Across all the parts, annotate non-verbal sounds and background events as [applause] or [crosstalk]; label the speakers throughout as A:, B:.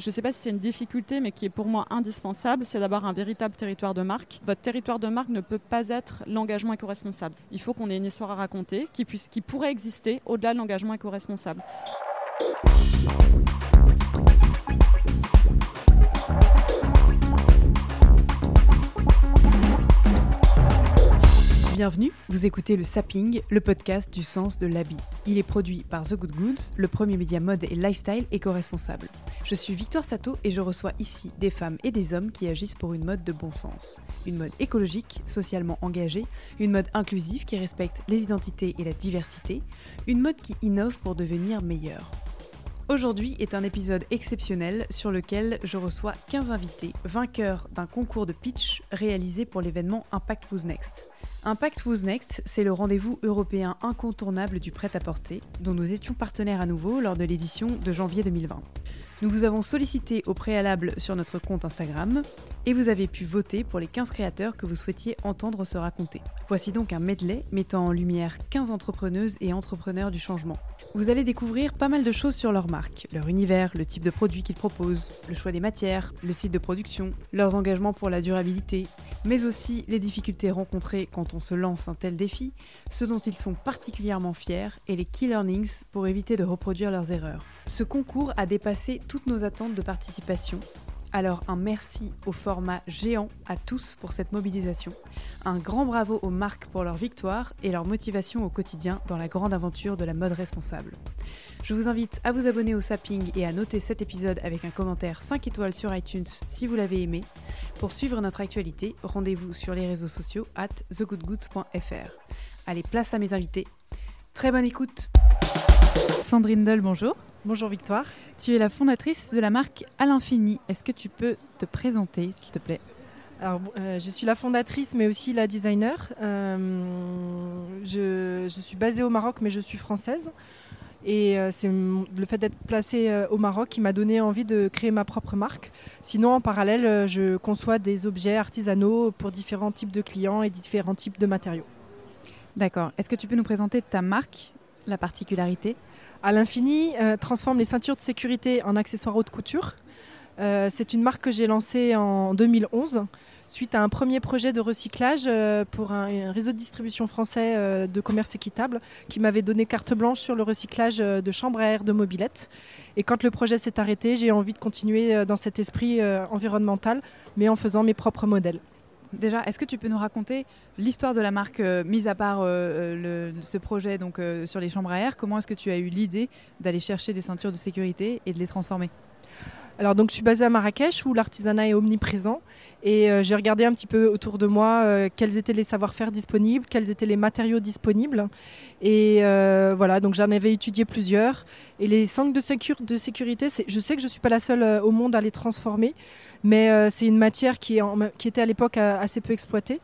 A: Je ne sais pas si c'est une difficulté, mais qui est pour moi indispensable, c'est d'avoir un véritable territoire de marque. Votre territoire de marque ne peut pas être l'engagement éco-responsable. Il faut qu'on ait une histoire à raconter qui, puisse, pourrait exister au-delà de l'engagement éco-responsable.
B: Bienvenue, vous écoutez le Sapping, le podcast du sens de l'habit. Il est produit par The Good Goods, le premier média mode et lifestyle éco-responsable. Je suis Victoire Sato et je reçois ici des femmes et des hommes qui agissent pour une mode de bon sens. Une mode écologique, socialement engagée, une mode inclusive qui respecte les identités et la diversité, une mode qui innove pour devenir meilleure. Aujourd'hui est un épisode exceptionnel sur lequel je reçois 15 invités, vainqueurs d'un concours de pitch réalisé pour l'événement Impact Who's Next. Impact Who's Next, c'est le rendez-vous européen incontournable du prêt-à-porter, dont nous étions partenaires à nouveau lors de l'édition de janvier 2020. Nous vous avons sollicité au préalable sur notre compte Instagram et vous avez pu voter pour les 15 créateurs que vous souhaitiez entendre se raconter. Voici donc un medley mettant en lumière 15 entrepreneuses et entrepreneurs du changement. Vous allez découvrir pas mal de choses sur leur marque, leur univers, le type de produit qu'ils proposent, le choix des matières, le site de production, leurs engagements pour la durabilité, mais aussi les difficultés rencontrées quand on se lance un tel défi, ce dont ils sont particulièrement fiers et les key learnings pour éviter de reproduire leurs erreurs. Ce concours a dépassé toutes nos attentes de participation. Alors un merci au format géant à tous pour cette mobilisation. Un grand bravo aux marques pour leur victoire et leur motivation au quotidien dans la grande aventure de la mode responsable. Je vous invite à vous abonner au Sapping et à noter cet épisode avec un commentaire 5 étoiles sur iTunes si vous l'avez aimé. Pour suivre notre actualité, rendez-vous sur les réseaux sociaux at thegoodgoods.fr. Allez, place à mes invités. Très bonne écoute Sandrine Doll, bonjour.
C: Bonjour Victoire.
B: Tu es la fondatrice de la marque À l'infini. Est-ce que tu peux te présenter, s'il te plaît?
C: Alors, euh, je suis la fondatrice, mais aussi la designer. Euh, je, je, suis basée au Maroc, mais je suis française. Et euh, c'est le fait d'être placée au Maroc qui m'a donné envie de créer ma propre marque. Sinon, en parallèle, je conçois des objets artisanaux pour différents types de clients et différents types de matériaux.
B: D'accord. Est-ce que tu peux nous présenter ta marque, la particularité?
C: À l'infini, transforme les ceintures de sécurité en accessoires haute couture. c'est une marque que j'ai lancée en 2011 suite à un premier projet de recyclage euh, pour un, réseau de distribution français euh, de commerce équitable qui m'avait donné carte blanche sur le recyclage euh, de chambres à air de mobilettes. Et quand le projet s'est arrêté, j'ai envie de continuer dans cet esprit environnemental, mais en faisant mes propres modèles.
B: Déjà, est-ce que tu peux nous raconter l'histoire de la marque, mis à part ce projet donc, sur les chambres à air? Comment est-ce que tu as eu l'idée d'aller chercher des ceintures de sécurité et de les transformer?
C: Alors donc je suis basée à Marrakech où l'artisanat est omniprésent et euh, j'ai regardé un petit peu autour de moi euh, quels étaient les savoir-faire disponibles, quels étaient les matériaux disponibles et euh, voilà donc j'en avais étudié plusieurs et les sangles de, sécurité, je sais que je ne suis pas la seule au monde à les transformer mais c'est une matière qui était à l'époque assez peu exploitée.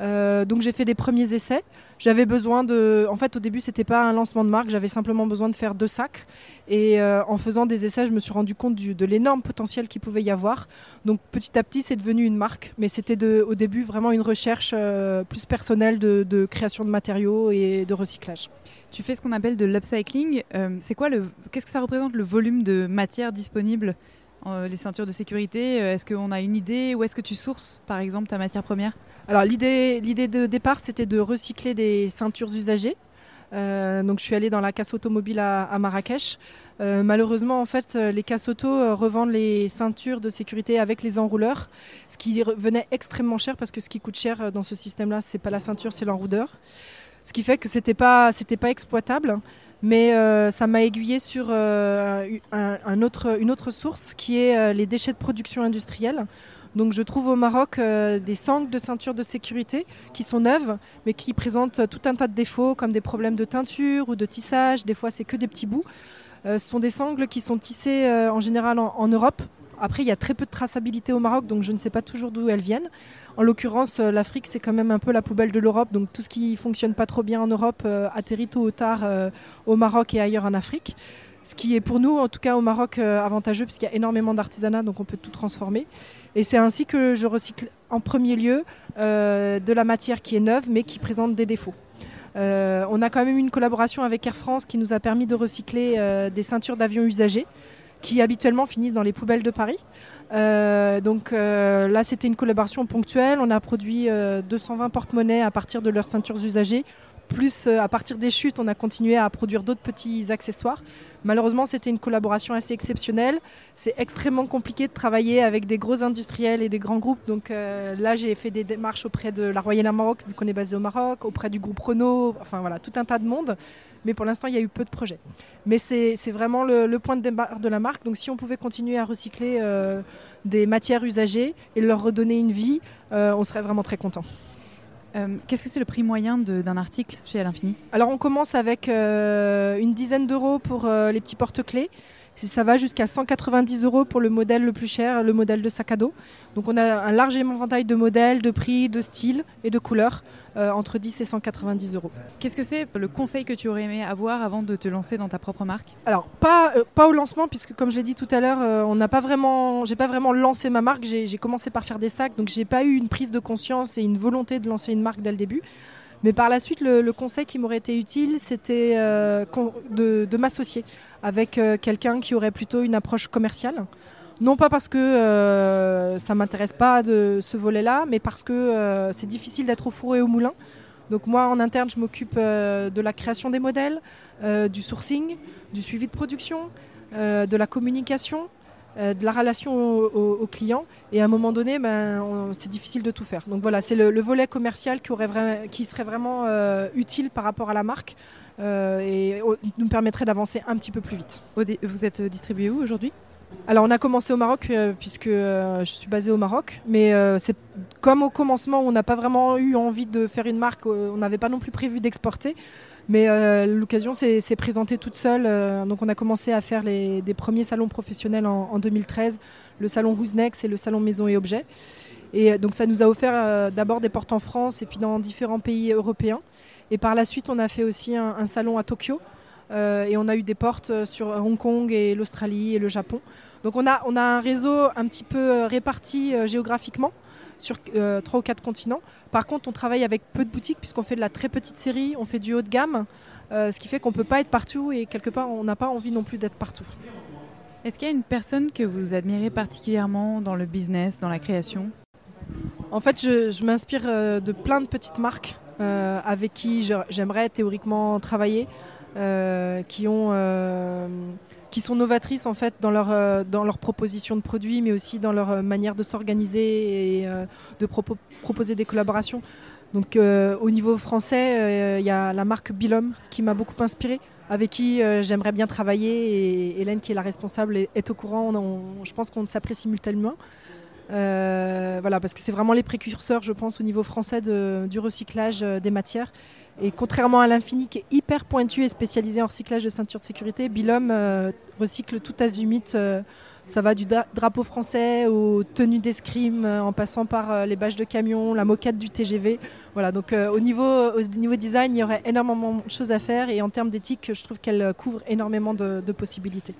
C: Euh, donc j'ai fait des premiers essais. J'avais besoin de. En fait, au début, c'était pas un lancement de marque. J'avais simplement besoin de faire deux sacs. Et euh, en faisant des essais, je me suis rendu compte de l'énorme potentiel qu'il pouvait y avoir. Donc petit à petit, c'est devenu une marque. Mais c'était au début vraiment une recherche euh, plus personnelle de, de, création de matériaux et de recyclage.
B: Tu fais ce qu'on appelle de l'upcycling. c'est quoi le Qu'est-ce que ça représente le volume de matière disponible les ceintures de sécurité Est-ce qu'on a une idée Où est-ce que tu sources, par exemple, ta matière première?
C: Alors l'idée, de départ, c'était de recycler des ceintures usagées. Euh, donc je suis allée dans la casse automobile à, Marrakech. Euh, malheureusement, en fait, euh, les casse auto revendent les ceintures de sécurité avec les enrouleurs, ce qui venait extrêmement cher parce que ce qui coûte cher dans ce système-là, c'est pas la ceinture, c'est l'enrouleur. Ce qui fait que c'était pas, c'était pas exploitable. Mais ça m'a aiguillé sur autre, une autre source qui est les déchets de production industrielle. Donc je trouve au Maroc euh, des sangles de ceinture de sécurité qui sont neuves, mais qui présentent tout un tas de défauts comme des problèmes de teinture ou de tissage. Des fois, c'est que des petits bouts. ce sont des sangles qui sont tissées en général en, Europe. Après, il y a très peu de traçabilité au Maroc, donc je ne sais pas toujours d'où elles viennent. En l'occurrence, l'Afrique, c'est quand même un peu la poubelle de l'Europe, donc tout ce qui fonctionne pas trop bien en Europe atterrit tôt ou tard au Maroc et ailleurs en Afrique. Ce qui est pour nous, en tout cas au Maroc, avantageux, puisqu'il y a énormément d'artisanat, donc on peut tout transformer. Et c'est ainsi que je recycle en premier lieu de la matière qui est neuve, mais qui présente des défauts. Euh, on a quand même eu une collaboration avec Air France qui nous a permis de recycler euh, des ceintures d'avions usagées qui habituellement finissent dans les poubelles de Paris. Euh, donc là, c'était une collaboration ponctuelle. On a produit 220 porte-monnaies à partir de leurs ceintures usagées plus, euh, à partir des chutes, on a continué à produire d'autres petits accessoires. Malheureusement, c'était une collaboration assez exceptionnelle. C'est extrêmement compliqué de travailler avec des gros industriels et des grands groupes. Donc euh, là, j'ai fait des démarches auprès de la Royale Maroc, vu qu'on est basé au Maroc, auprès du groupe Renault, enfin voilà, tout un tas de monde. Mais pour l'instant, il y a eu peu de projets. Mais c'est vraiment le, point de départ de la marque. Donc si on pouvait continuer à recycler euh, des matières usagées et leur redonner une vie, on serait vraiment très content.
D: Euh, qu'est-ce que c'est le prix moyen d'un article chez À l'Infini
C: Alors on commence avec euh, une dizaine d'euros pour euh, les petits porte-clés ça va jusqu'à 190 euros pour le modèle le plus cher, le modèle de sac à dos. Donc on a un large éventail de modèles, de prix, de styles et de couleurs, euh, entre 10 et 190 euros.
D: Qu'est-ce que c'est le conseil que tu aurais aimé avoir avant de te lancer dans ta propre marque?
C: Alors pas, euh, pas au lancement, puisque comme je l'ai dit tout à l'heure, euh, on n'a pas vraiment, j'ai pas vraiment lancé ma marque. J'ai commencé par faire des sacs, donc j'ai pas eu une prise de conscience et une volonté de lancer une marque dès le début. Mais par la suite, le, conseil qui m'aurait été utile, c'était de m'associer avec euh, quelqu'un qui aurait plutôt une approche commerciale. Non pas parce que euh, ça m'intéresse pas de ce volet-là, mais parce que euh, c'est difficile d'être au four et au moulin. Donc moi en interne, je m'occupe de la création des modèles, du sourcing, du suivi de production, de la communication, de la relation au, client. Et à un moment donné, ben, c'est difficile de tout faire. Donc voilà, c'est le, volet commercial qui, aurait qui serait vraiment utile par rapport à la marque. Euh, et nous permettrait d'avancer un petit peu plus vite.
D: Vous êtes distribué où aujourd'hui?
C: Alors on a commencé au Maroc euh, puisque euh, je suis basée au Maroc, mais c'est comme au commencement on n'a pas vraiment eu envie de faire une marque, on n'avait pas non plus prévu d'exporter, mais l'occasion s'est présentée toute seule. donc on a commencé à faire des premiers salons professionnels en, en 2013, le salon Roosnex et le salon Maison et Objets. Et donc ça nous a offert d'abord des portes en France et puis dans différents pays européens. Et par la suite, on a fait aussi un, salon à Tokyo. Euh, et on a eu des portes euh, sur Hong Kong et l'Australie et le Japon. Donc on a, on a un réseau un petit peu euh, réparti géographiquement sur trois ou quatre continents. Par contre, on travaille avec peu de boutiques puisqu'on fait de la très petite série, on fait du haut de gamme, ce qui fait qu'on ne peut pas être partout et quelque part, on n'a pas envie non plus d'être partout.
D: Est-ce qu'il y a une personne que vous admirez particulièrement dans le business, dans la création?
C: En fait, je m'inspire de plein de petites marques. Euh, avec qui j'aimerais théoriquement travailler, euh, qui, ont, euh, qui sont novatrices en fait dans leur, dans leur proposition de produits, mais aussi dans leur manière de s'organiser et de proposer des collaborations. Donc au niveau français, il y a la marque Bilom qui m'a beaucoup inspiré, avec qui j'aimerais bien travailler et Hélène qui est la responsable est, au courant. je pense qu'on s'apprécie simultanément. Euh, voilà, parce que c'est vraiment les précurseurs, je pense, au niveau français du recyclage euh, des matières. Et contrairement à l'Infini, qui est hyper pointu et spécialisé en recyclage de ceintures de sécurité, Bilom euh, recycle tout azimut. ça va du drapeau français aux tenues d'escrime, en passant par les bâches de camion, la moquette du TGV. Voilà, donc au, niveau, au niveau design, il y aurait énormément de choses à faire. Et en termes d'éthique, je trouve qu'elle couvre énormément de, de possibilités.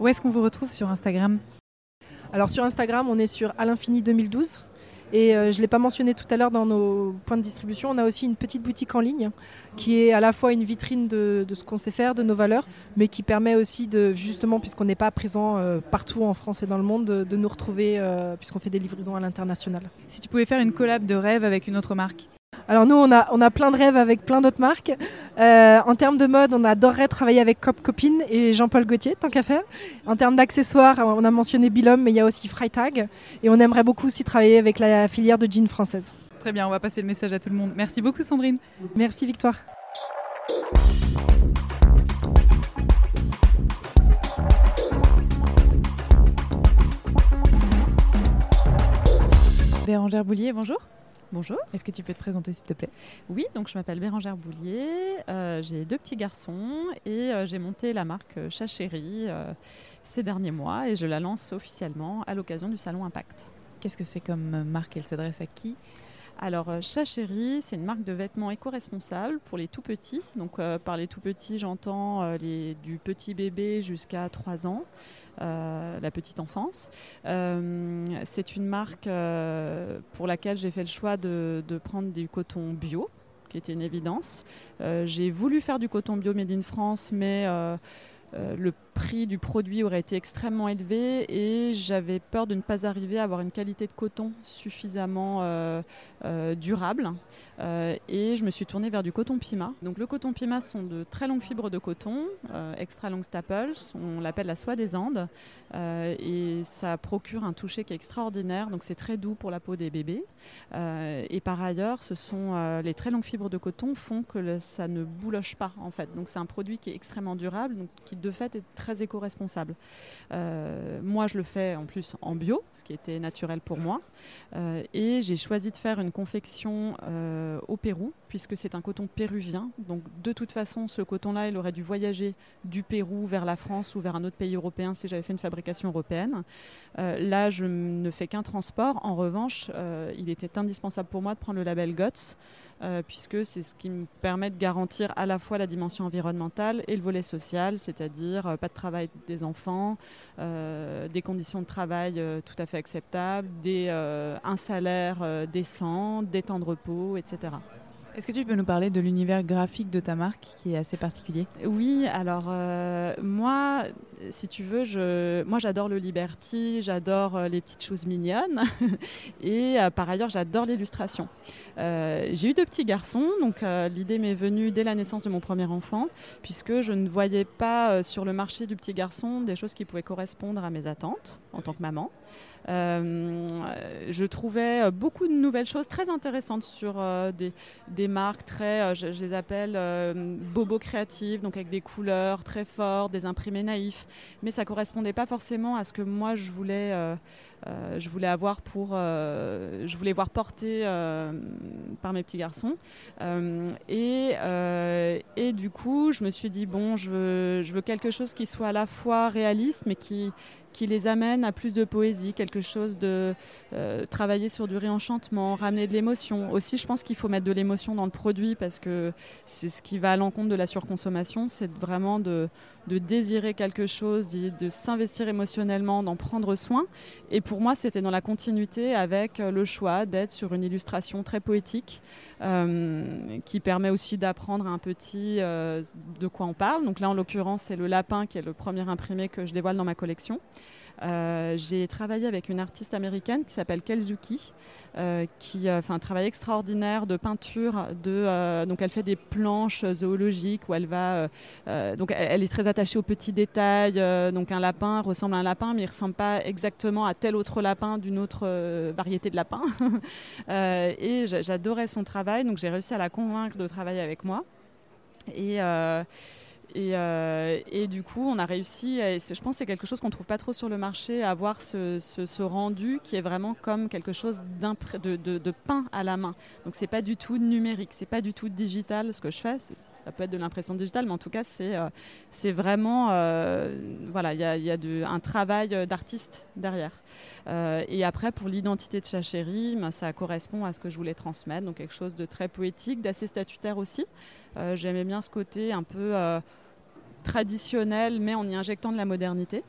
D: Où est-ce qu'on vous retrouve sur Instagram?
C: Alors sur Instagram, on est sur à l'infini 2012. Et euh, je ne l'ai pas mentionné tout à l'heure dans nos points de distribution, on a aussi une petite boutique en ligne qui est à la fois une vitrine de, ce qu'on sait faire, de nos valeurs, mais qui permet aussi de, justement, puisqu'on n'est pas présent euh, partout en France et dans le monde, de, nous retrouver euh, puisqu'on fait des livraisons à l'international.
D: Si tu pouvais faire une collab de rêve avec une autre marque
C: alors nous, on a, on a plein de rêves avec plein d'autres marques. Euh, en termes de mode, on adorerait travailler avec Cop Copine et Jean-Paul Gaultier, tant qu'à faire. En termes d'accessoires, on a mentionné Bilom, mais il y a aussi Freitag. Et on aimerait beaucoup aussi travailler avec la filière de jeans française.
D: Très bien, on va passer le message à tout le monde. Merci beaucoup Sandrine.
C: Merci Victoire.
D: Bérangère Boulier, bonjour. Bonjour, est-ce que tu peux te présenter s'il te plaît?
A: Oui, donc je m'appelle Bérangère Boulier, euh, j'ai deux petits garçons et euh, j'ai monté la marque euh, ces derniers mois et je la lance officiellement à l'occasion du Salon Impact.
D: Qu'est-ce que c'est comme marque? Elle s'adresse à qui?
A: Alors, euh, Chachéry, c'est une marque de vêtements éco-responsables pour les tout petits. Donc, euh, par les tout petits, j'entends euh, du petit bébé jusqu'à 3 ans, la petite enfance. c'est une marque pour laquelle j'ai fait le choix de, de, prendre du coton bio, qui était une évidence. j'ai voulu faire du coton bio Made in France, mais euh, le prix du produit aurait été extrêmement élevé et j'avais peur de ne pas arriver à avoir une qualité de coton suffisamment euh, euh, durable. et je me suis tournée vers du coton Pima. Donc le coton Pima sont de très longues fibres de coton, extra long staples, on l'appelle la soie des Andes. et ça procure un toucher qui est extraordinaire, donc c'est très doux pour la peau des bébés. et par ailleurs, ce sont les très longues fibres de coton font que ça ne bouloche pas en fait. Donc c'est un produit qui est extrêmement durable, donc qui de fait est très éco-responsable. Euh, moi, je le fais en plus en bio, ce qui était naturel pour moi. Euh, et j'ai choisi de faire une confection euh, au Pérou, puisque c'est un coton péruvien. Donc de toute façon, ce coton-là, il aurait dû voyager du Pérou vers la France ou vers un autre pays européen si j'avais fait une fabrication européenne. là, je ne fais qu'un transport. En revanche, il était indispensable pour moi de prendre le label GOTS. Puisque c'est ce qui me permet de garantir à la fois la dimension environnementale et le volet social, c'est-à-dire euh, pas de travail des enfants, euh, des conditions de travail euh, tout à fait acceptables, des, un salaire décent, des temps de repos, etc.
D: Est-ce que tu peux nous parler de l'univers graphique de ta marque qui est assez particulier?
A: Oui, alors euh, moi, si tu veux, je, moi j'adore le Liberty, j'adore euh, les petites choses mignonnes [laughs] et euh, par ailleurs j'adore l'illustration. J'ai eu deux petits garçons, donc l'idée m'est venue dès la naissance de mon premier enfant puisque je ne voyais pas sur le marché du petit garçon des choses qui pouvaient correspondre à mes attentes en tant que maman. Je trouvais beaucoup de nouvelles choses très intéressantes sur des, des marques très, euh, je, les appelle euh, bobo créatives, donc avec des couleurs très fortes, des imprimés naïfs. Mais ça correspondait pas forcément à ce que moi je voulais, euh, je voulais avoir pour, je voulais voir porté par mes petits garçons. et, et du coup, je me suis dit bon, je veux, je veux quelque chose qui soit à la fois réaliste, mais qui qui les amène à plus de poésie, quelque chose de euh, travailler sur du réenchantement, ramener de l'émotion. Aussi, je pense qu'il faut mettre de l'émotion dans le produit parce que c'est ce qui va à l'encontre de la surconsommation, c'est vraiment de, de, désirer quelque chose, de, de s'investir émotionnellement, d'en prendre soin. Et pour moi, c'était dans la continuité avec le choix d'être sur une illustration très poétique euh, qui permet aussi d'apprendre un petit euh, de quoi on parle. Donc là, en l'occurrence, c'est le lapin qui est le premier imprimé que je dévoile dans ma collection. Euh, j'ai travaillé avec une artiste américaine qui s'appelle Kelzuki, euh, qui fait un travail extraordinaire de peinture. Euh, donc elle fait des planches zoologiques où elle va. donc elle, est très attachée aux petits détails. donc un lapin ressemble à un lapin, mais il ressemble pas exactement à tel autre lapin d'une autre variété de lapin. [laughs] et j'adorais son travail, donc j'ai réussi à la convaincre de travailler avec moi. Euh, et, du coup, on a réussi, et je pense que c'est quelque chose qu'on trouve pas trop sur le marché, à avoir ce, rendu qui est vraiment comme quelque chose de, de, peint à la main. Donc c'est pas du tout numérique, c'est pas du tout digital ce que je fais. Ça peut être de l'impression digitale, mais en tout cas, c'est euh, c'est vraiment. Euh, voilà, il y a, un travail d'artiste derrière. et après, pour l'identité de Chachéry, ben, ça correspond à ce que je voulais transmettre, donc quelque chose de très poétique, d'assez statutaire aussi. J'aimais bien ce côté un peu traditionnel, mais en y injectant de la modernité.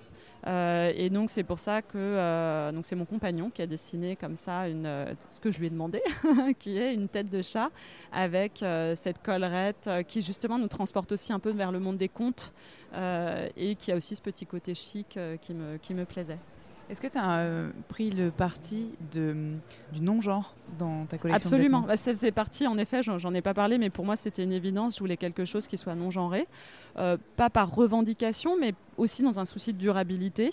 A: Euh, et donc c'est pour ça que euh, c'est mon compagnon qui a dessiné comme ça euh, ce que je lui ai demandé, [laughs] qui est une tête de chat avec cette collerette qui justement nous transporte aussi un peu vers le monde des contes et qui a aussi ce petit côté chic qui, me, qui me plaisait.
D: Est-ce que tu as euh, pris le parti de, du non-genre dans ta collection
A: Absolument. Bah, c'est parti, en effet, j'en ai pas parlé, mais pour moi, c'était une évidence. Je voulais quelque chose qui soit non-genré. Euh, pas par revendication, mais aussi dans un souci de durabilité.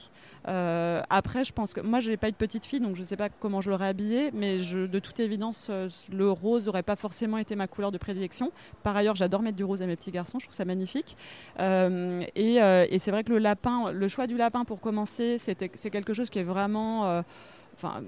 A: Euh, après, je pense que moi, je n'ai pas eu de petite fille, donc je ne sais pas comment je l'aurais habillée, mais de toute évidence, le rose n'aurait pas forcément été ma couleur de prédilection. Par ailleurs, j'adore mettre du rose à mes petits garçons, je trouve ça magnifique. et, et c'est vrai que le lapin, le choix du lapin pour commencer, c'est quelque chose qui est vraiment euh, Enfin,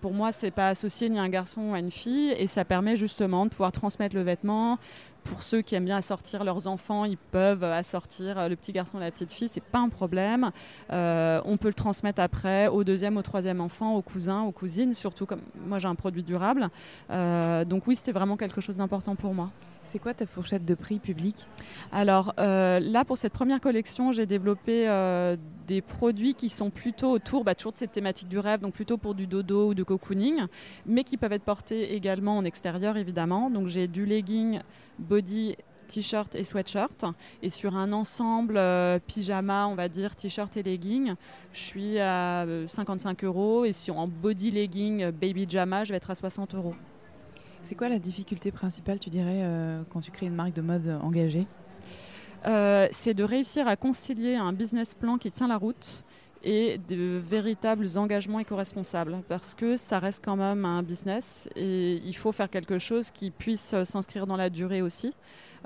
A: pour moi, c'est pas associé ni un garçon à une fille, et ça permet justement de pouvoir transmettre le vêtement. Pour ceux qui aiment bien assortir leurs enfants, ils peuvent assortir le petit garçon et la petite fille, c'est pas un problème. Euh, on peut le transmettre après au deuxième, au troisième enfant, aux cousins, aux cousines, surtout comme moi j'ai un produit durable. Euh, donc oui, c'était vraiment quelque chose d'important pour moi.
D: C'est quoi ta fourchette de prix public?
A: Alors euh, là, pour cette première collection, j'ai développé euh, des produits qui sont plutôt autour bah, toujours de cette thématique du rêve, donc plutôt pour du dodo ou du cocooning, mais qui peuvent être portés également en extérieur, évidemment. Donc j'ai du legging, body t-shirt et sweatshirt. Et sur un ensemble euh, pyjama, on va dire t-shirt et legging, je suis à 55 euros. Et si en body legging, baby jama, je vais être à 60 euros.
D: C'est quoi la difficulté principale, tu dirais, euh, quand tu crées une marque de mode engagée?
A: Euh, C'est de réussir à concilier un business plan qui tient la route et de véritables engagements éco-responsables parce que ça reste quand même un business et il faut faire quelque chose qui puisse s'inscrire dans la durée aussi.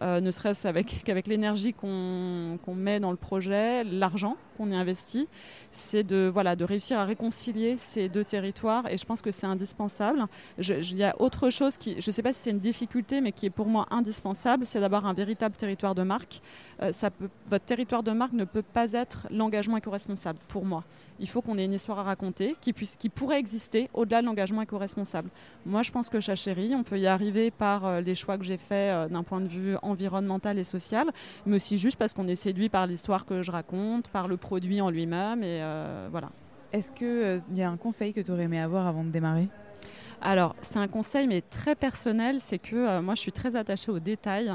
A: Euh, ne serait-ce qu'avec l'énergie qu'on met dans le projet, l'argent qu'on y investit, c'est de, voilà, de réussir à réconcilier ces deux territoires et je pense que c'est indispensable. Il y a autre chose qui, je ne sais pas si c'est une difficulté, mais qui est pour moi indispensable, c'est d'avoir un véritable territoire de marque. Euh, votre territoire de marque ne peut pas être l'engagement éco-responsable pour moi il faut qu'on ait une histoire à raconter qui, puisse, qui pourrait exister au-delà de l'engagement éco-responsable. Moi, je pense que Chérie, on peut y arriver par euh, les choix que j'ai faits d'un point de vue environnemental et social, mais aussi juste parce qu'on est séduit par l'histoire que je raconte, par le produit en lui-même, et euh, voilà.
D: Est-ce qu'il y a un conseil que tu aurais aimé avoir avant de démarrer?
A: Alors, c'est un conseil, mais très personnel, c'est que moi, je suis très attachée aux détails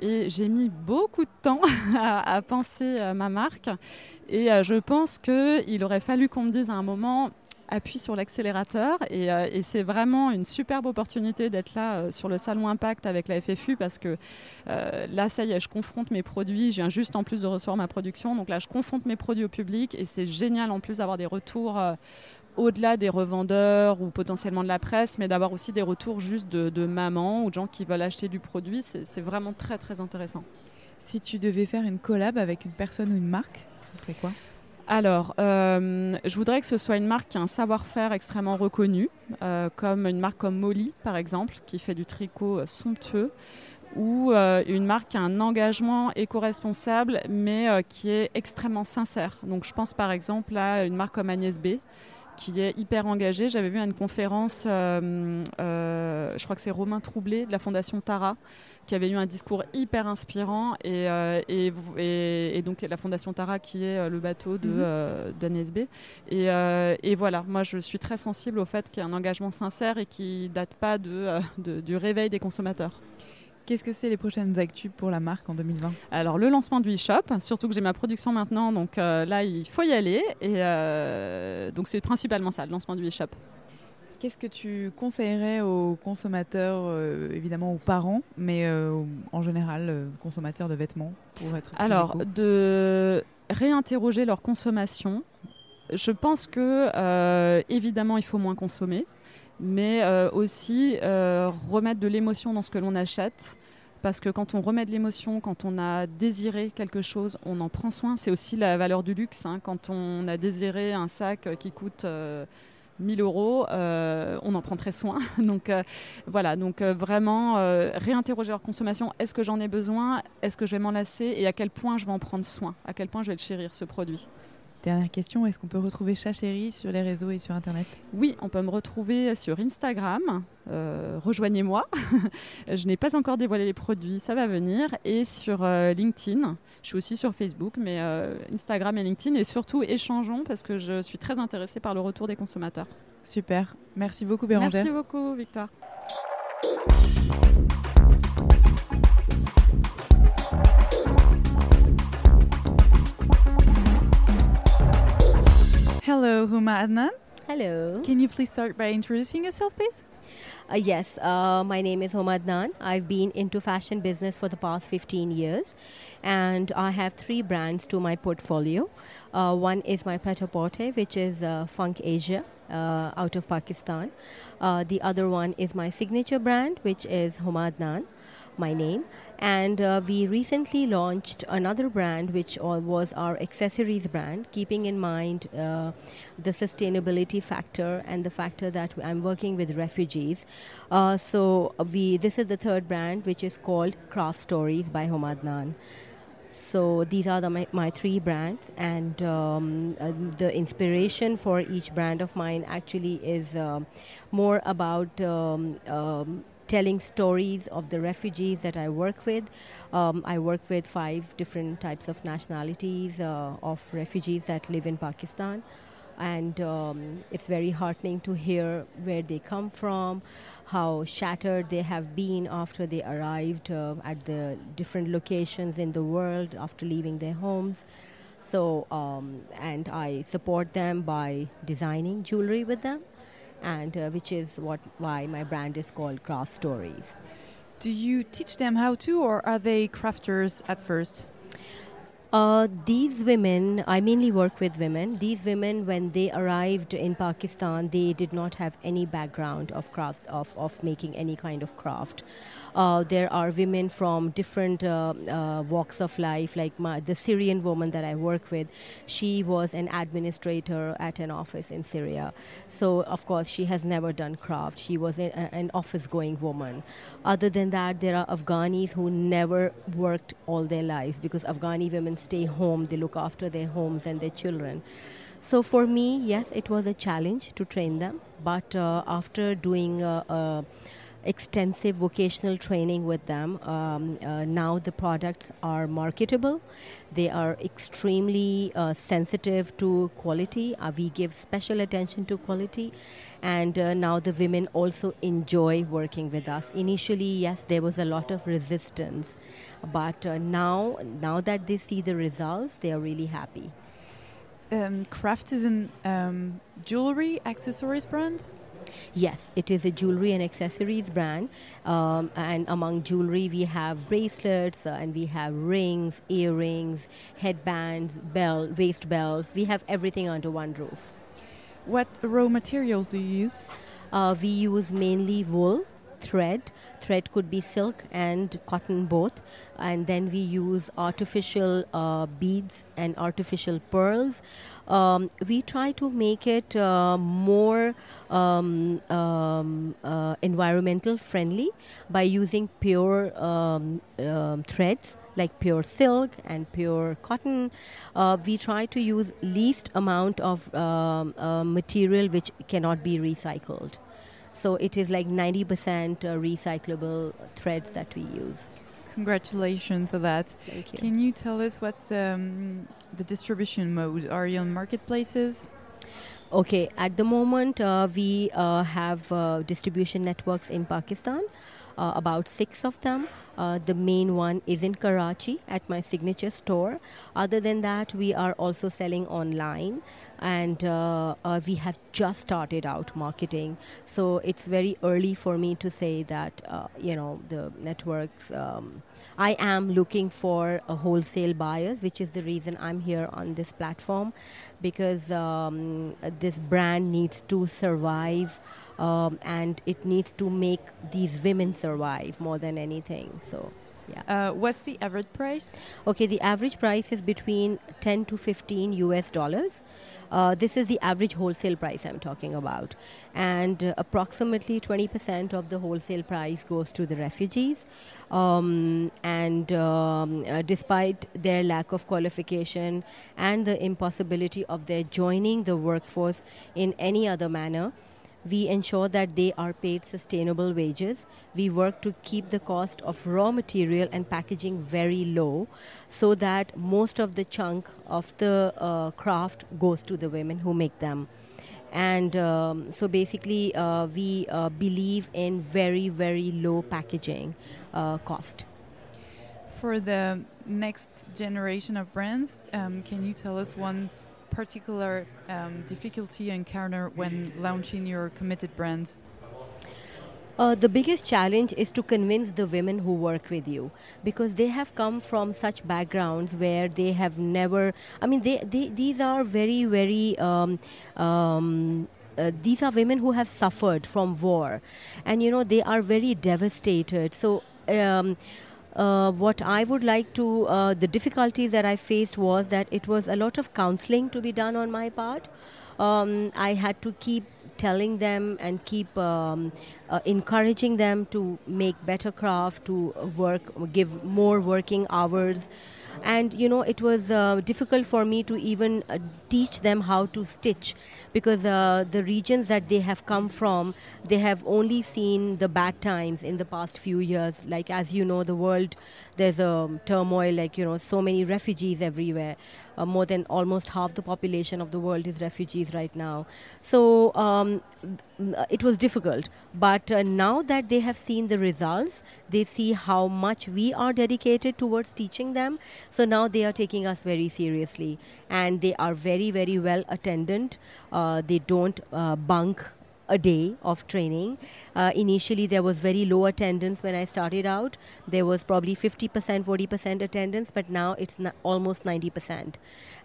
A: et j'ai mis beaucoup de temps [laughs] à, penser ma marque. Et euh, je pense qu'il aurait fallu qu'on me dise à un moment appuie sur l'accélérateur et, euh, c'est vraiment une superbe opportunité d'être là euh, sur le salon Impact avec la FFU parce que là ça y est je confronte mes produits je viens juste en plus de recevoir ma production donc là je confronte mes produits au public et c'est génial en plus d'avoir des retours au-delà des revendeurs ou potentiellement de la presse, mais d'avoir aussi des retours juste de, mamans ou de gens qui veulent acheter du produit. C'est vraiment très très intéressant.
D: Si tu devais faire une collab avec une personne ou une marque, ce serait quoi?
A: Alors, euh, je voudrais que ce soit une marque qui a un savoir-faire extrêmement reconnu, euh, comme une marque comme Molly, par exemple, qui fait du tricot euh, somptueux, ou une marque qui a un engagement éco-responsable, mais qui est extrêmement sincère. Donc, je pense par exemple à une marque comme Agnès B, qui est hyper engagé. J'avais vu à une conférence, je crois que c'est Romain Troublé de la Fondation Tara, qui avait eu un discours hyper inspirant. Et, euh, et, donc la Fondation Tara, qui est le bateau de, mm Et, et, voilà, moi je suis très sensible au fait qu'il y a un engagement sincère et qui date pas de, du réveil des consommateurs.
D: Qu'est-ce que c'est les prochaines actus pour la marque en 2020
A: Alors le lancement du e-shop, surtout que j'ai ma production maintenant, donc euh, là il faut y aller. Et euh, donc c'est principalement ça, le lancement du e-shop.
D: Qu'est-ce que tu conseillerais aux consommateurs, euh, évidemment aux parents, mais en général consommateurs de vêtements pour être plus
A: Alors de réinterroger leur consommation. Je pense que évidemment il faut moins consommer mais euh, aussi euh, remettre de l'émotion dans ce que l'on achète. Parce que quand on remet de l'émotion, quand on a désiré quelque chose, on en prend soin. C'est aussi la valeur du luxe. Hein. Quand on a désiré un sac qui coûte 1000 euh, euros, on en prend très soin. [laughs] donc voilà, donc vraiment réinterroger leur consommation. Est-ce que j'en ai besoin? Est-ce que je vais m'en lasser? Et à quel point je vais en prendre soin? À quel point je vais le chérir, ce produit?
D: Dernière question, est-ce qu'on peut retrouver Chachéri sur les réseaux et sur Internet?
A: Oui, on peut me retrouver sur Instagram. Euh, rejoignez-moi. [laughs] je n'ai pas encore dévoilé les produits, ça va venir. Et sur euh, LinkedIn. Je suis aussi sur Facebook, mais euh, Instagram et LinkedIn. Et surtout, échangeons parce que je suis très intéressée par le retour des consommateurs.
D: Super. Merci beaucoup, Bérangère.
A: Merci beaucoup, Victoire.
D: Hello, Huma Adnan.
E: Hello.
D: Can you please start by introducing yourself, please?
E: Uh, yes, uh, my name is Huma Adnan. I've been into fashion business for the past 15 years, and I have three brands to my portfolio. Uh, one is my pret-a-porter, which is uh, Funk Asia. Uh, out of Pakistan. Uh, the other one is my signature brand, which is Adnan. My name. And uh, we recently launched another brand, which was our accessories brand, keeping in mind uh, the sustainability factor and the factor that I'm working with refugees. Uh, so we this is the third brand, which is called Craft Stories by Homadnan. So these are the, my, my three brands, and um, uh, the inspiration for each brand of mine actually is uh, more about um, um, telling stories of the refugees that I work with. Um, I work with five different types of nationalities uh, of refugees that live in Pakistan. And um, it's very heartening to hear where they come from, how shattered they have been after they arrived uh, at the different locations in the world after leaving their homes. So, um, and I support them by designing jewelry with them and uh, which is what why my brand is called Craft Stories.
D: Do you teach them how to, or are they crafters at first?
E: Uh, these women, I mainly work with women. These women, when they arrived in Pakistan, they did not have any background of craft, of, of making any kind of craft. Uh, there are women from different uh, uh, walks of life, like my, the Syrian woman that I work with. She was an administrator at an office in Syria. So, of course, she has never done craft. She was a, an office going woman. Other than that, there are Afghanis who never worked all their lives because Afghani women stay home, they look after their homes and their children. So for me, yes, it was a challenge to train them. But uh, after doing uh, uh, extensive vocational training with them. Um, uh, now the products are marketable. They are extremely uh, sensitive to quality. Uh, we give special attention to quality. And uh, now the women also enjoy working with us. Initially, yes, there was a lot of resistance. But uh, now, now that they see the results, they are really happy.
D: Um, Craft is a um, jewelry accessories brand?
E: Yes, it is a jewelry and accessories brand. Um, and among jewelry, we have bracelets uh, and we have rings, earrings, headbands, bell, waist belts. We have everything under one roof.
D: What raw materials do you use?
E: Uh, we use mainly wool thread. Thread could be silk and cotton both. And then we use artificial uh, beads and artificial pearls. Um, we try to make it uh, more um, um, uh, environmental friendly by using pure um, um, threads like pure silk and pure cotton. Uh, we try to use least amount of um, uh, material which cannot be recycled. So it is like 90% uh, recyclable threads that we use.
D: Congratulations for that.
E: Thank you.
D: Can you tell us what's um, the distribution mode? Are you on marketplaces?
E: Okay, at the moment, uh, we uh, have uh, distribution networks in Pakistan, uh, about six of them. Uh, the main one is in Karachi at my signature store. Other than that, we are also selling online and uh, uh, we have just started out marketing. So it's very early for me to say that, uh, you know, the networks. Um, I am looking for a wholesale buyers, which is the reason I'm here on this platform because um, this brand needs to survive um, and it needs to make these women survive more than anything. So. Yeah.
D: Uh, what's the average price?
E: Okay, the average price is between 10 to 15 US dollars. Uh, this is the average wholesale price I'm talking about. And uh, approximately 20% of the wholesale price goes to the refugees. Um, and um, uh, despite their lack of qualification and the impossibility of their joining the workforce in any other manner, we ensure that they are paid sustainable wages. We work to keep the cost of raw material and packaging very low so that most of the chunk of the uh, craft goes to the women who make them. And um, so basically, uh, we uh, believe in very, very low packaging uh, cost.
D: For the next generation of brands, um, can you tell us one particular um, difficulty you encounter when launching your committed brand?
E: Uh, the biggest challenge is to convince the women who work with you because they have come from such backgrounds where they have never i mean they, they these are very very um, um, uh, these are women who have suffered from war and you know they are very devastated so Um, uh, what I would like to, uh, the difficulties that I faced was that it was a lot of counseling to be done on my part. Um, I had to keep telling them and keep um, uh, encouraging them to make better craft, to work, give more working hours and you know it was uh, difficult for me to even uh, teach them how to stitch because uh, the regions that they have come from they have only seen the bad times in the past few years like as you know the world there's a turmoil like you know so many refugees everywhere. Uh, more than almost half the population of the world is refugees right now. So um, it was difficult. But uh, now that they have seen the results they see how much we are dedicated towards teaching them. So now they are taking us very seriously. And they are very very well attendant. Uh, they don't uh, bunk a day of training. Uh, initially, there was very low attendance when I started out. There was probably 50%, 40% attendance, but now it's almost 90%.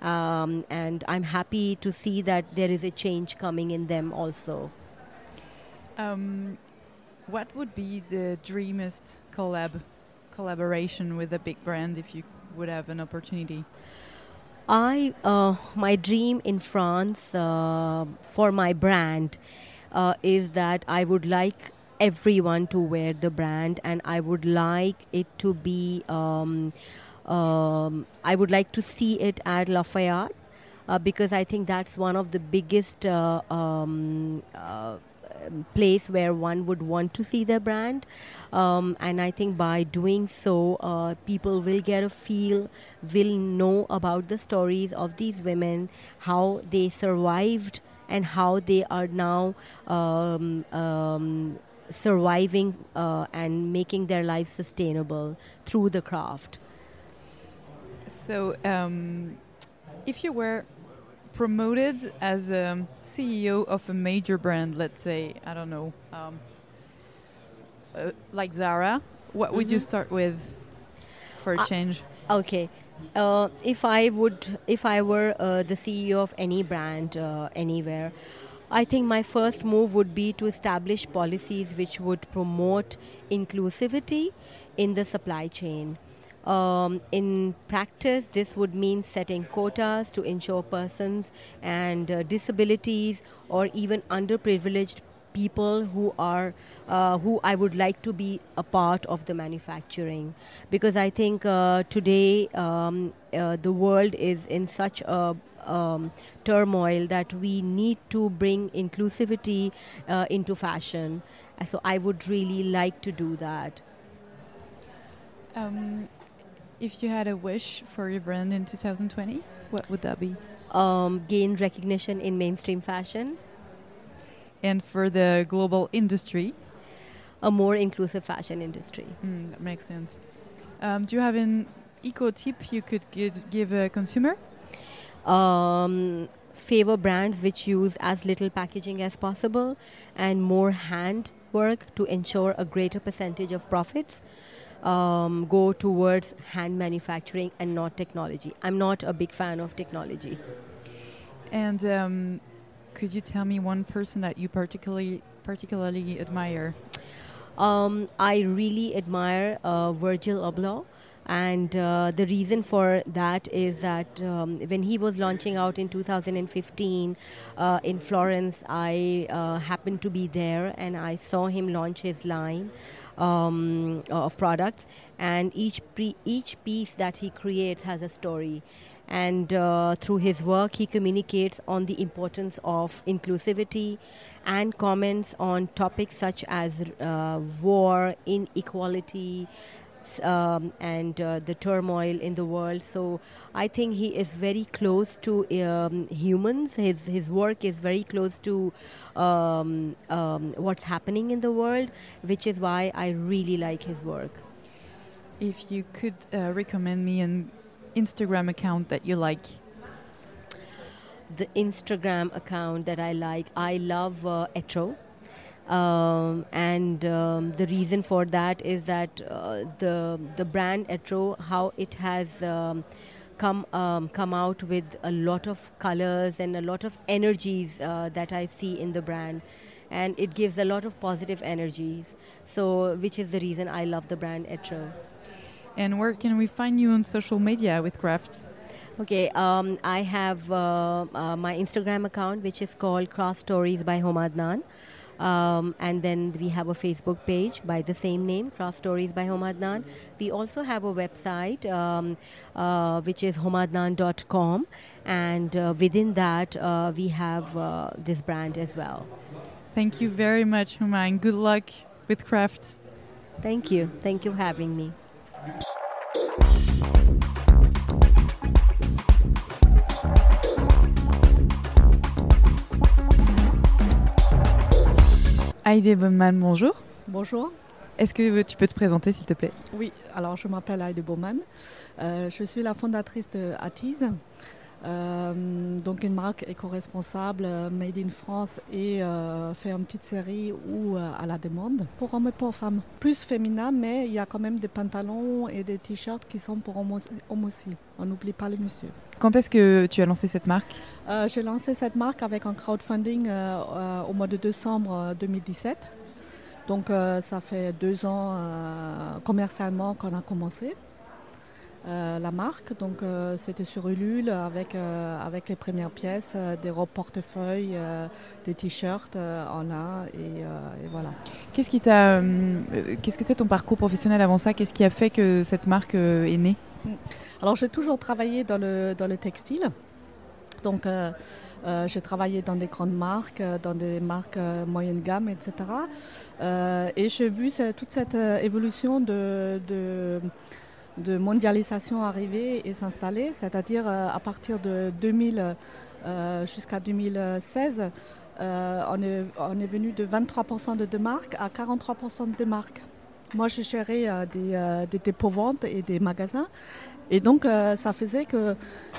E: Um, and I'm happy to see that there is a change coming in them also.
D: Um, what would be the dreamiest collab collaboration with a big brand if you would have an opportunity?
E: I uh, my dream in France uh, for my brand uh, is that I would like everyone to wear the brand, and I would like it to be. Um, um, I would like to see it at Lafayette uh, because I think that's one of the biggest uh, um, uh, place where one would want to see their brand. Um, and I think by doing so, uh, people will get a feel, will know about the stories of these women, how they survived and how they are now um, um, surviving uh, and making their life sustainable through the craft.
D: So, um, if you were promoted as a CEO of a major brand, let's say, I don't know, um, uh, like Zara, what mm -hmm. would you mm-hmm. start with for a uh, change?
E: Okay, uh, if I would, if I were uh, the CEO of any brand uh, anywhere, I think my first move would be to establish policies which would promote inclusivity in the supply chain. Um, in practice, this would mean setting quotas to ensure persons and uh, disabilities or even underprivileged people who are uh, who I would like to be a part of the manufacturing because I think uh, today um, uh, the world is in such a um, turmoil that we need to bring inclusivity uh, into fashion. So I would really like to do that.
D: Um, if you had a wish for your brand in 2020, what would that be?
E: Um, gain recognition in mainstream fashion
D: and for the global industry?
E: A more inclusive fashion industry.
D: Mm, that makes sense. Um, do you have an eco tip you could give a consumer?
E: Um, favor brands which use as little packaging as possible and more hand work to ensure a greater percentage of profits. Um, go towards hand manufacturing and not technology. I'm not a big fan of technology.
D: And um, could you tell me one person that you particularly particularly admire?
E: Um, I really admire uh, Virgil Abloh. And uh, the reason for that is that um, when he was launching out in 2015 uh, in Florence, I uh, happened to be there and I saw him launch his line um, of products. And each, pre- each piece that he creates has a story and uh, through his work he communicates on the importance of inclusivity and comments on topics such as uh, war inequality um, and uh, the turmoil in the world. So I think he is very close to um, humans. His his work is very close to um, um what's happening in the world, which is why I really like his work.
D: If you could uh, recommend me an Instagram account that you like?
E: The Instagram account that I like, I love uh, Etro. Um, and um, the reason for that is that uh, the the brand Etro, how it has um, come um, come out with a lot of colors and a lot of energies uh, that I see in the brand and it gives a lot of positive energies. So, which is the reason I love the brand Etro.
B: And where can we find you on social media with Craft?
E: Okay, um, I have uh, uh, my Instagram account, which is called Cross Stories by Homadnan. Um, and then we have a Facebook page by the same name, Cross Stories by Homadnan. We also have a website, um, uh, which is homadnan.com. And uh, within that, uh, we have uh, this brand as well.
B: Thank you very much, Huma, and good luck with Craft.
E: Thank you. Thank you for having me.
B: Heidi Bowman, bonjour.
F: Bonjour.
B: Est-ce que tu peux te présenter, s'il te plaît?
F: Oui, alors je m'appelle Heidi Bowman. Euh, je suis la fondatrice de Attise, euh, donc une marque éco-responsable euh, made in France et euh, fait une petite série où euh, à la demande pour hommes et pour femmes. Plus féminin, mais il y a quand même des pantalons et des t-shirts qui sont pour hommes aussi. On n'oublie pas les messieurs.
B: Quand est-ce que tu as lancé cette marque?
F: J'ai lancé cette marque avec un crowdfunding au mois de décembre euh, 2017. Donc ça fait deux ans commercialement qu'on a commencé euh, la marque. Donc euh, c'était sur Ulule avec, euh, avec les premières pièces, des robes portefeuille, des t-shirts en lin et, et voilà.
B: Qu'est-ce qui t'a, qu'est-ce que c'est ton parcours professionnel avant ça? Qu'est-ce qui a fait que cette marque est née?
F: Alors j'ai toujours travaillé dans le, dans le textile. Donc euh, j'ai travaillé dans des grandes marques, euh, dans des marques euh, moyenne gamme, etc. Et j'ai vu toute cette évolution de, de, de mondialisation arriver et s'installer, c'est-à-dire euh, à partir de 2000 euh, jusqu'à 2016, euh, on, est, venu de 23% de deux marques à 43% de deux marques. Moi, je gérais des, dépôts-ventes et des magasins. Et donc, ça faisait que,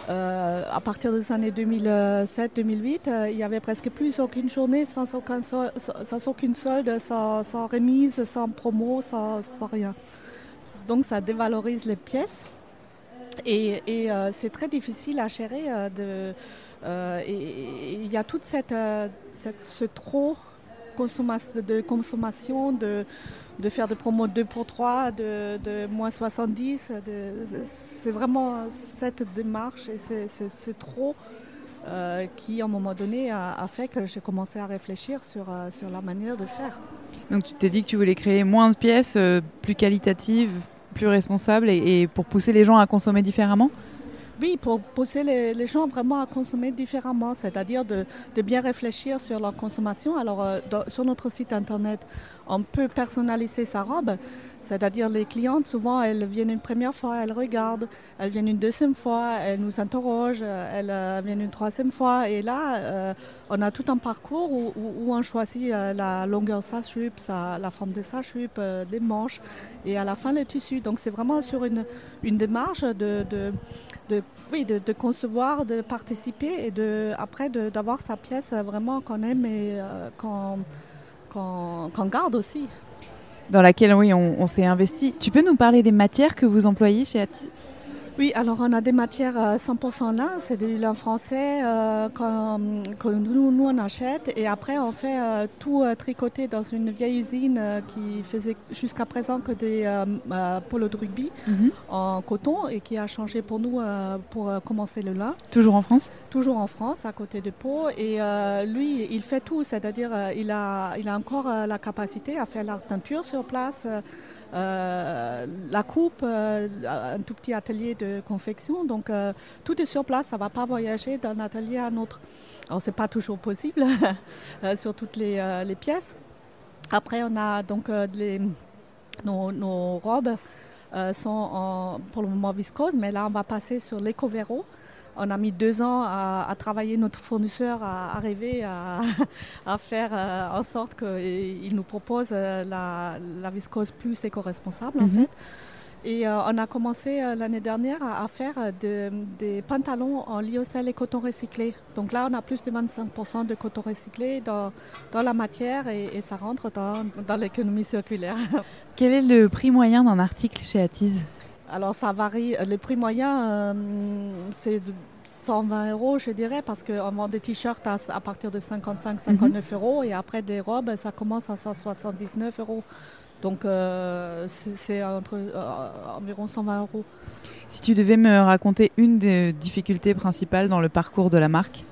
F: à partir des années 2007-2008, euh, il y avait presque plus aucune journée sans, aucune solde, sans, remise, sans promo, sans rien. Donc, ça dévalorise les pièces. Et, euh, c'est très difficile à gérer. euh, euh, il y a toute cette, ce trop de consommation, de, faire des promos 2 pour 3, de, moins 70. de- c'est vraiment cette démarche et c'est trop qui, à un moment donné, a, fait que j'ai commencé à réfléchir sur, sur la manière de faire.
B: Donc tu t'es dit que tu voulais créer moins de pièces, plus qualitatives, plus responsables, et, pour pousser les gens à consommer différemment
F: Oui, pour pousser les, gens vraiment à consommer différemment, c'est-à-dire de, bien réfléchir sur leur consommation. Alors, euh, sur notre site internet, on peut personnaliser sa robe, c'est-à-dire les clientes, souvent, elles viennent une première fois, elles regardent, elles viennent une deuxième fois, elles nous interrogent, elles euh, viennent une troisième fois, et là, euh, on a tout un parcours où, on choisit euh, la longueur de sa jupe, la forme de sa jupe, les manches, et à la fin, le tissu. Donc, c'est vraiment sur une, une démarche de- de oui, de, concevoir, de participer et de, après d'avoir sa pièce vraiment qu'on aime et qu'on garde aussi.
B: Dans laquelle oui, on, s'est investi. Tu peux nous parler des matières que vous employez chez Atis?
F: Oui, alors on a des matières euh, 100% lin, c'est du lin français euh, que nous, nous on achète et après on fait euh, tout euh, tricoté dans une vieille usine euh, qui faisait jusqu'à présent que des euh, euh, polos de rugby en coton et qui a changé pour nous euh, pour euh, commencer le lin.
B: Toujours en France?
F: Toujours en France, à côté de Pau. Et euh, lui, il fait tout, c'est-à-dire euh, il, a, il a encore euh, la capacité à faire la teinture sur place, euh, euh, la coupe, euh, un tout petit atelier de confection. Donc euh, tout est sur place, ça ne va pas voyager d'un atelier à un autre. Alors c'est pas toujours possible [laughs] euh, sur toutes les, euh, pièces. Après, on a donc euh, nos, robes euh, sont pour le moment viscoses, mais là on va passer sur l'éco-véro. On a mis deux ans à, à travailler notre fournisseur à arriver à, [laughs] à faire euh, en sorte qu'il nous propose euh, la, la viscose plus éco-responsable en
B: Mhm.
F: fait. Et euh, on a commencé l'année dernière à, à faire de- des pantalons en lyocell et coton recyclé. Donc là, on a plus de 25% de coton recyclé dans, dans la matière et, et ça rentre dans, dans l'économie circulaire. [laughs]
B: Quel est le prix moyen d'un article chez Atis
F: Alors ça varie. Les prix moyens, euh, c'est 120 euros, je dirais, parce qu'on vend des t-shirts à, à partir de 55-59 euros et après des robes, ça commence à 179 euros. Donc euh, c'est entre euh, environ 120 euros.
B: Si tu devais me raconter une des difficultés principales dans le parcours de la marque?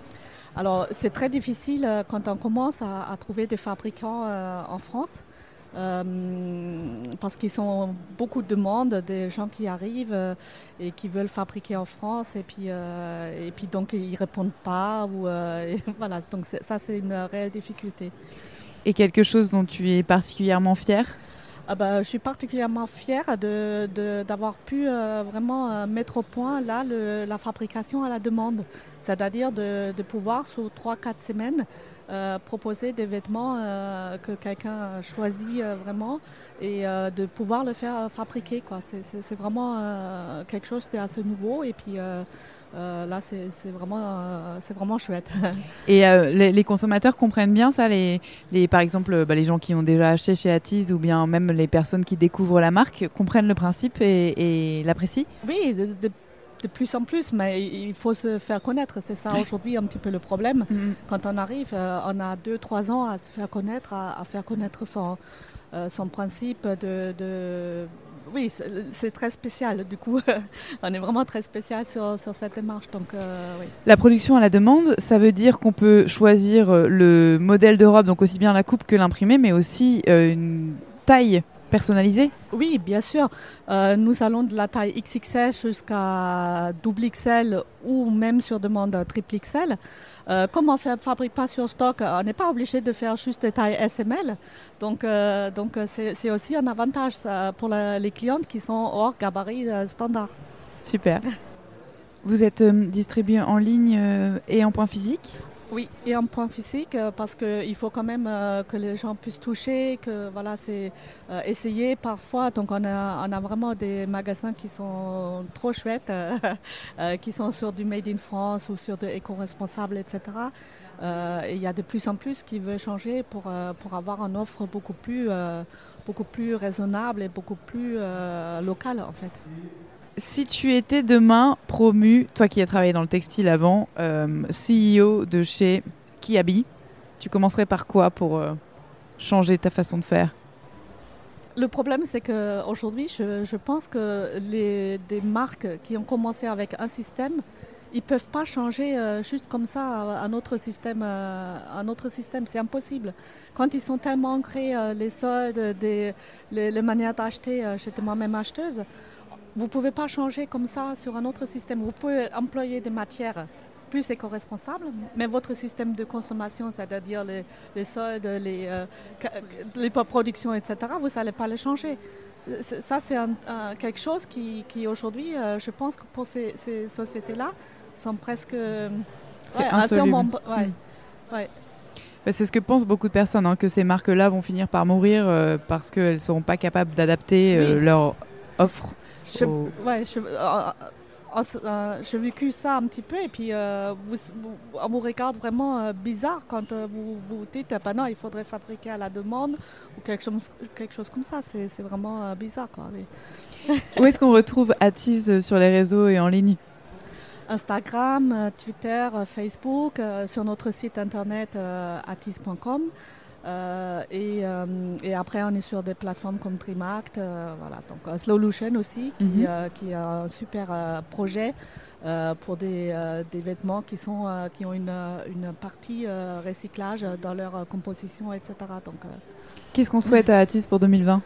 F: Alors c'est très difficile euh, quand on commence à, à trouver des fabricants euh, en France. Euh, parce qu'ils ont beaucoup de demandes, des gens qui arrivent euh, et qui veulent fabriquer en France et puis, euh, et puis donc ils répondent pas ou [laughs] voilà. Donc ça c'est une réelle difficulté.
B: et quelque chose dont tu es particulièrement fière?
F: Ah bah, je suis particulièrement fière de- de- d'avoir pu euh, vraiment mettre au point là le- la fabrication à la demande, c'est-à-dire de, de pouvoir sur 3-4 semaines euh, proposer des vêtements euh, que quelqu'un choisit euh, vraiment et de pouvoir le faire fabriquer. quoi. C'est- vraiment quelque chose d'assez nouveau et puis là c'est vraiment, c'est vraiment chouette. [laughs]
B: Et les, les consommateurs comprennent bien ça, les, les, par exemple bah, les gens qui ont déjà acheté chez Atis ou bien même les personnes qui découvrent la marque comprennent le principe et, et l'apprécient?
F: Oui, de, de- de plus en plus, mais il faut se faire connaître. C'est ça aujourd'hui un petit peu le problème. Quand on arrive, euh, on a deux, trois ans à se faire connaître, à, à faire connaître son, euh, son principe de... de- Oui, c'est très spécial. Du coup, [laughs] on est vraiment très spécial sur, sur cette démarche. Donc, euh, oui.
B: La production à la demande, ça veut dire qu'on peut choisir le modèle de robe, donc aussi bien la coupe que l'imprimé, mais aussi une taille personnalisée.
F: Oui, bien sûr. Euh, nous allons de la taille XXL jusqu'à double XL ou même sur demande triple XL. Euh, comme on ne fabrique pas sur stock, on n'est pas obligé de faire juste des tailles SML. Donc, euh, donc euh, c'est aussi un avantage pour la- les clientes qui sont hors gabarit euh, standard.
B: Super. [laughs] Vous êtes euh, distribué en ligne euh, et en point physique?
F: Oui, et un point physique, euh, parce qu'il faut quand même euh, que les gens puissent toucher, que voilà, c'est euh, essayer parfois. Donc on a, vraiment des magasins qui sont trop chouettes, [laughs] qui sont sur du Made in France ou sur de éco-responsable, etc. Et il y a de plus en plus qui veulent changer pour, avoir une offre beaucoup plus, beaucoup plus raisonnable et beaucoup plus locale en fait.
B: Si tu étais demain promu, toi qui as travaillé dans le textile avant, euh, CEO de chez Kiabi, tu commencerais par quoi pour euh, changer ta façon de faire?
F: Le problème, c'est qu'aujourd'hui, je, je pense que les, des marques qui ont commencé avec un système, ils ne peuvent pas changer euh, juste comme ça un autre système. c'est impossible. Quand ils sont tellement ancrés, les soldes, des, les, manières d'acheter, j'étais moi-même acheteuse, vous ne pouvez pas changer comme ça sur un autre système. Vous pouvez employer des matières plus éco-responsables, mais votre système de consommation, c'est-à-dire les, les soldes, les, euh, les productions, etc., vous n'allez pas les changer. Ça, c'est quelque chose qui, qui aujourd'hui, euh, je pense que pour ces, ces sociétés-là, sont presque...
B: C'est
F: ouais,
B: insoluble.
F: sûrement- ouais,
B: Mm.
F: ouais.
B: Bah, C'est ce que pensent beaucoup de personnes, hein, que ces marques-là vont finir par mourir euh, parce qu'elles ne seront pas capables d'adapter euh,
F: Oui.
B: leur offre.
F: Je-
B: au-
F: ouais, je- euh, euh, euh, j'ai vécu ça un petit peu et puis euh, vous, vous- on vous regarde vraiment euh, bizarre quand euh, vous vous dites ah ben non, il faudrait fabriquer à la demande ou quelque chose, quelque chose comme ça. C'est c'est vraiment euh, bizarre. Quoi.
B: Où est-ce qu'on retrouve Attise euh, sur les réseaux et en ligne?
F: Instagram, euh, Twitter, euh, Facebook, euh, sur notre site internet euh, atis.com. Euh, et, euh, et après, on est sur des plateformes comme Trimact, euh, voilà. Donc euh, Slowlution aussi, qui, qui a un super projet pour des, des vêtements qui, sont, qui ont une, une partie recyclage dans leur composition, etc. Donc,
B: Qu'est-ce qu'on souhaite à Attise pour 2020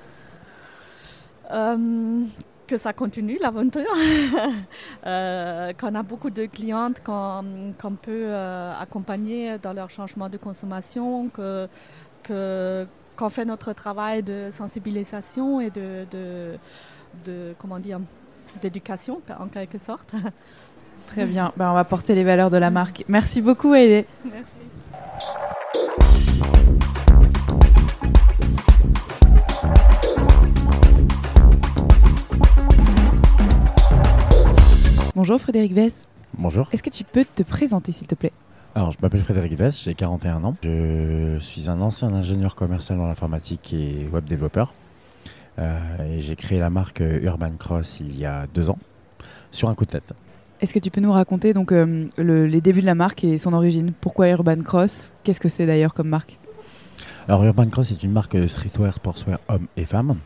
F: Euh, que ça continue l'aventure, [laughs] Euh, qu'on a beaucoup de clientes qu'on peut euh, accompagner dans leur changement de consommation, que que- qu'on fait notre travail de sensibilisation et de, de, de- comment dire d'éducation en quelque sorte. [laughs]
B: Très bien, Bah, on va porter les valeurs de la marque. Merci beaucoup Aïdé.
F: Merci.
B: Bonjour Frédéric Vess.
G: Bonjour.
B: Est-ce que tu peux te présenter s'il te plaît?
G: Alors, je m'appelle Frédéric Vess, j'ai 41 ans. Je suis un ancien ingénieur commercial dans l'informatique et web développeur. Euh, et j'ai créé la marque Urban Cross il y a deux ans, sur un coup de tête.
B: Est-ce que tu peux nous raconter donc euh, le- les débuts de la marque et son origine? Pourquoi Urban Cross? Qu'est-ce que c'est d'ailleurs comme marque?
G: Alors Urban Cross est une marque streetwear, sportswear, hommes et femmes.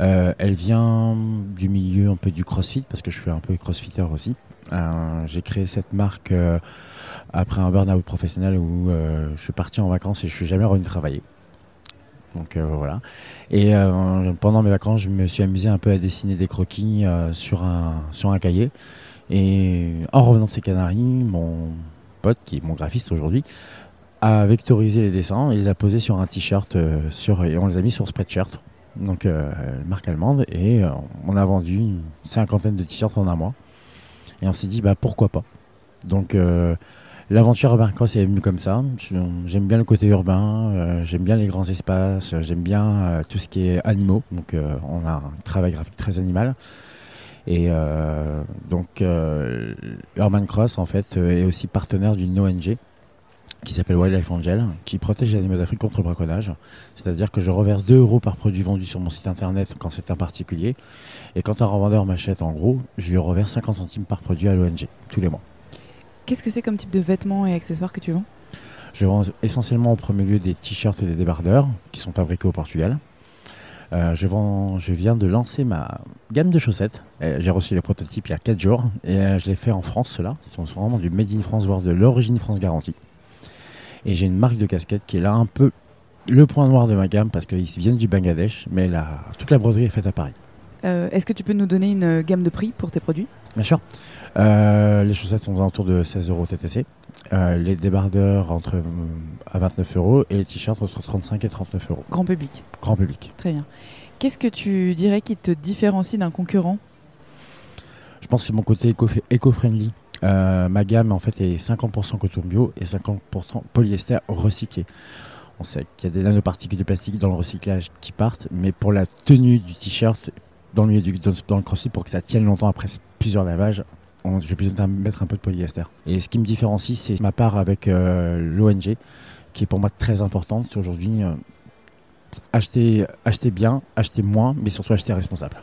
G: Euh, elle vient du milieu un peu du crossfit parce que je suis un peu crossfitter aussi. J'ai créé cette marque après un burn-out professionnel où euh, je suis parti en vacances et je suis jamais revenu travailler. Donc euh, voilà. Et euh, pendant mes vacances, je me suis amusé un peu à dessiner des croquis sur, un, sur un cahier. Et en revenant de ces Canaries, mon pote, qui est mon graphiste aujourd'hui, a vectorisé les dessins et les a posés sur un t-shirt euh, sur, et on les a mis sur Spreadshirt, donc euh, marque allemande, et euh, on a vendu une cinquantaine de t-shirts en un mois. Et on s'est dit, bah pourquoi pas Donc l'aventure Urban Cross est venue comme ça. J'aime bien le côté urbain, euh, j'aime bien les grands espaces, j'aime bien euh, tout ce qui est animaux, donc euh, on a un travail graphique très animal. Et euh, donc Urban Cross en fait est aussi partenaire d'une ONG qui s'appelle Wildlife Angel, qui protège les animaux d'Afrique contre le braconnage. C'est-à-dire que je reverse 2 euros par produit vendu sur mon site internet quand c'est un particulier. Et quand un revendeur m'achète en gros, je lui reverse 50 centimes par produit à l'ONG, tous les mois.
B: Qu'est-ce que c'est comme type de vêtements et accessoires que tu vends?
G: Je vends essentiellement en premier lieu des t-shirts et des débardeurs qui sont fabriqués au Portugal. Euh, je, vends, je viens de lancer ma gamme de chaussettes. Euh, J'ai reçu les prototypes il y a 4 jours et euh, je l'ai fait en France, ceux-là. Ce sont vraiment du Made in France, voire de l'origine France garantie. Et j'ai une marque de casquette qui est là un peu le point noir de ma gamme parce qu'ils viennent du Bangladesh, mais la, toute la broderie est faite à Paris.
B: Euh, Est-ce que tu peux nous donner une gamme de prix pour tes produits?
G: Bien sûr. Euh, les chaussettes sont aux alentours de 16 euros TTC. Euh, les débardeurs entre, euh, à 29 euros et les t-shirts entre 35 et 39 euros.
B: Grand public.
G: Grand public.
B: Très bien. Qu'est-ce que tu dirais qui te différencie d'un concurrent?
G: Je pense que c'est mon côté éco- éco-friendly. Euh, ma gamme en fait est 50% coton bio et 50% polyester recyclé. On sait qu'il y a des nanoparticules de plastique dans le recyclage qui partent, mais pour la tenue du t-shirt dans le milieu du dans le crossfit, pour que ça tienne longtemps après plusieurs lavages, on, je vais besoin de mettre un peu de polyester. Et ce qui me différencie, c'est ma part avec euh, l'ONG, qui est pour moi très importante aujourd'hui. Euh, acheter, acheter bien, acheter moins, mais surtout acheter responsable.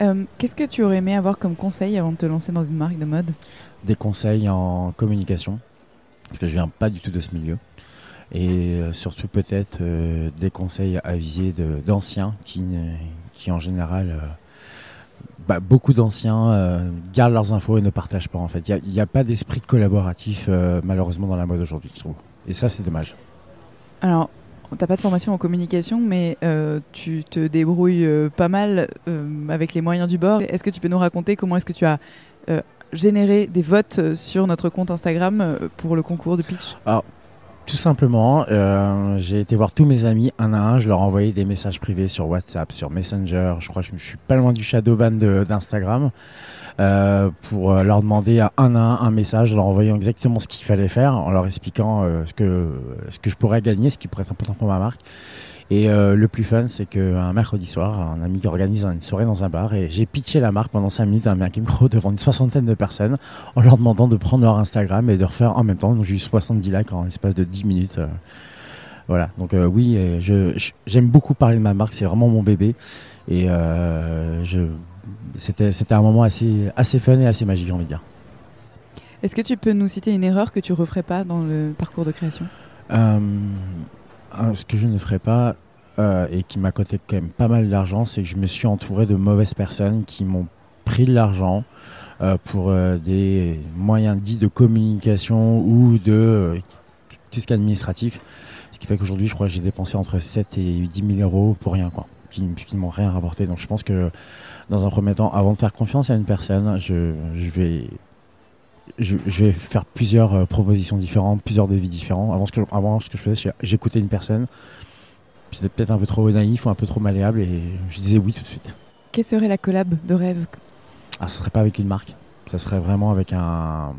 B: Euh, Qu'est-ce que tu aurais aimé avoir comme conseil avant de te lancer dans une marque de mode?
G: Des conseils en communication, parce que je viens pas du tout de ce milieu. Et euh, surtout peut-être euh, des conseils avisés d'anciens qui, ne- qui en général, euh, bah, beaucoup d'anciens euh, gardent leurs infos et ne partagent pas en fait. Il n'y a, pas d'esprit collaboratif euh, malheureusement dans la mode aujourd'hui, je trouve. Et ça c'est dommage.
B: Alors, t'as pas de formation en communication, mais euh, tu te débrouilles pas mal avec les moyens du bord. Est-ce que tu peux nous raconter comment est-ce que tu as généré des votes sur notre compte Instagram pour le concours de pitch?
G: Tout simplement, euh, j'ai été voir tous mes amis un à un, je leur ai envoyé des messages privés sur WhatsApp, sur Messenger, je crois que je, je suis pas loin du shadowban d'Instagram, euh, pour euh, leur demander à un à un un message, leur envoyant exactement ce qu'il fallait faire, en leur expliquant euh, ce, que, ce que je pourrais gagner, ce qui pourrait être important pour ma marque. Et euh, le plus fun, c'est qu'un mercredi soir, un ami qui organise une soirée dans un bar et j'ai pitché la marque pendant 5 minutes à un micro devant une soixantaine de personnes en leur demandant de prendre leur Instagram et de refaire en même temps. Donc j'ai eu 70 likes en l'espace de 10 minutes. euh, voilà, donc euh, oui, je- je- j'aime beaucoup parler de ma marque, c'est vraiment mon bébé. Et c'était, un moment assez, assez fun et assez magique, j'ai envie de dire.
B: Est-ce que tu peux nous citer une erreur que tu referais pas dans le parcours de création?
G: Euh, ce que je ne ferais pas euh, et qui m'a coûté quand même pas mal d'argent, c'est que je me suis entouré de mauvaises personnes qui m'ont pris de l'argent euh, pour euh, des moyens dits de communication ou de euh, tout ce qui est administratif. Ce qui fait qu'aujourd'hui, je crois j'ai dépensé entre 7 et 10 000 euros pour rien, quoi, qui, ne m'ont rien rapporté. Donc je pense que dans un premier temps, avant de faire confiance à une personne, je, je vais je, je vais faire plusieurs euh, propositions différentes, plusieurs devis différents. Avant ce que, avant, ce que je faisais, j'écoutais une personne. J'étais peut-être un peu trop naïf ou un peu trop malléable et je disais oui tout de suite.
B: Quelle serait la collab de rêve
G: Ah, ce serait pas avec une marque. Ça serait vraiment avec un,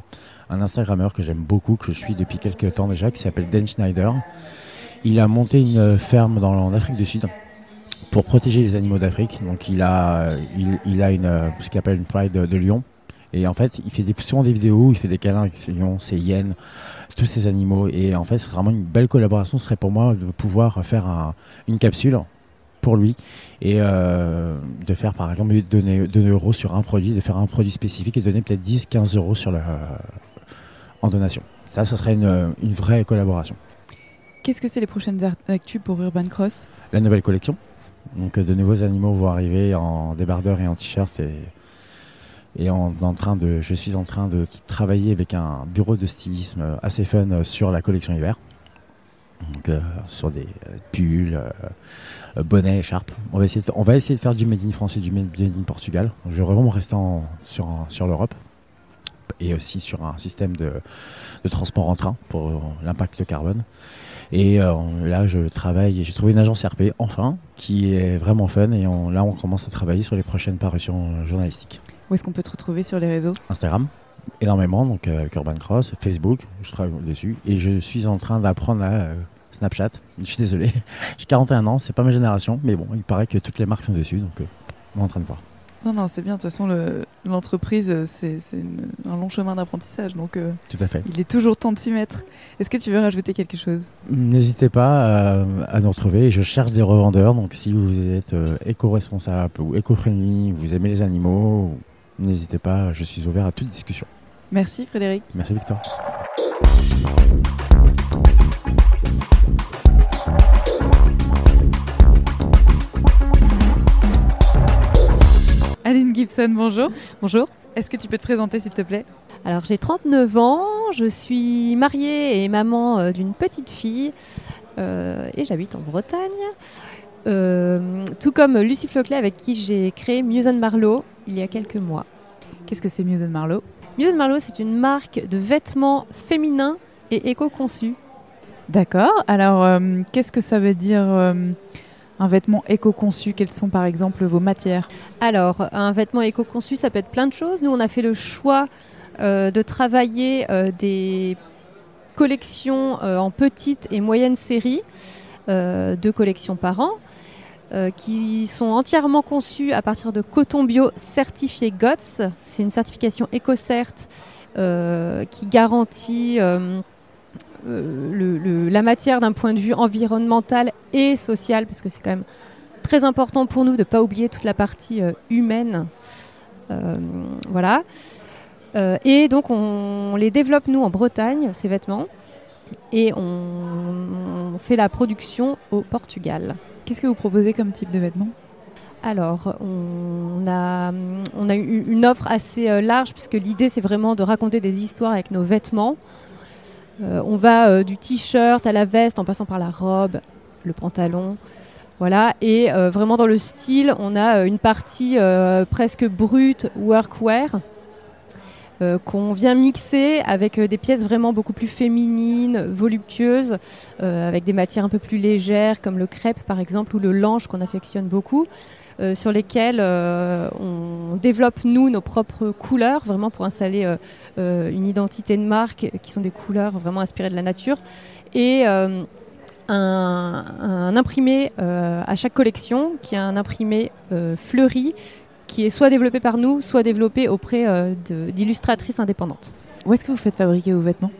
G: un Instagrammeur que j'aime beaucoup, que je suis depuis quelques temps déjà, qui s'appelle Dan Schneider. Il a monté une ferme dans, en Afrique du Sud pour protéger les animaux d'Afrique. Donc il a, il, il a une, ce qu'il appelle une pride de, de lion. Et en fait, il fait des, souvent des vidéos où il fait des câlins avec ses lions, ses hyènes, tous ces animaux. Et en fait, c'est vraiment une belle collaboration. Ce serait pour moi de pouvoir faire un- une capsule pour lui et euh, de faire par exemple donner 2 euros sur un produit, de faire un produit spécifique et donner peut-être 10, 15 euros sur en donation. Ça, ça serait une, une vraie collaboration.
B: Qu'est-ce que c'est les prochaines actus pour Urban Cross?
G: La nouvelle collection. Donc de nouveaux animaux vont arriver en débardeur et en t-shirt et et en train de, je suis en train de travailler avec un bureau de stylisme assez fun sur la collection hiver. Donc, euh, sur des euh, pulls, euh, bonnets, écharpes. On va, essayer de, on va essayer de faire du Made in France et du Made in Portugal. je vais vraiment rester sur, sur l'Europe et aussi sur un système de, de transport en train pour l'impact carbone. Et là, je travaille, j'ai trouvé une agence RP, enfin, qui est vraiment fun. Et là, on commence à travailler sur les prochaines parutions journalistiques.
B: Où est-ce qu'on peut te retrouver sur les réseaux
G: Instagram, énormément, donc euh, Urban Cross, Facebook, je travaille dessus. Et je suis en train d'apprendre à euh, Snapchat. Je suis désolé, [laughs] j'ai 41 ans, c'est pas ma génération, mais bon, il paraît que toutes les marques sont dessus, donc euh, on est en train de voir.
B: Non, non, c'est bien. De toute façon, l'entreprise, c'est un long chemin d'apprentissage. Donc,
G: Tout à fait.
B: il est toujours temps de s'y mettre. Est-ce que tu veux rajouter quelque chose?
G: N'hésitez pas à, nous retrouver. Je cherche des revendeurs. Donc, si vous êtes éco-responsable ou éco-friendly, vous aimez les animaux, N'hésitez pas, je suis ouvert à toute discussion.
B: Merci Frédéric.
G: Merci Victor.
B: Aline Gibson, bonjour.
H: Bonjour.
B: Est-ce que tu peux te présenter s'il te plaît?
H: Alors j'ai 39 ans, je suis mariée et maman euh, d'une petite fille euh, et j'habite en Bretagne. Euh, tout comme Lucie Floclet avec qui j'ai créé Muse Marlowe il y a quelques mois.
B: Qu'est-ce que c'est Muse Marlowe
H: Muse Marlowe, c'est une marque de vêtements féminins et éco-conçus.
B: D'accord. Alors, euh, qu'est-ce que ça veut dire euh, un vêtement éco-conçu? Quelles sont par exemple vos matières?
H: Alors, un vêtement éco-conçu, ça peut être plein de choses. Nous, on a fait le choix de travailler des collections en petite et moyenne série, deux collections par an. Euh, qui sont entièrement conçus à partir de coton bio certifié GOTS. C'est une certification EcoCert euh, qui garantit euh, la matière d'un point de vue environnemental et social, parce que c'est quand même très important pour nous de ne pas oublier toute la partie humaine. voilà. et donc on, les développe nous en Bretagne, ces vêtements, et on fait la production au Portugal.
B: Qu'est-ce que vous proposez comme type de vêtements?
H: Alors, on a, une offre assez euh, large puisque l'idée c'est vraiment de raconter des histoires avec nos vêtements. Euh, on va euh, du t-shirt à la veste en passant par la robe, le pantalon. Voilà, et vraiment dans le style, on a une partie presque brute, workwear, euh, qu'on vient mixer avec euh, des pièces vraiment beaucoup plus féminines, voluptueuses, euh, avec des matières un peu plus légères comme le crêpe par exemple ou le lange qu'on affectionne beaucoup. sur lesquelles on développe nous nos propres couleurs, vraiment pour installer une identité de marque qui sont des couleurs vraiment inspirées de la nature. Et un, un, imprimé à chaque collection, qui est un imprimé fleuri, qui est soit développé par nous, soit développé auprès euh, d'illustratrices indépendantes.
B: Où est-ce que vous faites fabriquer vos vêtements?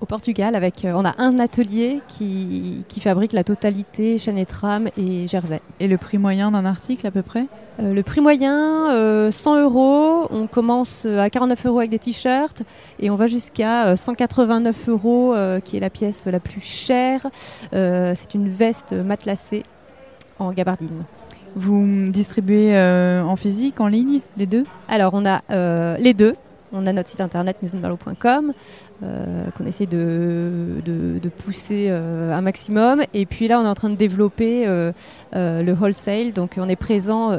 H: Au Portugal, avec, euh, on a un atelier qui, qui, fabrique la totalité chaîne et tram et jersey.
B: Et le prix moyen d'un article à peu près?
H: Euh, Le prix moyen, 100 euros. On commence à 49 euros avec des t-shirts et on va jusqu'à 189 euros, qui est la pièce la plus chère. C'est une veste matelassée en gabardine.
B: Vous distribuez euh, en physique, en ligne, les deux?
H: Alors, on a euh, les deux. On a notre site internet musenballo.com euh, qu'on essaie de, de, pousser un maximum. Et puis là, on est en train de développer le wholesale. Donc, on est présent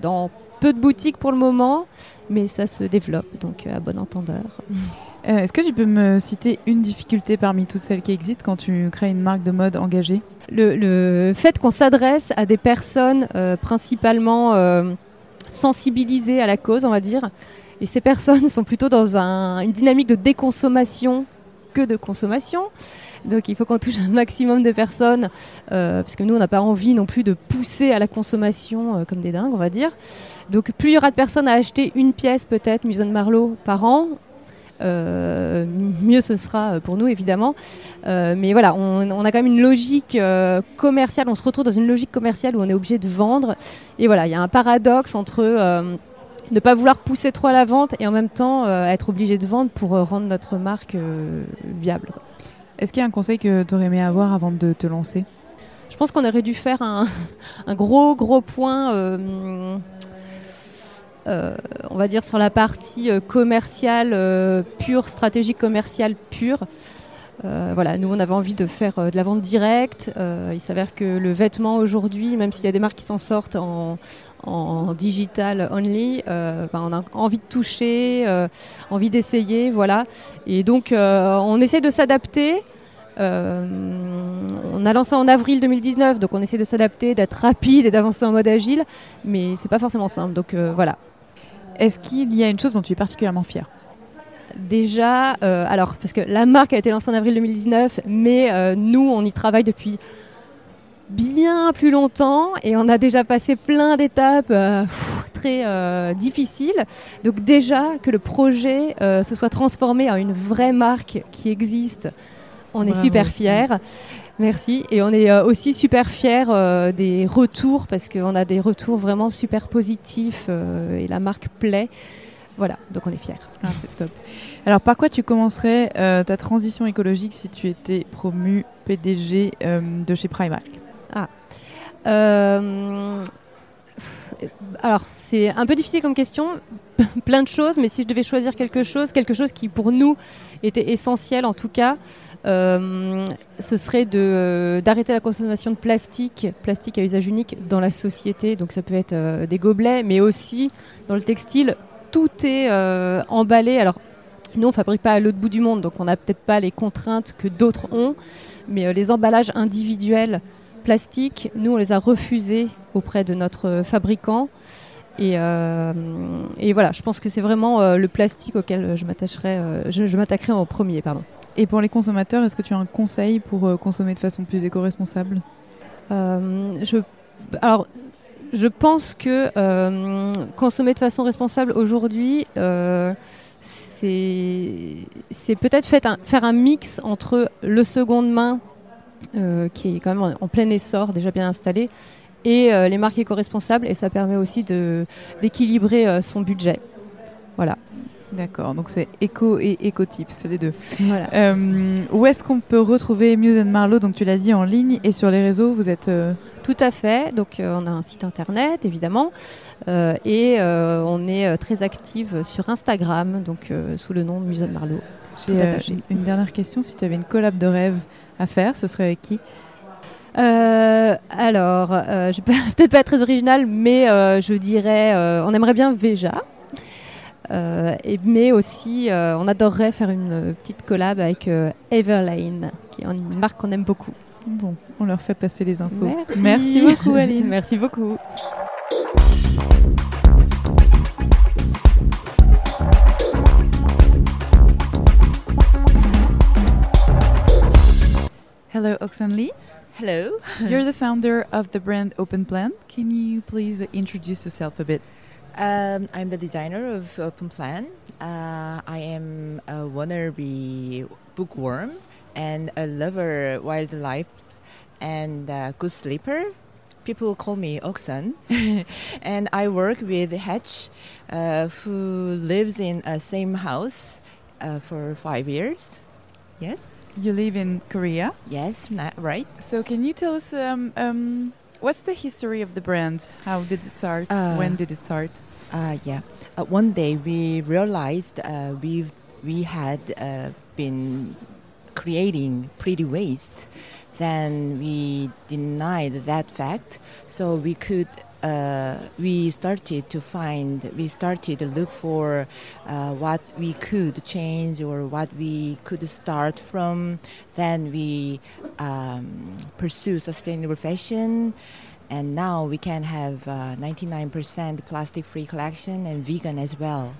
H: dans peu de boutiques pour le moment, mais ça se développe. Donc, à bon entendeur. [laughs]
B: Est-ce que tu peux me citer une difficulté parmi toutes celles qui existent quand tu crées une marque de mode engagée?
H: Le, fait qu'on s'adresse à des personnes euh, principalement euh, sensibilisées à la cause, on va dire, et ces personnes [laughs] sont plutôt dans une dynamique de déconsommation que de consommation. Donc il faut qu'on touche un maximum de personnes, euh, parce que nous, on n'a pas envie non plus de pousser à la consommation comme des dingues, on va dire. Donc plus il y aura de personnes à acheter une pièce peut-être, Muson Marlowe, par an, euh, mieux ce sera pour nous évidemment. Euh, mais voilà, on, on a quand même une logique euh, commerciale, on se retrouve dans une logique commerciale où on est obligé de vendre. Et voilà, il y a un paradoxe entre euh, ne pas vouloir pousser trop à la vente et en même temps euh, être obligé de vendre pour euh, rendre notre marque euh, viable.
B: Est-ce qu'il y a un conseil que tu aurais aimé avoir avant de te lancer?
H: Je pense qu'on aurait dû faire un, [laughs] un gros gros point, euh, euh, on va dire sur la partie euh, commerciale euh, pure, stratégie commerciale pure. Euh, voilà, nous on avait envie de faire euh, de la vente directe. Euh, il s'avère que le vêtement aujourd'hui, même s'il y a des marques qui s'en sortent en, digital only, euh, ben, on a envie de toucher, euh, envie d'essayer, voilà. Et donc euh, on essaie de s'adapter. Euh, on a lancé en avril 2019, donc on essaie de s'adapter, d'être rapide et d'avancer en mode agile, mais c'est pas forcément simple. Donc euh, voilà.
B: Est-ce qu'il y a une chose dont tu es particulièrement fière?
H: Déjà, euh, alors parce que la marque a été lancée en avril 2019, mais euh, nous on y travaille depuis bien plus longtemps et on a déjà passé plein d'étapes euh, très difficiles. Donc déjà que le projet se soit transformé en une vraie marque qui existe, on est
B: Bravo.
H: super fiers. Merci. Et on est euh, aussi super fiers euh, des retours parce qu'on a des retours vraiment super positifs euh, et la marque plaît. Voilà, donc on est fiers.
B: Ah, c'est top. Alors, par quoi tu commencerais euh, ta transition écologique si tu étais promu PDG de chez Primark?
H: Euh, alors, c'est un peu difficile comme question, [laughs] plein de choses, mais si je devais choisir quelque chose, quelque chose qui pour nous était essentiel en tout cas, ce serait de- d'arrêter la consommation de plastique, plastique à usage unique dans la société. Donc ça peut être euh, des gobelets, mais aussi dans le textile, tout est euh, emballé. Alors, nous, on fabrique pas à l'autre bout du monde, donc on n'a peut-être pas les contraintes que d'autres ont, mais euh, les emballages individuels plastiques, nous, on les a refusés auprès de notre euh, fabricant. Et, euh, voilà, je pense que c'est vraiment euh, le plastique auquel je m'attacherai, euh, je m'attaquerai en premier, pardon.
B: Et pour les consommateurs, est-ce que tu as un conseil pour euh, consommer de façon plus éco-responsable?
H: Euh, je, alors, je pense que euh, consommer de façon responsable aujourd'hui, c'est peut-être faire un mix entre le seconde main, qui est quand même en, plein essor, déjà bien installé, et les marques éco-responsables, et ça permet aussi d'équilibrer son budget. Voilà.
B: D'accord, donc c'est éco et éco-tips, les deux.
H: voilà.
B: Euh, où est-ce qu'on peut retrouver Muse Marlowe Donc tu l'as dit en ligne et sur les réseaux, vous êtes... euh,
H: Tout à fait. Donc, euh, on a un site internet, évidemment, et on est très active sur Instagram, donc sous le nom de Muson Marlowe.
B: j'ai, une, dernière question, si tu avais une collab de rêve à faire, ce serait avec qui?
H: Euh, alors, euh, je [laughs] peut-être pas être très originale, mais euh, je dirais, on aimerait bien Veja. Euh, et, mais aussi, euh, on adorerait faire une petite collab avec euh, Everlane, qui est une marque qu'on aime beaucoup.
B: Bon, on leur fait passer les infos.
H: Merci,
B: Merci beaucoup Aline.
H: Merci beaucoup.
B: Hello Oxen Lee,
I: Hello.
B: you're the founder of the brand Open Plan. Can you please introduce yourself a bit?
I: Um, I'm the designer of Open Plan. Uh, I am a wannabe bookworm and a lover wildlife and a good sleeper. People call me Oxen. [laughs] and I work with Hatch, uh, who lives in a same house uh, for five years. Yes.
B: You live in Korea.
I: Yes, right.
B: So can you tell us um, um, what's the history of the brand? How did it start?
I: Uh,
B: when did it start?
I: Uh, yeah. Uh, one day we realized uh, we've we had uh, been creating pretty waste. Then we denied that fact, so we could. Uh, we started to find. We started to look for uh, what we could change or what we could start from. Then we um, pursue sustainable fashion and now we can have uh, 99% plastic-free collection and vegan as well.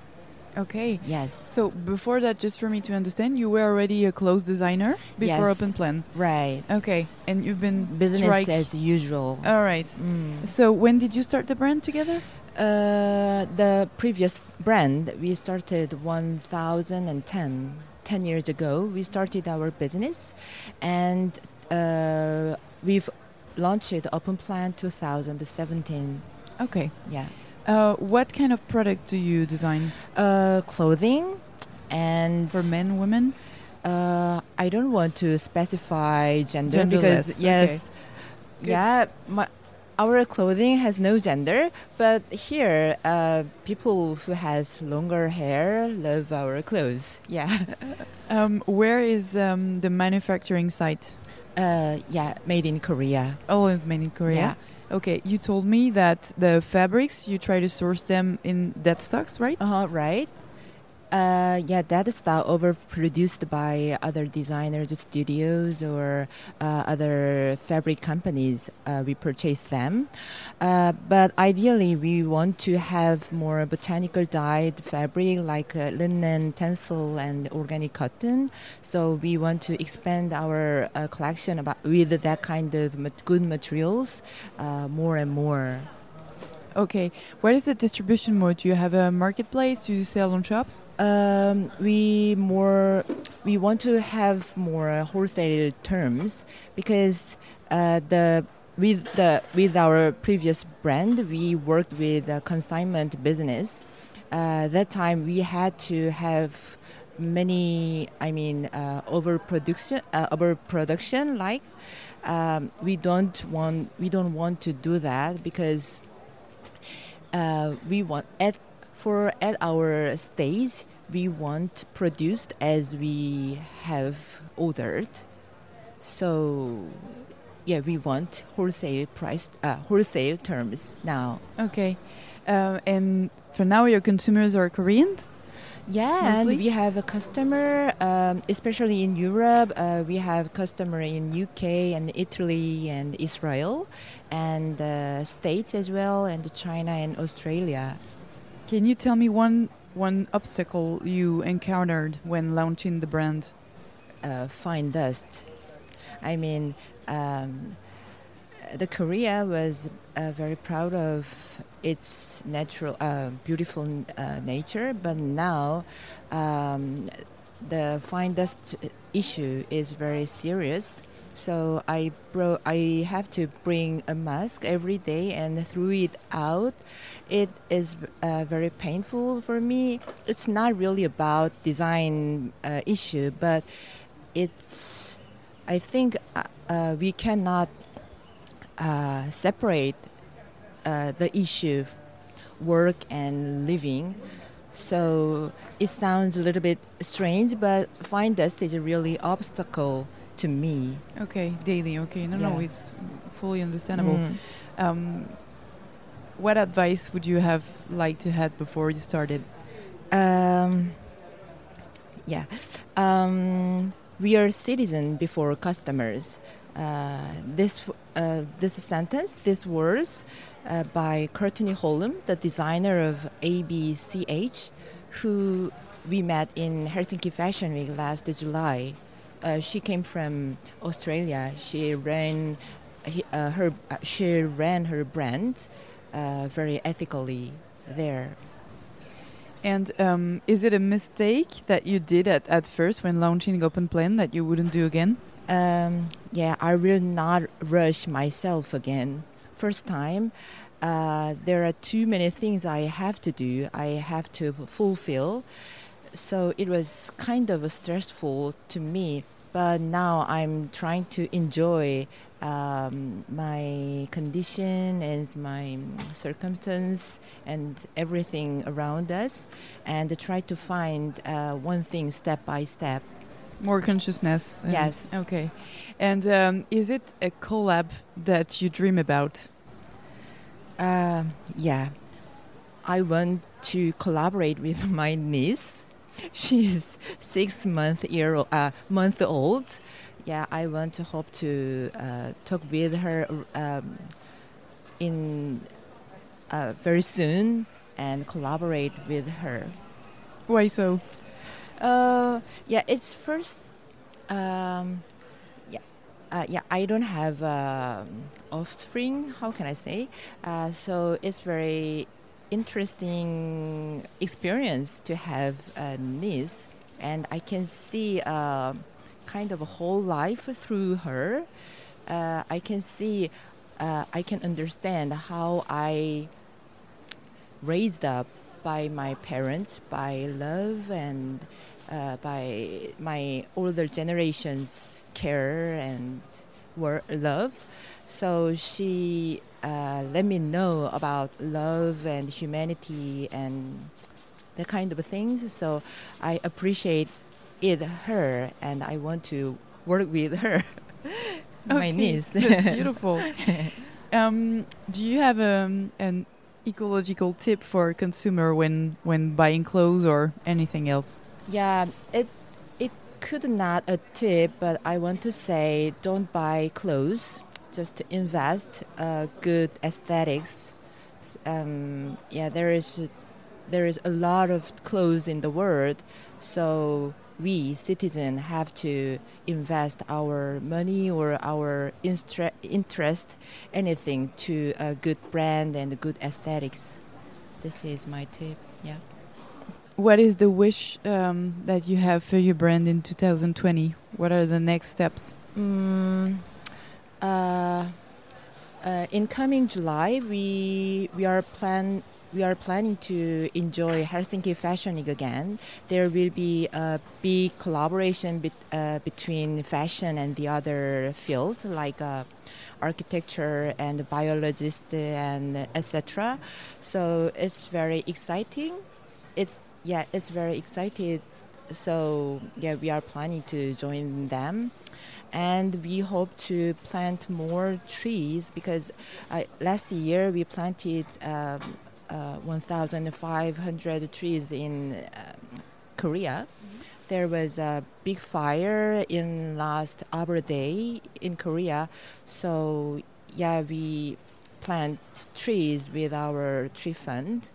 B: Okay.
I: Yes,
B: So before that, just for me to understand, you were already a clothes designer before
I: Yes.
B: Open Plan.
I: right.
B: Okay, and you've been
I: Business
B: strike-
I: as usual.
B: All right.
I: Mm.
B: So when did you start the brand together?
I: Uh, the previous brand we started 1010 10 years ago we started our business and uh, we've launched open plan 2017
B: Okay.
I: yeah
B: Uh, what kind of product do you design
I: uh, clothing and
B: for men, women?
I: uh, i don't want to specify gender
B: Genderless,
I: because yes
B: Good.
I: yeah my, our clothing has no gender but here uh, people who has longer hair love our clothes [laughs] yeah
B: Um, where is um, the manufacturing site?
I: uh, yeah made in korea
B: Oh, made in Korea.
I: Yeah.
B: Okay, you told me that the fabrics you try to source them in dead stocks, right?
I: uh-huh right uh, yeah, that style overproduced by other designers, studios, or uh, other fabric companies. Uh, we purchase them, uh, but ideally we want to have more botanical dyed fabric like uh, linen, tencel, and organic cotton. So we want to expand our uh, collection about with that kind of good materials more and more.
B: Okay, what is the distribution mode? Do you have a marketplace? Do you sell on shops?
I: Um, we more we want to have more wholesale terms because uh, the with the with our previous brand we worked with a consignment business. Uh, that time we had to have many I mean uh, overproduction uh, overproduction like um, we don't want we don't want to do that because uh, we want at for at our stage we want produced as we have ordered. So yeah we want wholesale price uh, wholesale terms now.
B: Okay, uh, and for now your consumers are Koreans.
I: Yeah
B: Mostly?
I: and we have a customer um, especially in europe uh, we have customer in uk and italy and israel and uh, states as well and china and australia
B: Can you tell me one one obstacle you encountered when launching the brand?
I: uh, fine dust. I mean, um, the Korea was uh, very proud of its natural, uh, beautiful uh, nature, but now um, the fine dust issue is very serious. So I bro- I have to bring a mask every day and throw it out. It is uh, very painful for me. It's not really about design uh, issue, but it's I think uh, uh, we cannot uh, separate uh, the issue of work and living. So it sounds a little bit strange, but fine dust is a really obstacle to me.
B: Okay, daily. Okay, no, no, it's fully understandable.
I: Mm.
B: Um, what advice would you have liked to had before you started?
I: Um, yeah, um, we are citizen before customers. Uh, this uh, this sentence, these words, uh, by Courtney Holm, the designer of ABCH, who we met in Helsinki Fashion Week last July. Uh, she came from Australia. She ran uh, her uh, she ran her brand uh, very ethically there.
B: And um, is it a mistake that you did at, at first when launching Open Plan that you wouldn't do again?
I: Um, yeah, I will not rush myself again. First time, uh, there are too many things I have to do. I have to fulfill. So it was kind of stressful to me. But now I'm trying to enjoy um, my condition and my circumstance and everything around us, and try to find uh, one thing step by step.
B: More consciousness. and-
I: Yes.
B: Okay. And um, is it a collab that you dream about?
I: Um, yeah, I want to collaborate with [laughs] my niece. She's six month year uh, month old. Yeah, I want to hope to uh, talk with her um, in uh, very soon and collaborate with her.
B: Why so?
I: Uh, yeah, it's first. Um, yeah, uh, yeah. I don't have um, offspring. How can I say? Uh, so it's very interesting experience to have a niece, and I can see uh, kind of a whole life through her. Uh, I can see, uh, I can understand how I raised up by my parents, by love and uh, by my older generations' care and wor- love. So she uh, let me know about love and humanity and the kind of things. So I appreciate it her and I want to work with her. [laughs] my
B: Okay,
I: niece.
B: That's [laughs] beautiful. um, do you have um, an ecological tip for a consumer when when buying clothes or anything else?
I: Yeah, it it could not a tip, but I want to say don't buy clothes. Just invest uh, good aesthetics. Um, yeah, there is there is a lot of clothes in the world, so we citizens have to invest our money or our interest anything to a good brand and good aesthetics. This is my tip. Yeah.
B: What is the wish um, that you have for your brand in 2020? What are the next steps?
I: Mm, uh, uh, in coming July, we we are plan we are planning to enjoy Helsinki Fashion Week again. There will be a big collaboration uh, between fashion and the other fields like uh, architecture and biologist and etc. So it's very exciting. It's yeah, it's very excited. So yeah, we are planning to join them and we hope to plant more trees because uh, last year we planted um, uh, 1,500 trees in um, Korea. There was a big fire in last Arbor Day in Korea, so yeah, we plant trees with our tree fund,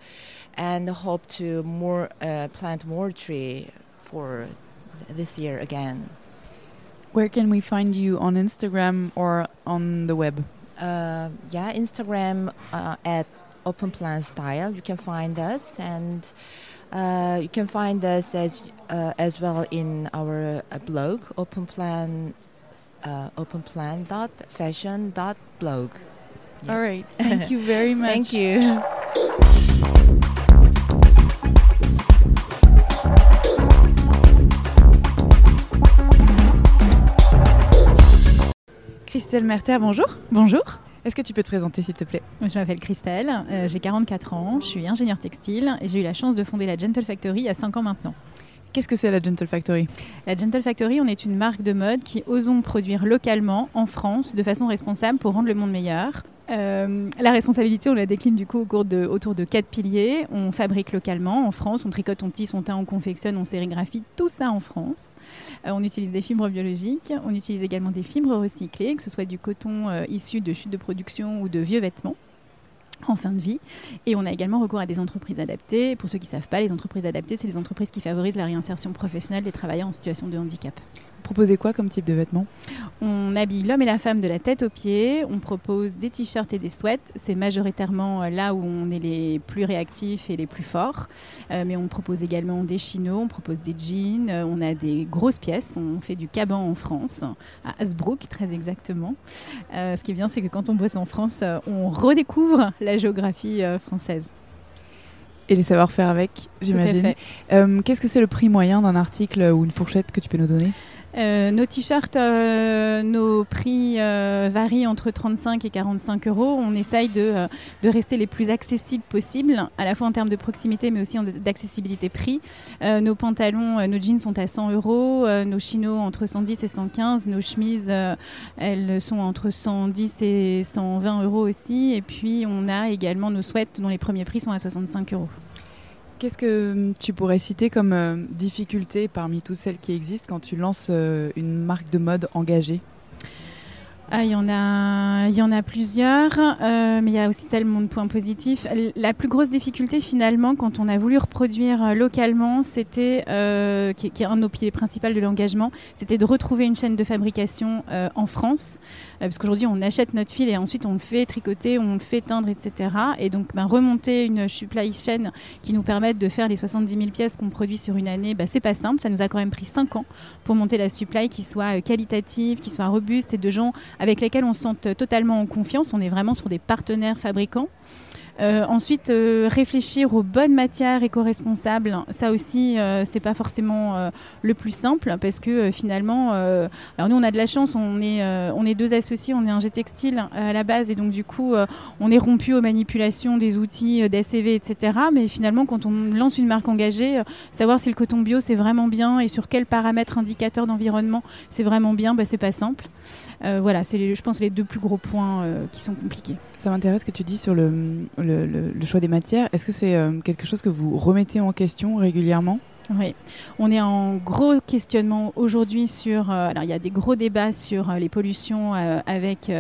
I: and hope to more uh, plant more tree for this year again.
B: Where can we find you on Instagram or on the web?
I: Uh, yeah, Instagram uh, at Open Plan Style. You can find us, and uh, you can find us as uh, as well in our uh, blog, Open Plan, uh, Openplan dot fashion dot blog. Yeah.
B: All right. Thank you very [laughs] much.
I: Thank you.
B: Christelle Merter, bonjour.
J: Bonjour,
B: Est-ce que tu peux te présenter s'il te plaît?
J: Je m'appelle Christelle, euh, j'ai 44 ans, je suis ingénieure textile et j'ai eu la chance de fonder la Gentle Factory il y a 5 ans maintenant.
B: Qu'est-ce que c'est la Gentle Factory?
J: La Gentle Factory, on est une marque de mode qui osons produire localement en France de façon responsable pour rendre le monde meilleur. Euh, la responsabilité, on la décline du coup autour de quatre piliers. On fabrique localement en France, on tricote, on tisse, on teint, on confectionne, on sérigraphie, tout ça en France. Euh, on utilise des fibres biologiques, on utilise également des fibres recyclées, que ce soit du coton euh, issu de chutes de production ou de vieux vêtements en fin de vie. Et on a également recours à des entreprises adaptées. Pour ceux qui ne savent pas, les entreprises adaptées, c'est les entreprises qui favorisent la réinsertion professionnelle des travailleurs en situation de handicap.
B: Proposez quoi comme type de vêtements
J: On habille l'homme et la femme de la tête aux pieds. On propose des t-shirts et des sweats. C'est majoritairement euh, là où on est les plus réactifs et les plus forts. Euh, mais on propose également des chinos, on propose des jeans. euh, on a des grosses pièces. On fait du caban en France, à Hasbrook très exactement. Euh, ce qui est bien, c'est que quand on bosse en France, on redécouvre la géographie française.
B: Et les savoir-faire avec, j'imagine. Euh, Qu'est-ce que c'est le prix moyen d'un article ou une fourchette que tu peux nous donner?
J: Euh, nos t-shirts, euh, nos prix euh, varient entre 35 et 45 euros. On essaye de, de rester les plus accessibles possibles, à la fois en termes de proximité, mais aussi d'accessibilité prix. Nos pantalons, nos jeans sont à 100 euros, nos chinos entre 110 et 115, nos chemises, elles sont entre 110 et 120 euros aussi. Et puis, on a également nos sweats dont les premiers prix sont à 65 euros.
B: Qu'est-ce que hum, tu pourrais citer comme euh, difficulté parmi toutes celles qui existent quand tu lances euh, une marque de mode engagée?
J: Ah, il y en a, y en a plusieurs, euh, mais il y a aussi tellement de points positifs. La plus grosse difficulté finalement, quand on a voulu reproduire euh, localement, c'était, euh, qui, est un de nos piliers principaux de l'engagement, c'était de retrouver une chaîne de fabrication en France, parce qu'aujourd'hui on achète notre fil et ensuite on le fait tricoter, on le fait teindre, etc. Et donc ben, remonter une supply chain qui nous permette de faire les 70 000 pièces qu'on produit sur une année, ben, c'est pas simple. Ça nous a quand même pris 5 ans pour monter la supply qui soit qualitative, qui soit robuste et de gens avec lesquels on se sent totalement en confiance. On est vraiment sur des partenaires fabricants. Euh, ensuite, euh, réfléchir aux bonnes matières éco-responsables, ça aussi, euh, c'est pas forcément le plus simple parce que finalement, alors nous on a de la chance, on est, on est deux associés, on est un G textile à la base et donc du coup, on est rompu aux manipulations des outils d'ACV, etc. Mais finalement, quand on lance une marque engagée, savoir si le coton bio c'est vraiment bien et sur quels paramètres indicateurs d'environnement c'est vraiment bien, bah, c'est pas simple. Voilà, c'est je pense les deux plus gros points qui sont compliqués.
B: Ça m'intéresse ce que tu dis sur le le, choix des matières. Est-ce que c'est euh, quelque chose que vous remettez en question régulièrement?
J: Oui, on est en gros questionnement aujourd'hui sur. Euh, alors, il y a des gros débats sur euh, les pollutions euh, avec,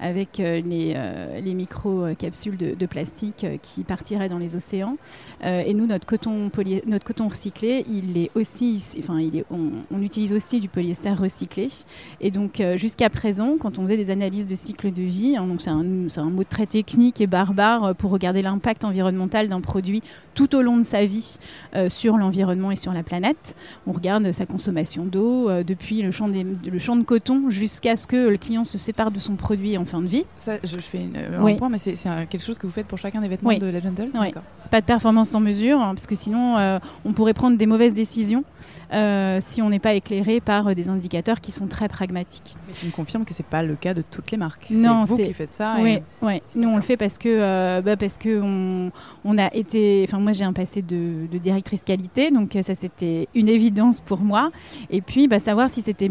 J: avec les, les micro-capsules de, plastique qui partiraient dans les océans. et nous, notre coton, notre coton recyclé, il est aussi. Enfin, il est, on, utilise aussi du polyester recyclé. Et donc, jusqu'à présent, quand on faisait des analyses de cycle de vie, hein, donc c'est un, un, mot très technique et barbare pour regarder l'impact environnemental d'un produit tout au long de sa vie sur l'environnement et sur la planète. On regarde sa consommation d'eau euh, depuis le champ, le champ de coton jusqu'à ce que le client se sépare de son produit en fin de vie.
B: Ça, je, fais une, un point, mais c'est quelque chose que vous faites pour chacun des vêtements de la Gentle
J: oui. Pas de performance sans mesure, hein, parce que sinon euh, on pourrait prendre des mauvaises décisions euh, si on n'est pas éclairé par des indicateurs qui sont très pragmatiques.
B: Mais tu me confirmes que c'est pas le cas de toutes les marques.
J: Non,
B: c'est vous qui faites ça.
J: Oui, et... nous on le fait parce que bah, parce que on, on, a été, enfin moi j'ai un passé de, de directrice qualité, donc donc ça c'était une évidence pour moi. Et puis bah, savoir si c'était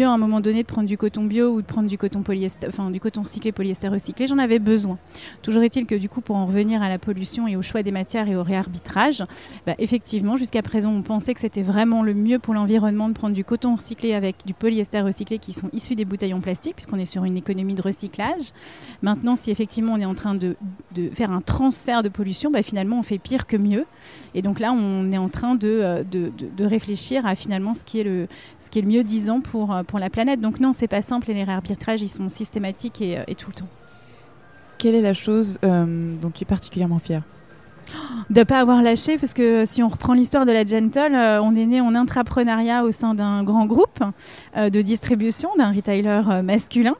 J: À un moment donné de prendre du coton bio ou de prendre du coton polyester, recyclé, polyester recyclé, j'en avais besoin. Toujours est-il que du coup, pour en revenir à la pollution et au choix des matières et au réarbitrage, bah, effectivement, jusqu'à présent, on pensait que c'était vraiment le mieux pour l'environnement de prendre du coton recyclé avec du polyester recyclé qui sont issus des bouteilles en plastique, puisqu'on est sur une économie de recyclage. Maintenant, si effectivement on est en train de, faire un transfert de pollution, bah, finalement, on fait pire que mieux. Et donc là, on est en train de, euh, réfléchir à finalement ce qui est le, ce qui est le mieux disant pour euh, pour la planète. Donc non, c'est pas simple et les réarbitrages, ils sont systématiques et, euh, tout le temps.
B: Quelle est la chose euh, dont tu es particulièrement fière?
J: De ne pas avoir lâché, parce que si on reprend l'histoire de la Gentle, euh, on est né en intrapreneuriat au sein d'un grand groupe euh, de distribution, d'un retailer euh, masculin.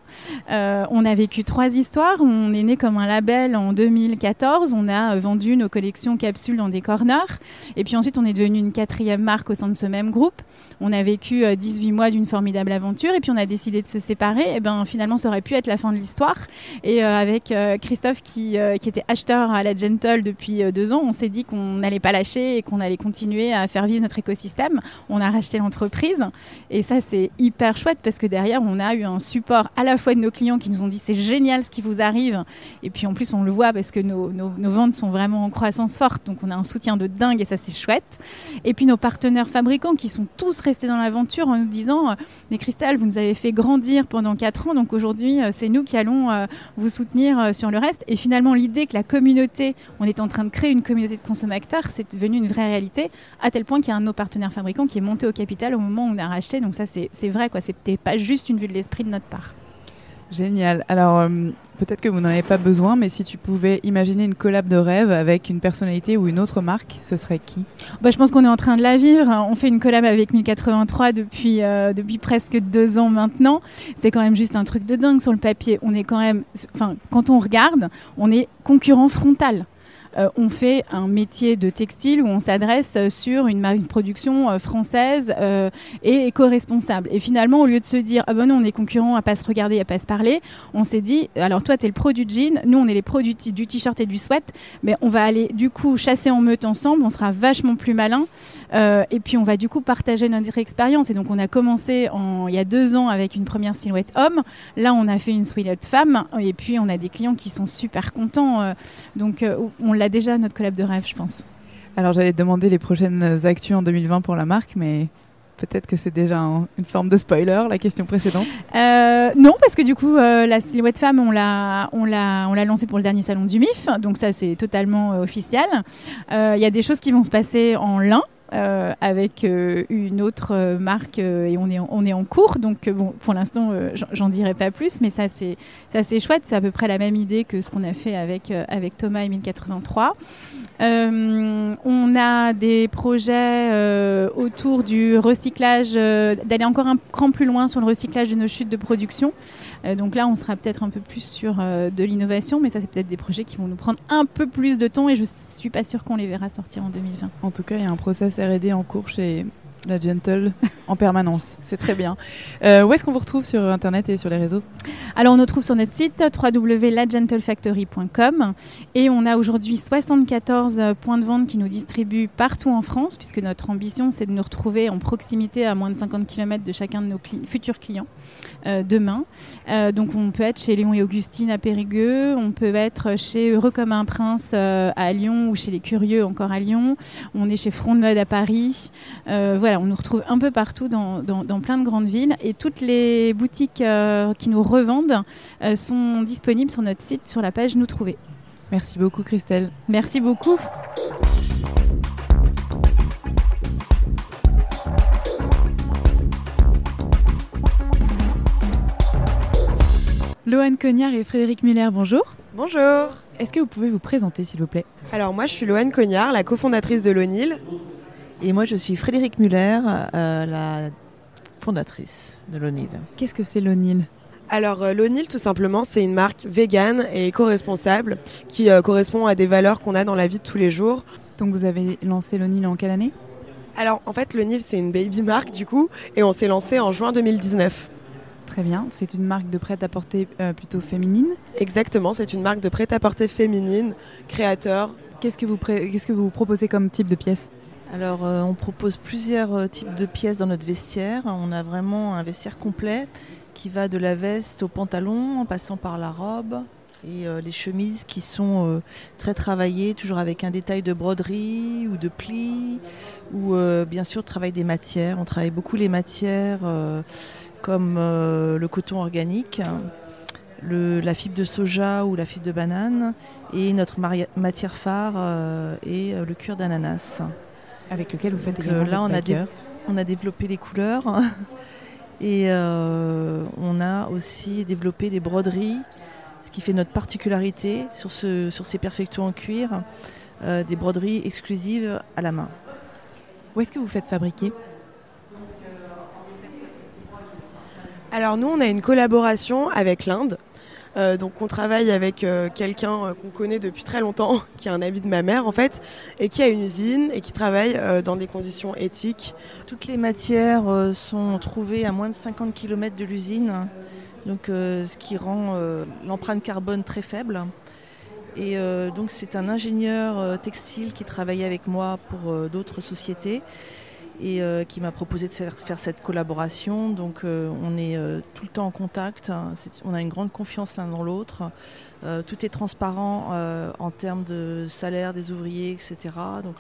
J: on a vécu trois histoires. On est né comme un label en 2014. On a vendu nos collections capsules dans des corners. Et puis ensuite, on est devenu une quatrième marque au sein de ce même groupe. On a vécu 18 mois d'une formidable aventure. Et puis on a décidé de se séparer. Et ben finalement, ça aurait pu être la fin de l'histoire. Et avec Christophe, qui, qui était acheteur à la Gentle depuis deux ans, on s'est dit qu'on n'allait pas lâcher et qu'on allait continuer à faire vivre notre écosystème. On a racheté l'entreprise et ça c'est hyper chouette parce que derrière on a eu un support à la fois de nos clients qui nous ont dit c'est génial ce qui vous arrive et puis en plus on le voit parce que nos, ventes sont vraiment en croissance forte donc on a un soutien de dingue et ça c'est chouette. Et puis nos partenaires fabricants qui sont tous restés dans l'aventure en nous disant mais Christelle vous nous avez fait grandir pendant 4 ans donc aujourd'hui euh, c'est nous qui allons euh, vous soutenir euh, sur le reste et finalement l'idée que la communauté on est en train de créer une communauté de consommateurs, c'est devenu une vraie réalité, à tel point qu'il y a un de nos partenaires fabricants qui est monté au capital au moment où on a racheté. Donc ça, c'est vrai, quoi. C'était pas juste une vue de l'esprit de notre part.
B: Génial. Alors, euh, peut-être que vous n'en avez pas besoin, mais si tu pouvais imaginer une collab de rêve avec une personnalité ou une autre marque, ce serait qui?
J: Bah, Je pense qu'on est en train de la vivre. On fait une collab avec 1083 depuis, euh, depuis presque deux ans maintenant. C'est quand même juste un truc de dingue sur le papier. On est quand même, enfin, quand on regarde, on est concurrent frontal. Euh, on fait un métier de textile où on s'adresse sur une, une production euh, française euh, et éco-responsable. Et finalement, au lieu de se dire, ah ben non, on est concurrents à pas se regarder, à pas se parler, on s'est dit, alors toi, tu es le pro du jean, nous, on est les pros du, t-shirt et du sweat, mais on va aller du coup chasser en meute ensemble, on sera vachement plus malin. et puis, on va du coup partager notre expérience. Et donc, on a commencé en, il y a deux ans avec une première silhouette homme. Là, on a fait une silhouette femme. Et puis, on a des clients qui sont super contents. donc, on l'a déjà, notre collab de rêve, je pense.
B: Alors j'allais te demander les prochaines actus en 2020 pour la marque, mais peut-être que c'est déjà un- une forme de spoiler, la question précédente.
J: Euh, non, parce que du coup, euh, la silhouette femme, on l'a, on l'a, on l'a lancée pour le dernier salon du MIF, donc ça c'est totalement euh, officiel. Il y a des choses qui vont se passer en lin. Euh, avec euh, une autre euh, marque et on est, en, on est en cours. Donc bon pour l'instant j'en- dirai pas plus mais ça c'est chouette. C'est à peu près la même idée que ce qu'on a fait avec avec Thomas et 1083 Euh, on a des projets autour du recyclage, d'aller encore un cran plus loin sur le recyclage de nos chutes de production. Euh, donc là, on sera peut-être un peu plus sur euh, de l'innovation, mais ça, c'est peut-être des projets qui vont nous prendre un peu plus de temps et je suis pas sûre qu'on les verra sortir en 2020.
B: En tout cas, il y a un process R&D en cours chez la Gentle [laughs] en permanence. C'est très bien. Euh, où est-ce qu'on vous retrouve sur Internet et sur les réseaux?
J: Alors, on nous trouve sur notre site www.lagentlefactory.com et on a aujourd'hui 74 points de vente qui nous distribuent partout en France, puisque notre ambition, c'est de nous retrouver en proximité à moins de 50 km de chacun de nos cli- futurs clients euh, demain. Euh, donc, on peut être chez Léon et Augustine à Périgueux, on peut être chez Heureux comme un prince euh, à Lyon ou chez Les Curieux encore à Lyon. On est chez Front de Mode à Paris. Euh, voilà, on nous retrouve un peu partout dans, dans- dans plein de grandes villes et toutes les boutiques euh, qui nous revendent euh, sont disponibles sur notre site sur la page Nous trouver.
B: Merci beaucoup Christelle.
J: Merci beaucoup.
B: Loane Cognard et Frédéric Muller, bonjour.
K: Bonjour.
B: Est-ce que vous pouvez vous présenter s'il vous plaît?
K: Alors moi je suis Loane Cognard, la cofondatrice de l'ONIL.
L: Et moi je suis Frédéric Muller, euh, la fondatrice de l'ONIL.
B: Qu'est-ce que c'est l'ONIL?
K: Alors euh, l'ONIL tout simplement c'est une marque végane et éco-responsable qui euh, correspond à des valeurs qu'on a dans la vie de tous les jours.
B: Donc vous avez lancé l'ONIL en quelle année?
K: Alors en fait l'ONIL c'est une baby marque du coup et on s'est lancé en juin 2019.
B: Très bien, c'est une marque de prêt-à-porter euh, plutôt féminine?
K: Exactement, c'est une marque de prêt-à-porter féminine, créateur.
B: Qu'est-ce que vous, pré- qu'est-ce que vous proposez comme type de pièce?
L: Alors euh, on propose plusieurs euh, types de pièces dans notre vestiaire. On a vraiment un vestiaire complet qui va de la veste au pantalon en passant par la robe et euh, les chemises qui sont très travaillées, toujours avec un détail de broderie ou de plis ou bien sûr travail des matières. On travaille beaucoup les matières comme le coton organique. la fibre de soja ou la fibre de banane et notre matière phare est le cuir d'ananas.
B: Avec lequel vous faites
L: Donc,
B: également
L: euh, là,
B: des
L: on a, on a développé les couleurs [laughs] et euh, on a aussi développé des broderies, ce qui fait notre particularité sur, ce, sur ces perfectos en cuir, euh, des broderies exclusives à la main.
B: Où est-ce que vous faites fabriquer?
K: Alors nous on a une collaboration avec l'Inde. Euh, donc on travaille avec euh, quelqu'un euh, qu'on connaît depuis très longtemps, [laughs] qui est un ami de ma mère en fait, et qui a une usine et qui travaille dans des conditions éthiques.
L: Toutes les matières sont trouvées à moins de 50 km de l'usine, donc ce qui rend l'empreinte carbone très faible. Et donc c'est un ingénieur textile qui travaillait avec moi pour d'autres sociétés et euh, qui m'a proposé de faire, cette collaboration. Donc euh, on est euh, tout le temps en contact, hein. On a une grande confiance l'un dans l'autre. Tout est transparent en termes de salaire des ouvriers, etc. Donc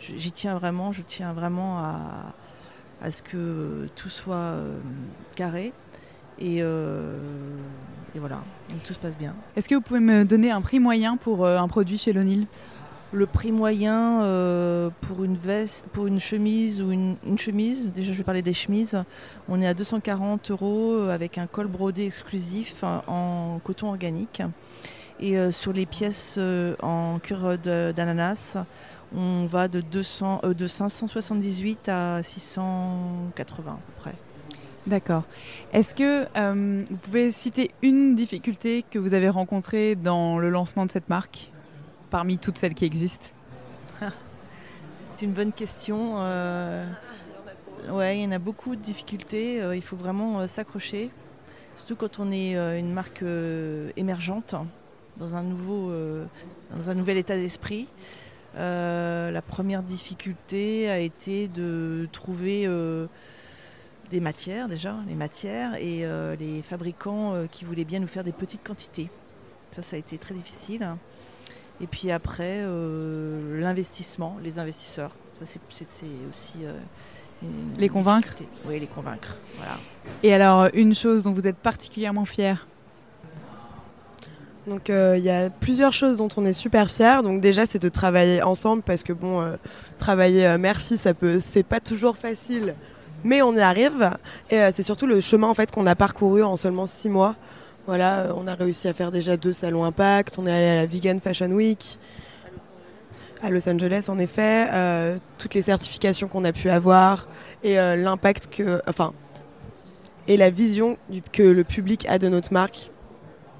L: j'y tiens vraiment, je tiens vraiment à, ce que tout soit carré. Et, voilà, tout se passe bien.
B: Est-ce que vous pouvez me donner un prix moyen pour un produit chez l'ONIL?
L: Le prix moyen euh, pour une veste, pour une chemise ou une, chemise, déjà je vais parler des chemises, on est à 240 euros euh, avec un col brodé exclusif euh, en coton organique. Et sur les pièces en cuir de- d'ananas, on va de, 200, euh, de 578 à 680 à peu près.
B: D'accord. Est-ce que vous pouvez citer une difficulté que vous avez rencontrée dans le lancement de cette marque? Parmi toutes celles qui existent [laughs]
L: C'est une bonne question. Euh, Ouais, il y en a beaucoup de difficultés. Euh, il faut vraiment euh, s'accrocher, surtout quand on est une marque émergente dans un, nouveau, dans un nouvel état d'esprit. La première difficulté a été de trouver des matières déjà, les matières, et les fabricants qui voulaient bien nous faire des petites quantités. Ça, ça a été très difficile. Et puis après, euh, l'investissement, les investisseurs. Ça, c'est- c'est c'est aussi euh, une
B: Les convaincre
L: difficulté. Oui, les convaincre. Voilà.
B: Et alors, une chose dont vous êtes particulièrement fier
K: Donc euh, il y a plusieurs choses dont on est super fiers. Donc déjà c'est de travailler ensemble parce que bon euh, travailler euh, mère-fille ça peut c'est pas toujours facile mais on y arrive et euh, c'est surtout le chemin en fait qu'on a parcouru en seulement six mois. Voilà, euh, on a réussi à faire déjà deux salons Impact, on est allé à la Vegan Fashion Week à Los Angeles en effet, euh, toutes les certifications qu'on a pu avoir et euh, l'impact que enfin et la vision que le public a de notre marque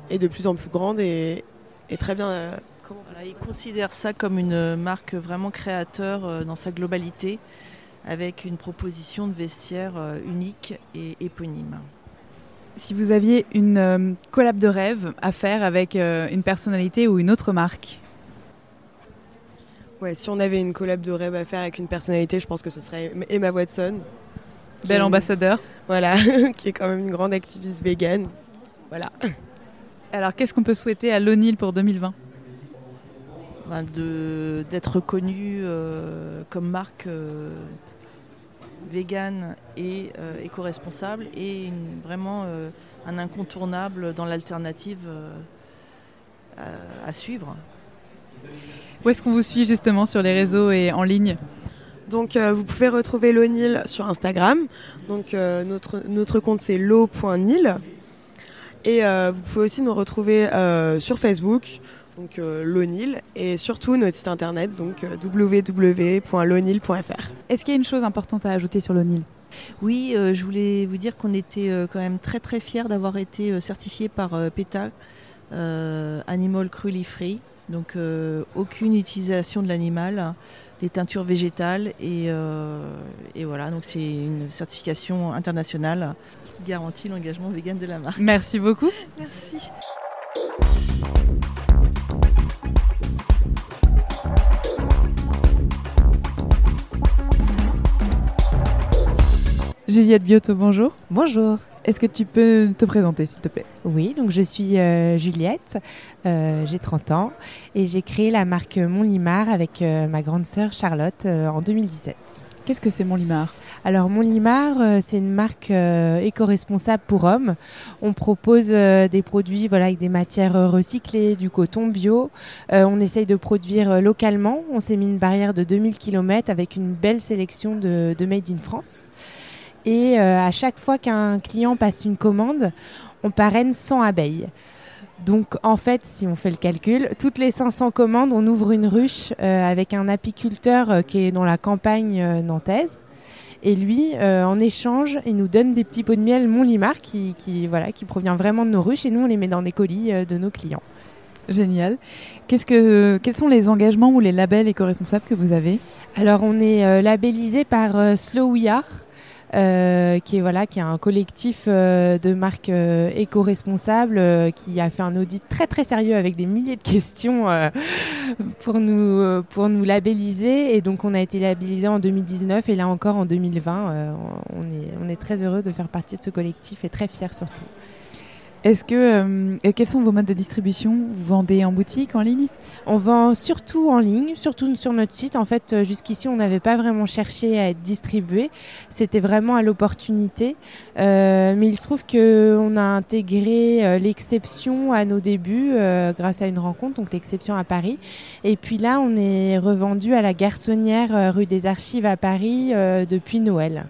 K: est de plus en plus grande et, très bien. euh,
L: Voilà, ça comme une marque vraiment créateur dans sa globalité, avec une proposition de vestiaire unique et éponyme.
B: Si vous aviez une euh, collab de rêve à faire avec euh, une personnalité ou une autre marque?
K: Ouais, si on avait une collab de rêve à faire avec une personnalité, je pense que ce serait Emma Watson.
B: Belle
K: une-
B: ambassadeur.
K: Voilà, [laughs] qui est quand même une grande activiste végane. Voilà.
B: Alors, qu'est-ce qu'on peut souhaiter à l'ONIL pour 2020
L: Ben, de- D'être reconnue euh, comme marque végane et euh, éco-responsable et une- vraiment euh, un incontournable dans l'alternative euh, à- à suivre.
B: Où est-ce qu'on vous suit justement sur les réseaux et en ligne?
K: Donc euh, vous pouvez retrouver l'ONIL sur Instagram. Donc euh, notre, notre compte c'est lo.nil. Et euh, vous pouvez aussi nous retrouver euh, sur Facebook, donc euh, l'ONIL, et surtout notre site internet, donc euh, www.lonil.fr.
B: Est-ce qu'il y a une chose importante à ajouter sur l'ONIL?
L: Oui, euh, je voulais vous dire qu'on était euh, quand même très très fiers d'avoir été euh, certifiés par euh, PETA euh, Animal Cruelty Free. Donc euh, aucune utilisation de l'animal, les teintures végétales et, euh, et voilà, donc c'est une certification internationale qui garantit l'engagement vegan de la marque.
B: Merci beaucoup.
L: Merci.
B: Juliette Biotto, bonjour.
M: Bonjour.
B: Est-ce que tu peux te présenter, s'il te plaît?
M: Oui, donc je suis euh, Juliette, euh, j'ai 30 ans et j'ai créé la marque Montlimar avec euh, ma grande sœur Charlotte en 2017.
B: Qu'est-ce que c'est Montlimar
M: Alors Montlimar, euh, c'est une marque euh, éco-responsable pour hommes. On propose euh, des produits voilà, avec des matières recyclées, du coton bio. On essaye de produire localement. On s'est mis une barrière de 2000 km avec une belle sélection de, de Made in France. Et euh, à chaque fois qu'un client passe une commande, on parraine 100 abeilles. Donc en fait, si on fait le calcul, toutes les 500 commandes, on ouvre une ruche euh, avec un apiculteur euh, qui est dans la campagne euh, nantaise. Et lui, en échange, il nous donne des petits pots de miel Montlimar qui, qui, voilà, qui provient vraiment de nos ruches et nous, on les met dans des colis de nos clients.
B: Génial. Que, quels sont les engagements ou les labels éco-responsables que vous avez?
M: Alors on est labellisé par Slow We Are. Euh, qui est voilà qui est un collectif euh, de marques euh, éco-responsables qui a fait un audit très très sérieux avec des milliers de questions pour nous pour nous labelliser et donc on a été labellisé en 2019 et là encore en 2020 euh, on est on est très heureux de faire partie de ce collectif et très fiers surtout.
B: Est-ce que euh, et quels sont vos modes de distribution? Vous vendez en boutique, en ligne?
M: On vend surtout en ligne, surtout sur notre site. En fait, euh, jusqu'ici, on n'avait pas vraiment cherché à être distribué. C'était vraiment à l'opportunité. Euh, mais il se trouve qu'on a intégré euh, l'exception à nos débuts grâce à une rencontre, donc l'exception à Paris. Et puis là, on est revendu à la Garçonnière rue des Archives à Paris depuis Noël.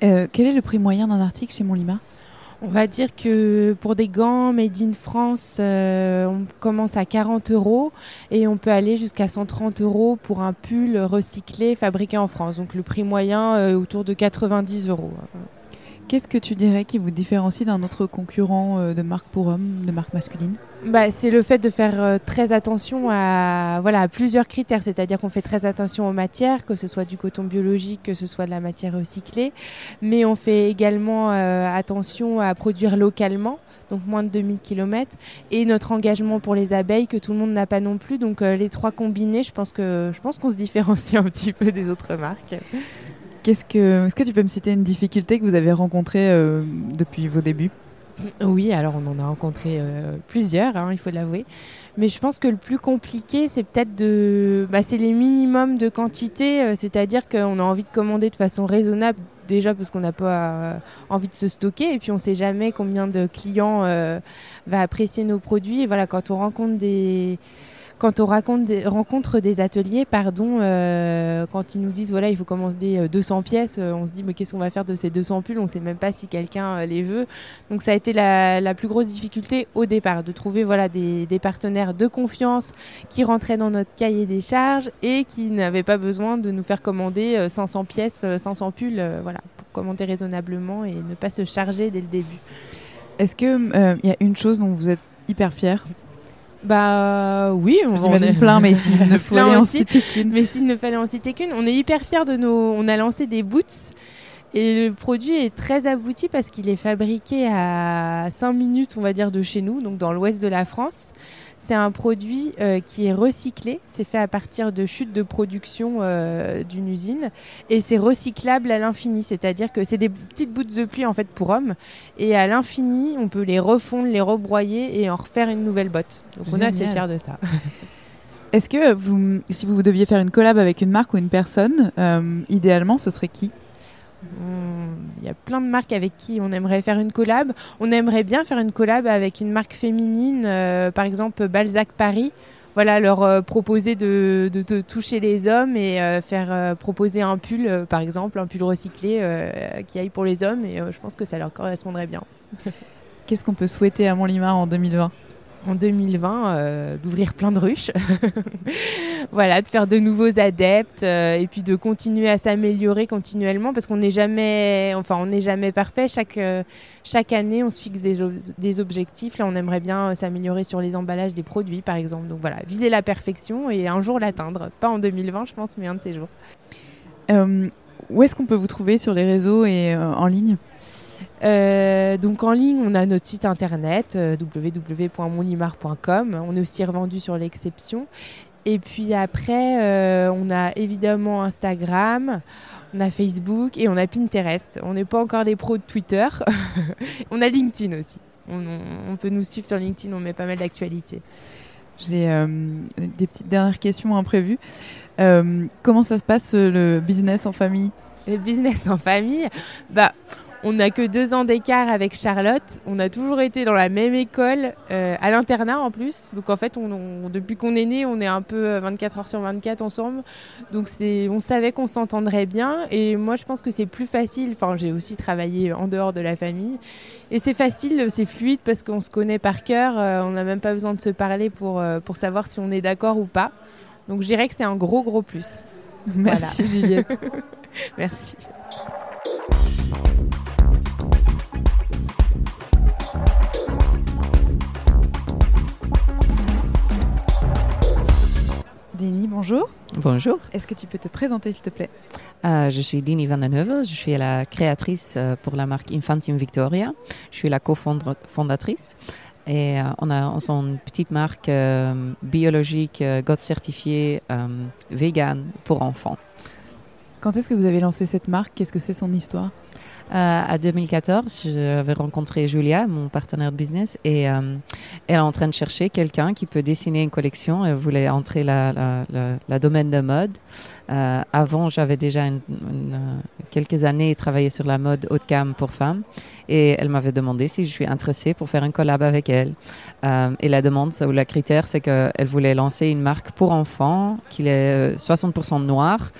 B: Quel est le prix moyen d'un article chez Montlimar
M: On va dire que pour des gants made in France, euh, on commence à 40 euros et on peut aller jusqu'à 130 euros pour un pull recyclé fabriqué en France. Donc le prix moyen euh, autour de 90 euros.
B: Qu'est-ce que tu dirais qui vous différencie d'un autre concurrent euh, de marque pour hommes, de marque masculine?
M: Bah, c'est le fait de faire euh, très attention à, voilà, plusieurs critères. C'est-à-dire qu'on fait très attention aux matières, que ce soit du coton biologique, que ce soit de la matière recyclée. Mais on fait également euh, attention à produire localement donc moins de 2000 km, et notre engagement pour les abeilles que tout le monde n'a pas non plus. Donc euh, les trois combinés, je pense que je pense qu'on se différencie [laughs] un petit peu des autres marques.
B: Qu'est-ce que, est-ce que tu peux me citer une difficulté que vous avez rencontrée depuis vos débuts?
M: Oui, alors on en a rencontré euh, plusieurs, hein, il faut l'avouer. Mais je pense que le plus compliqué, c'est peut-être de, bah, c'est les minimums de quantité, c'est-à-dire qu'on a envie de commander de façon raisonnable déjà parce qu'on n'a pas euh, envie de se stocker et puis on ne sait jamais combien de clients euh, va apprécier nos produits. Et voilà, quand on rencontre des quand on rencontre des ateliers, pardon, euh, quand ils nous disent voilà, il faut commander 200 pièces, on se dit mais qu'est-ce qu'on va faire de ces 200 pulls? On ne sait même pas si quelqu'un les veut. Donc ça a été la, plus grosse difficulté au départ, de trouver voilà des, partenaires de confiance qui rentraient dans notre cahier des charges et qui n'avaient pas besoin de nous faire commander 500 pièces, 500 pulls, voilà, pour commander raisonnablement et ne pas se charger dès le début.
B: Est-ce qu'il il y a une chose dont vous êtes hyper fier
M: bah oui,
B: on s'imagine plein, mais s'il ne [laughs] fallait en citer qu'une.
M: Mais s'il ne fallait en citer qu'une, on est hyper fiers de nos. On a lancé des boots et le produit est très abouti parce qu'il est fabriqué à 5 minutes, on va dire, de chez nous, donc dans l'ouest de la France. C'est un produit euh, qui est recyclé. C'est fait à partir de chutes de production euh, d'une usine et c'est recyclable à l'infini. C'est-à-dire que c'est des petites bouts de pluie en fait pour hommes et à l'infini, on peut les refondre, les rebroyer et en refaire une nouvelle botte. Donc on est assez fiers de ça. [laughs]
B: Est-ce que vous, si vous deviez faire une collab avec une marque ou une personne, euh, idéalement, ce serait qui?
M: Il y a plein de marques avec qui on aimerait faire une collab. On aimerait bien faire une collab avec une marque féminine, euh, par exemple Balzac Paris. Voilà, leur euh, proposer de, toucher les hommes et euh, faire proposer un pull, par exemple, un pull recyclé qui aille pour les hommes. Et je pense que ça leur correspondrait bien.
B: Qu'est-ce qu'on peut souhaiter à Montlimar en 2020
M: en 2020 euh, d'ouvrir plein de ruches, [laughs] voilà, de faire de nouveaux adeptes euh, et puis de continuer à s'améliorer continuellement parce qu'on n'est jamais, enfin on n'est jamais parfait. Chaque euh, chaque année, on se fixe des, des objectifs. Là, on aimerait bien s'améliorer sur les emballages des produits, par exemple. Donc voilà, viser la perfection et un jour l'atteindre. Pas en 2020, je pense, mais un de ces jours.
B: où est-ce qu'on peut vous trouver sur les réseaux et en ligne?
M: Euh, donc en ligne, on a notre site internet euh, www.monlimar.com. On est aussi revendu sur l'exception. Et puis après, euh, on a évidemment Instagram, on a Facebook et on a Pinterest. On n'est pas encore les pros de Twitter. [laughs] on a LinkedIn aussi. On, peut nous suivre sur LinkedIn, on met pas mal d'actualités.
B: J'ai des petites dernières questions imprévues. comment ça se passe le business en famille?
M: Le business en famille, bah on n'a que deux ans d'écart avec Charlotte. On a toujours été dans la même école, euh, à l'internat en plus. Donc en fait, on, depuis qu'on est né, on est un peu 24 euh, heures sur 24 ensemble. Donc on savait qu'on s'entendrait bien. Et moi, je pense que c'est plus facile. Enfin, j'ai aussi travaillé en dehors de la famille. Et c'est facile, c'est fluide parce qu'on se connaît par cœur. Euh, on n'a même pas besoin de se parler pour, pour savoir si on est d'accord ou pas. Donc je dirais que c'est un gros, gros plus.
B: Merci Juliette. [laughs]
M: Merci.
B: Dini, bonjour.
N: Bonjour.
B: Est-ce que tu peux te présenter, s'il te plaît?
N: Euh, Je suis Dini Vandenheuvel. Je suis la créatrice euh, pour la marque Infantium Victoria. Je suis la cofondatrice. Et euh, on a une petite marque biologique, God certifiée, vegan pour enfants.
B: Quand est-ce que vous avez lancé cette marque? Qu'est-ce que c'est son histoire?
N: À 2014, j'avais rencontré Julia, mon partenaire de business, et euh, elle est en train de chercher quelqu'un qui peut dessiner une collection. Elle voulait entrer la, la, domaine de mode. Euh, avant, j'avais déjà quelques années travaillé sur la mode haut de gamme pour femmes, et elle m'avait demandé si je suis intéressée pour faire un collab avec elle. et la demande, ou le critère, c'est qu'elle voulait lancer une marque pour enfants, qu'il est 60% noir,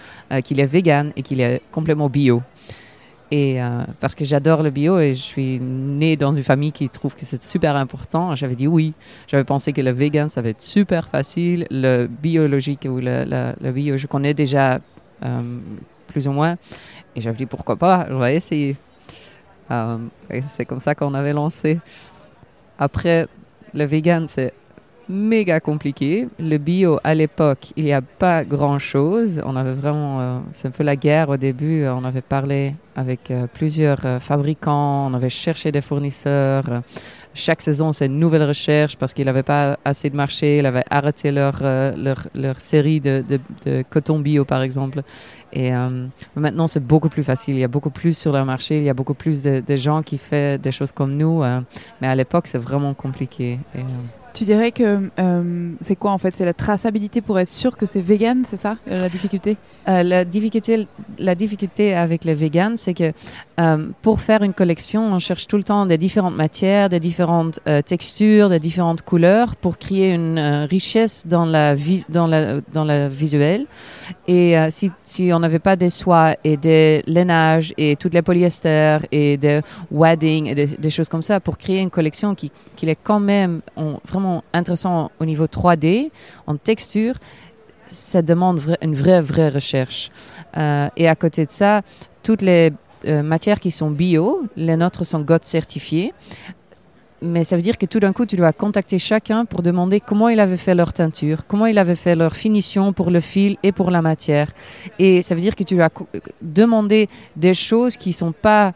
N: qu'il est vegan et qu'il est complètement bio. Et euh, parce que j'adore le bio et je suis née dans une famille qui trouve que c'est super important, j'avais dit oui. J'avais pensé que le vegan, ça va être super facile. Le biologique ou le, bio, je connais déjà euh, plus ou moins. Et j'avais dit pourquoi pas, je vais essayer. Euh, c'est comme ça qu'on avait lancé. Après, le vegan, c'est méga compliqué. Le bio, à l'époque, il n'y a pas grand-chose. On avait vraiment, euh, c'est un peu la guerre au début. On avait parlé avec euh, plusieurs euh, fabricants, on avait cherché des fournisseurs. Chaque saison, c'est une nouvelle recherche parce qu'il n'avait pas assez de marché. Il avait arrêté leur, leur, leur, série de, de, coton bio, par exemple. Et maintenant, c'est beaucoup plus facile. Il y a beaucoup plus sur le marché. Il y a beaucoup plus de, gens qui font des choses comme nous. mais à l'époque, c'est vraiment compliqué.
B: Tu dirais que euh, c'est quoi en fait? C'est la traçabilité pour être sûr que c'est vegan, c'est ça la difficulté?
N: Euh, la, difficulté la difficulté avec les vegan, c'est que euh, pour faire une collection, on cherche tout le temps des différentes matières, des différentes euh, textures, des différentes couleurs pour créer une euh, richesse dans la, dans visuelle. Et euh, si, on n'avait pas des soies et des lainages et toutes les polyester et des wadding et des, choses comme ça pour créer une collection qui, qui est quand même vraiment intéressant au niveau 3D, en texture, ça demande une vraie, vraie recherche. Euh, et à côté de ça, toutes les euh, matières qui sont bio, les nôtres sont GOT certifiées. Mais ça veut dire que tout d'un coup, tu dois contacter chacun pour demander comment il avait fait leur teinture, comment il avait fait leur finition pour le fil et pour la matière. Et ça veut dire que tu dois demander des choses qui ne sont pas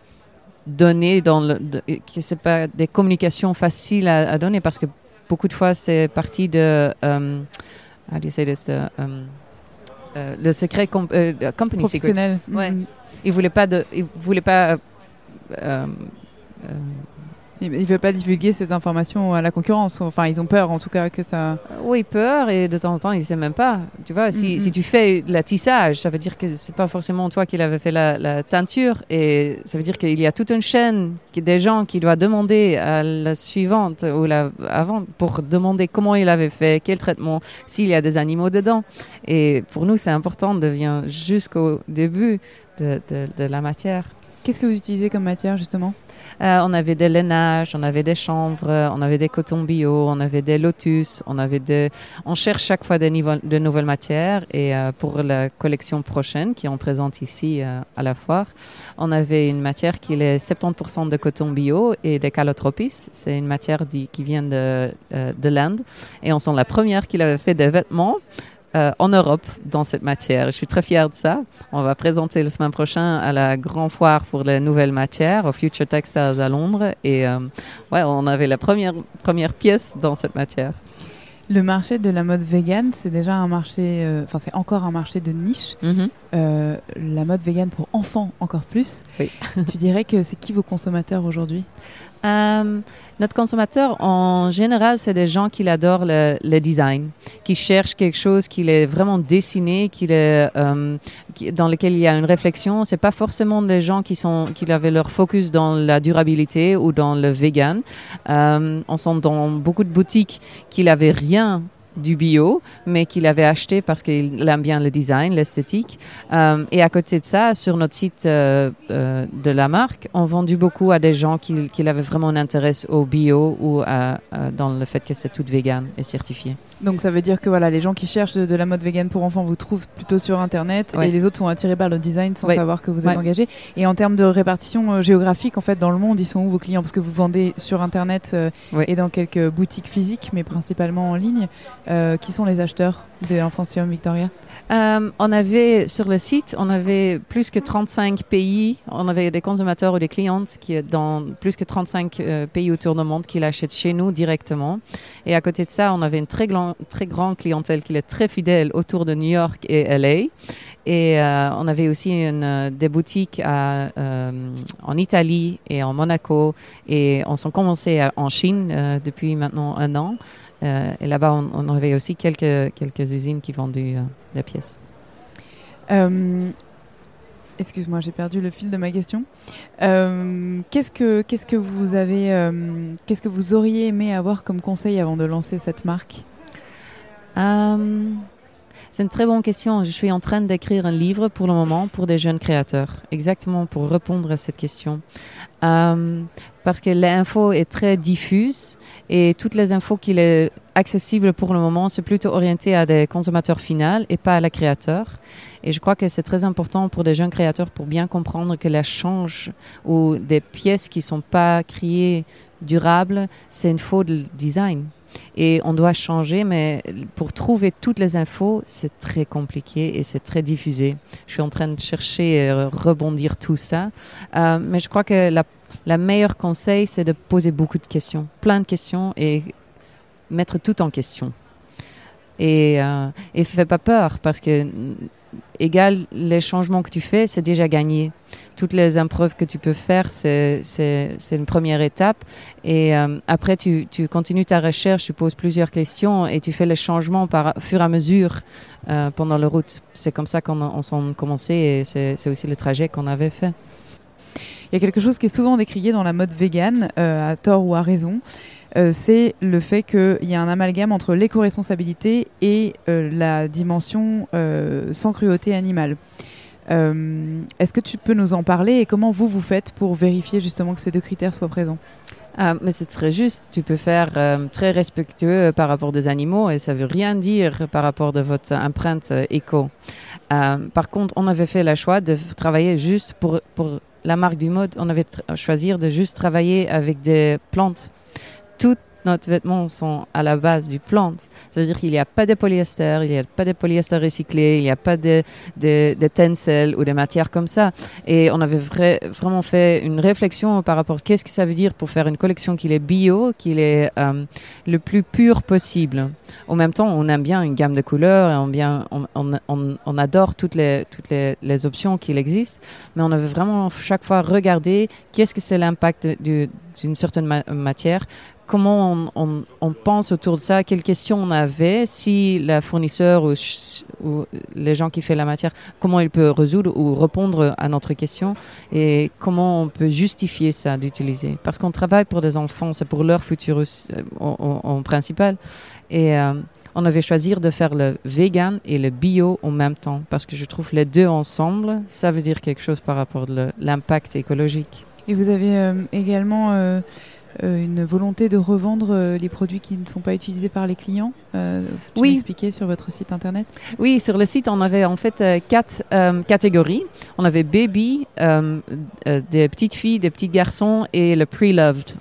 N: données dans le, de, c'est pas des communications faciles à, donner parce que beaucoup de fois c'est parti de um, how do you say this the, um, uh, le secret com uh, company
B: professionnel.
N: secret. Ouais. Mm -hmm. Il voulait pas de, il voulait pas. Euh,
B: il ne veut pas divulguer ces informations à la concurrence. Enfin, ils ont peur, en tout cas, que ça.
N: Oui, peur, et de temps en temps, ils ne savent même pas. Tu vois, si, mm -hmm. si tu fais la tissage, ça veut dire que c'est pas forcément toi qui l'avais fait la, la, teinture, et ça veut dire qu'il y a toute une chaîne des gens qui doivent demander à la suivante ou la avant pour demander comment il avait fait, quel traitement, s'il y a des animaux dedans. Et pour nous, c'est important de venir jusqu'au début de, de, de la matière.
B: Qu'est-ce que vous utilisez comme matière justement?
N: Euh, On avait des lainages, on avait des chanvres, on avait des cotons bio, on avait des lotus, on avait des... On cherche chaque fois de nouvelles matières. Et euh, pour la collection prochaine qui on présente ici euh, à la foire, on avait une matière qui est 70% de coton bio et des calotropis. C'est une matière qui vient de, de l'Inde. Et on sent la première qui avait fait des vêtements euh, en Europe dans cette matière. Je suis très fière de ça. On va présenter la semaine prochaine à la Grand Foire pour les nouvelles matières, au Future Textiles à Londres. Et euh, ouais, on avait la première, première pièce dans cette matière.
B: Le marché de la mode vegan, c'est déjà un marché, enfin euh, c'est encore un marché de niche.
N: Mm -hmm.
B: euh, la mode vegan pour enfants encore plus.
N: Oui.
B: tu dirais que c'est qui vos consommateurs aujourd'hui?
N: Euh, notre consommateur, en général, c'est des gens qui adorent le, design, qui cherchent quelque chose qui est vraiment dessiné, qui est, euh, dans lequel il y a une réflexion. C'est pas forcément des gens qui avaient leur focus dans la durabilité ou dans le vegan. Euh, on sent dans beaucoup de boutiques qu'il avait rien du bio, mais qu'il avait acheté parce qu'il aime bien le design, l'esthétique. Euh, et à côté de ça, sur notre site euh, euh, de la marque, on vendu beaucoup à des gens qui, avaient vraiment un intérêt au bio ou dans le fait que c'est tout vegan et certifié.
B: Donc ça veut dire que voilà, les gens qui cherchent de, de la mode vegan pour enfants vous trouvent plutôt sur Internet
N: ouais.
B: et les autres sont attirés par le design sans
N: ouais.
B: savoir que vous êtes engagé. Et en termes de répartition euh, géographique, en fait, dans le monde, ils sont où vos clients? Parce que vous vendez sur Internet euh, et dans quelques boutiques physiques, mais principalement en ligne. Euh, qui sont les acheteurs de Infantium Victoria?
N: On avait sur le site, on avait plus que 35 pays. On avait des consommateurs ou des clientes qui dans plus que 35 euh, pays autour du monde qui l'achètent chez nous directement. Et à côté de ça, on avait une très, très grande clientèle qui est très fidèle autour de New York et LA. Et euh, on avait aussi une, des boutiques euh, en Italie et en Monaco. Et on s'en commencé en Chine euh, depuis maintenant un an. Euh, et là-bas, on, avait aussi quelques, usines qui vendaient euh, des pièces.
B: Euh, Excuse-moi, j'ai perdu le fil de ma question. Euh, euh, qu'est-ce que vous auriez aimé avoir comme conseil avant de lancer cette marque?
N: Euh, c'est une très bonne question. Je suis en train d'écrire un livre pour le moment pour des jeunes créateurs, exactement pour répondre à cette question. Euh, parce que l'info est très diffuse et toutes les infos qu'il est accessible pour le moment. C'est plutôt orienté à des consommateurs finaux et pas à la créateur. Et je crois que c'est très important pour des jeunes créateurs pour bien comprendre que la change ou des pièces qui sont pas créées durables, c'est une faute de design. Et on doit changer, mais pour trouver toutes les infos, c'est très compliqué et c'est très diffusé. Je suis en train de chercher et rebondir tout ça. Euh, mais je crois que la, la meilleure conseil, c'est de poser beaucoup de questions, plein de questions et mettre tout en question. Et, euh, et fait pas peur parce que égal les changements que tu fais, c'est déjà gagné. Toutes les impreuves que tu peux faire, c'est une première étape. Et euh, après, tu, tu, continues ta recherche, tu poses plusieurs questions et tu fais les changements par fur et à mesure euh, pendant la route. C'est comme ça qu'on a commencé et c'est aussi le trajet qu'on avait fait.
B: Il y a quelque chose qui est souvent décrié dans la mode vegan, euh, à tort ou à raison. Euh, c'est le fait qu'il y a un amalgame entre l'éco-responsabilité et euh, la dimension euh, sans cruauté animale. Est-ce que tu peux nous en parler et comment vous vous faites pour vérifier justement que ces deux critères soient présents?
N: Ah, mais c'est très juste. Tu peux faire très respectueux par rapport des animaux et ça veut rien dire par rapport de votre empreinte éco. par contre, on avait fait le choix de travailler juste pour, pour la marque du mode. On avait choisi de juste travailler avec des plantes toutes nos vêtements sont à la base du plante. C'est-à-dire qu'il n'y a pas de polyester, il n'y a pas de polyester recyclé, il n'y a pas de, de, tencel ou de matières comme ça. Et on avait vraiment fait une réflexion par rapport à qu'est-ce que ça veut dire pour faire une collection qui est bio, qui est euh, le plus pur possible. En même temps, on aime bien une gamme de couleurs et on, bien, on, adore toutes, les, toutes les options qu'il existe, mais on avait vraiment chaque fois regardé qu'est-ce que c'est l'impact d'une certaine matière comment on, pense autour de ça, quelles questions on avait, si la fournisseur ou, les gens qui font la matière, comment ils peuvent résoudre ou répondre à notre question et comment on peut justifier ça d'utiliser. Parce qu'on travaille pour des enfants, c'est pour leur futur euh, en, principal. Et euh, on avait choisi de faire le vegan et le bio en même temps parce que je trouve les deux ensemble, ça veut dire quelque chose par rapport à l'impact écologique.
B: Et vous avez euh, également euh, une volonté de revendre euh, les produits qui ne sont pas utilisés par les clients euh, tu
N: Oui.
B: expliqué sur votre site internet
N: Oui, sur le site, on avait en fait quatre catégories. On avait baby, des petites filles, des petits garçons et le pre-loved.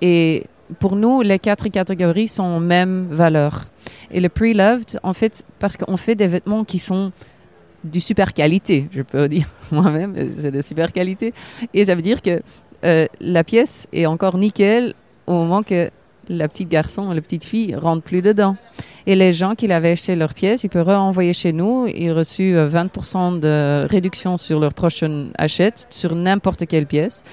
N: Et pour nous, les quatre catégories sont même valeur. Et le pre-loved, en fait, parce qu'on fait des vêtements qui sont du super qualité, je peux dire [laughs] moi-même, c'est de super qualité. Et ça veut dire que euh, la pièce est encore nickel au moment que la petite garçon la petite fille rentre plus dedans. Et les gens qui l'avaient acheté leur pièce, ils peuvent renvoyer chez nous. Ils reçu 20% de réduction sur leur prochaine achat, sur n'importe quelle pièce.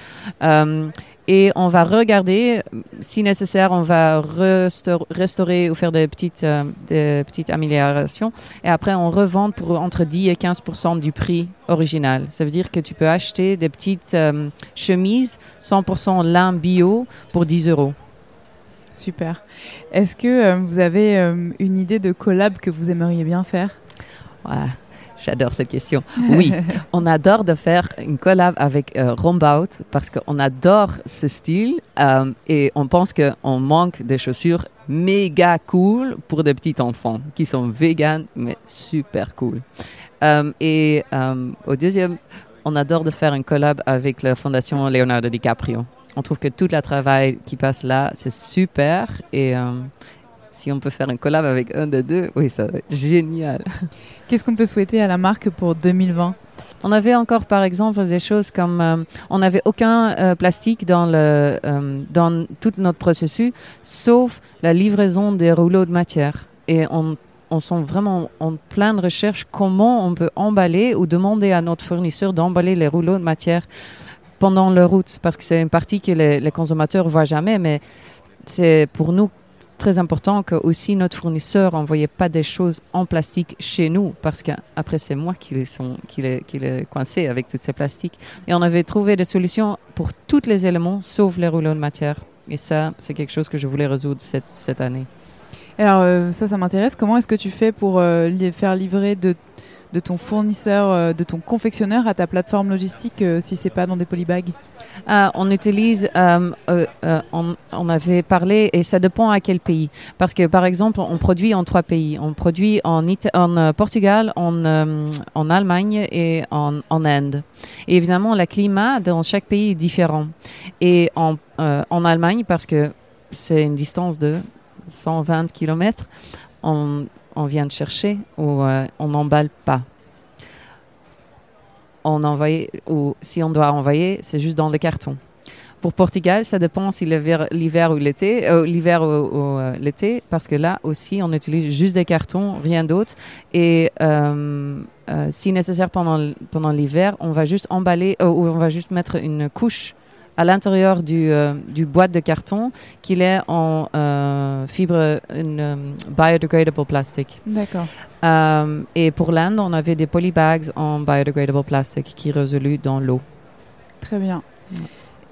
N: Euh, et on va regarder, si nécessaire, on va restaurer ou faire des petites, euh, des petites améliorations. Et après, on revend pour entre 10 et 15% du prix original. Ça veut dire que tu peux acheter des petites euh, chemises 100% lin bio pour 10 euros.
B: Super. Est-ce que euh, vous avez une idée de collab que vous aimeriez bien faire?
N: J'adore cette question. [laughs] Oui, on adore de faire une collab avec euh, Rombout parce qu'on adore ce style euh, et on pense qu'on manque de chaussures méga cool pour des petits enfants qui sont vegan mais super cool. Euh, et au deuxième, on adore de faire une collab avec la fondation Leonardo DiCaprio. On trouve que tout le travail qui passe là, c'est super et si on peut faire un collab avec un des deux, oui, ça va être génial. [laughs]
B: Qu'est-ce qu'on peut souhaiter à la marque pour 2020
N: on avait encore, par exemple, des choses comme euh, on n'avait aucun euh, plastique dans, le, euh, dans tout notre processus, sauf la livraison des rouleaux de matière. Et on, on sont vraiment en pleine recherche comment on peut emballer ou demander à notre fournisseur d'emballer les rouleaux de matière pendant leur route, parce que c'est une partie que les, consommateurs ne voient jamais, mais c'est pour nous très important que aussi notre fournisseur n'envoyait pas des choses en plastique chez nous parce qu'après c'est moi qui les sont qui les, qui les coincé avec tous ces plastiques. Et on avait trouvé des solutions pour tous les éléments sauf les rouleaux de matière. Et ça c'est quelque chose que je voulais résoudre cette, cette année.
B: Alors euh, ça ça m'intéresse. Comment est-ce que tu fais pour euh, les faire livrer de de ton fournisseur, euh, de ton confectionneur à ta plateforme logistique euh, si c'est pas dans des polybags
N: Euh, on utilise, on, avait parlé, et ça dépend à quel pays. Parce que, par exemple, on produit en trois pays. On produit en, Ita- en Portugal, en, en Allemagne et en, en Inde. Et évidemment, le climat dans chaque pays est différent. Et en, en Allemagne, parce que c'est une distance de 120 km, on, on vient de chercher ou euh, on n'emballe pas on envoie, ou si on doit envoyer, c'est juste dans le carton. Pour Portugal, ça dépend si l'hiver, ou l'été, euh, l'hiver ou, euh, l'été, parce que là aussi, on utilise juste des cartons, rien d'autre. Et si nécessaire pendant, pendant l'hiver, on va juste emballer, ou on va juste mettre une couche à l'intérieur du, euh, du boîte de carton qu'il est en euh, fibre, une euh, biodegradable plastique.
B: D'accord.
N: Euh, et pour l'Inde, on avait des polybags en biodegradable plastic qui résolus dans l'eau.
B: Très bien.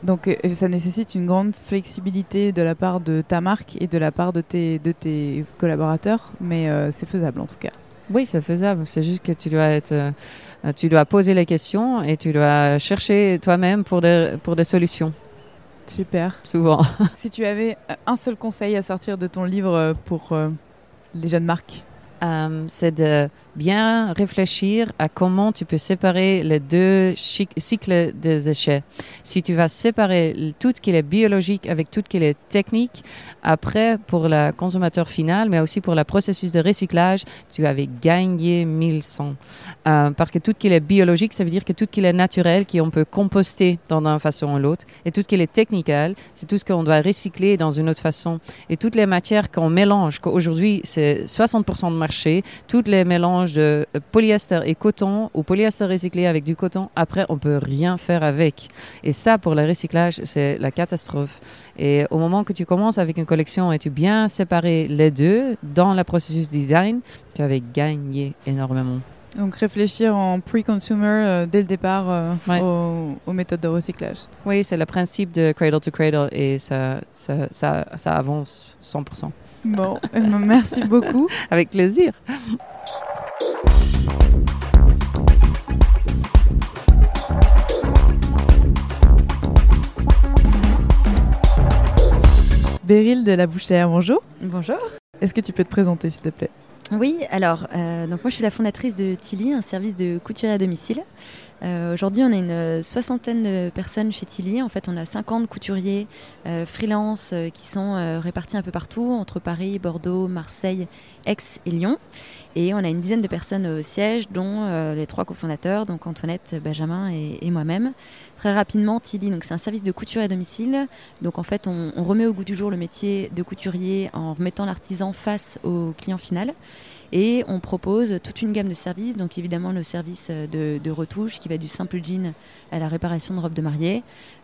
B: Donc ça nécessite une grande flexibilité de la part de ta marque et de la part de tes, de tes collaborateurs, mais c'est faisable en tout cas.
N: Oui, c'est faisable. C'est juste que tu dois être, tu dois poser les questions et tu dois chercher toi-même pour des, pour des solutions.
B: Super.
N: Souvent.
B: si tu avais euh, un seul conseil à sortir de ton livre euh, pour euh, les jeunes marques?
N: Euh, c'est de bien réfléchir à comment tu peux séparer les deux cycles des déchets. Si tu vas séparer tout ce qui est biologique avec tout ce qui est technique, après pour le consommateur final, mais aussi pour le processus de recyclage, tu avais gagné 1100. Euh, parce que tout ce qui est biologique, ça veut dire que tout ce qui est naturel, qu'on peut composter dans une façon ou l'autre, et tout ce qui est technique, c'est tout ce qu'on doit recycler dans une autre façon. Et toutes les matières qu'on mélange, qu'aujourd'hui c'est 60% de marché, tous les mélanges de polyester et coton ou polyester recyclé avec du coton, après on peut rien faire avec. Et ça pour le recyclage, c'est la catastrophe. Et au moment que tu commences avec une collection et tu bien séparer les deux dans le processus design, tu avais gagné énormément.
B: Donc réfléchir en pre-consumer euh, dès le départ euh,
N: Ouais.
B: aux, aux méthodes de recyclage.
N: Oui, c'est le principe de cradle to cradle et ça, ça, ça, ça avance 100%.
B: Bon, eh ben, merci beaucoup. [laughs]
N: Avec plaisir.
B: Beryl de la Bouchère, bonjour.
O: Bonjour.
B: Est-ce que tu peux te présenter s'il te plaît?
O: Oui, alors, euh, donc moi je suis la fondatrice de Tilly, un service de couturier à domicile. Euh, Aujourd'hui, on a une soixantaine de personnes chez Tilly. En fait, on a 50 couturiers euh, freelance euh, qui sont répartis un peu partout, entre Paris, Bordeaux, Marseille, Aix et Lyon. Et on a une dizaine de personnes au siège, dont les trois cofondateurs, donc Antoinette, Benjamin et, moi-même. Très rapidement, Tilly, c'est un service de couture à domicile. Donc en fait, on, on remet au goût du jour le métier de couturier en remettant l'artisan face au client final. Et on propose toute une gamme de services, donc évidemment le service euh, de, de retouche qui va du simple jean à la réparation de robes de mariée,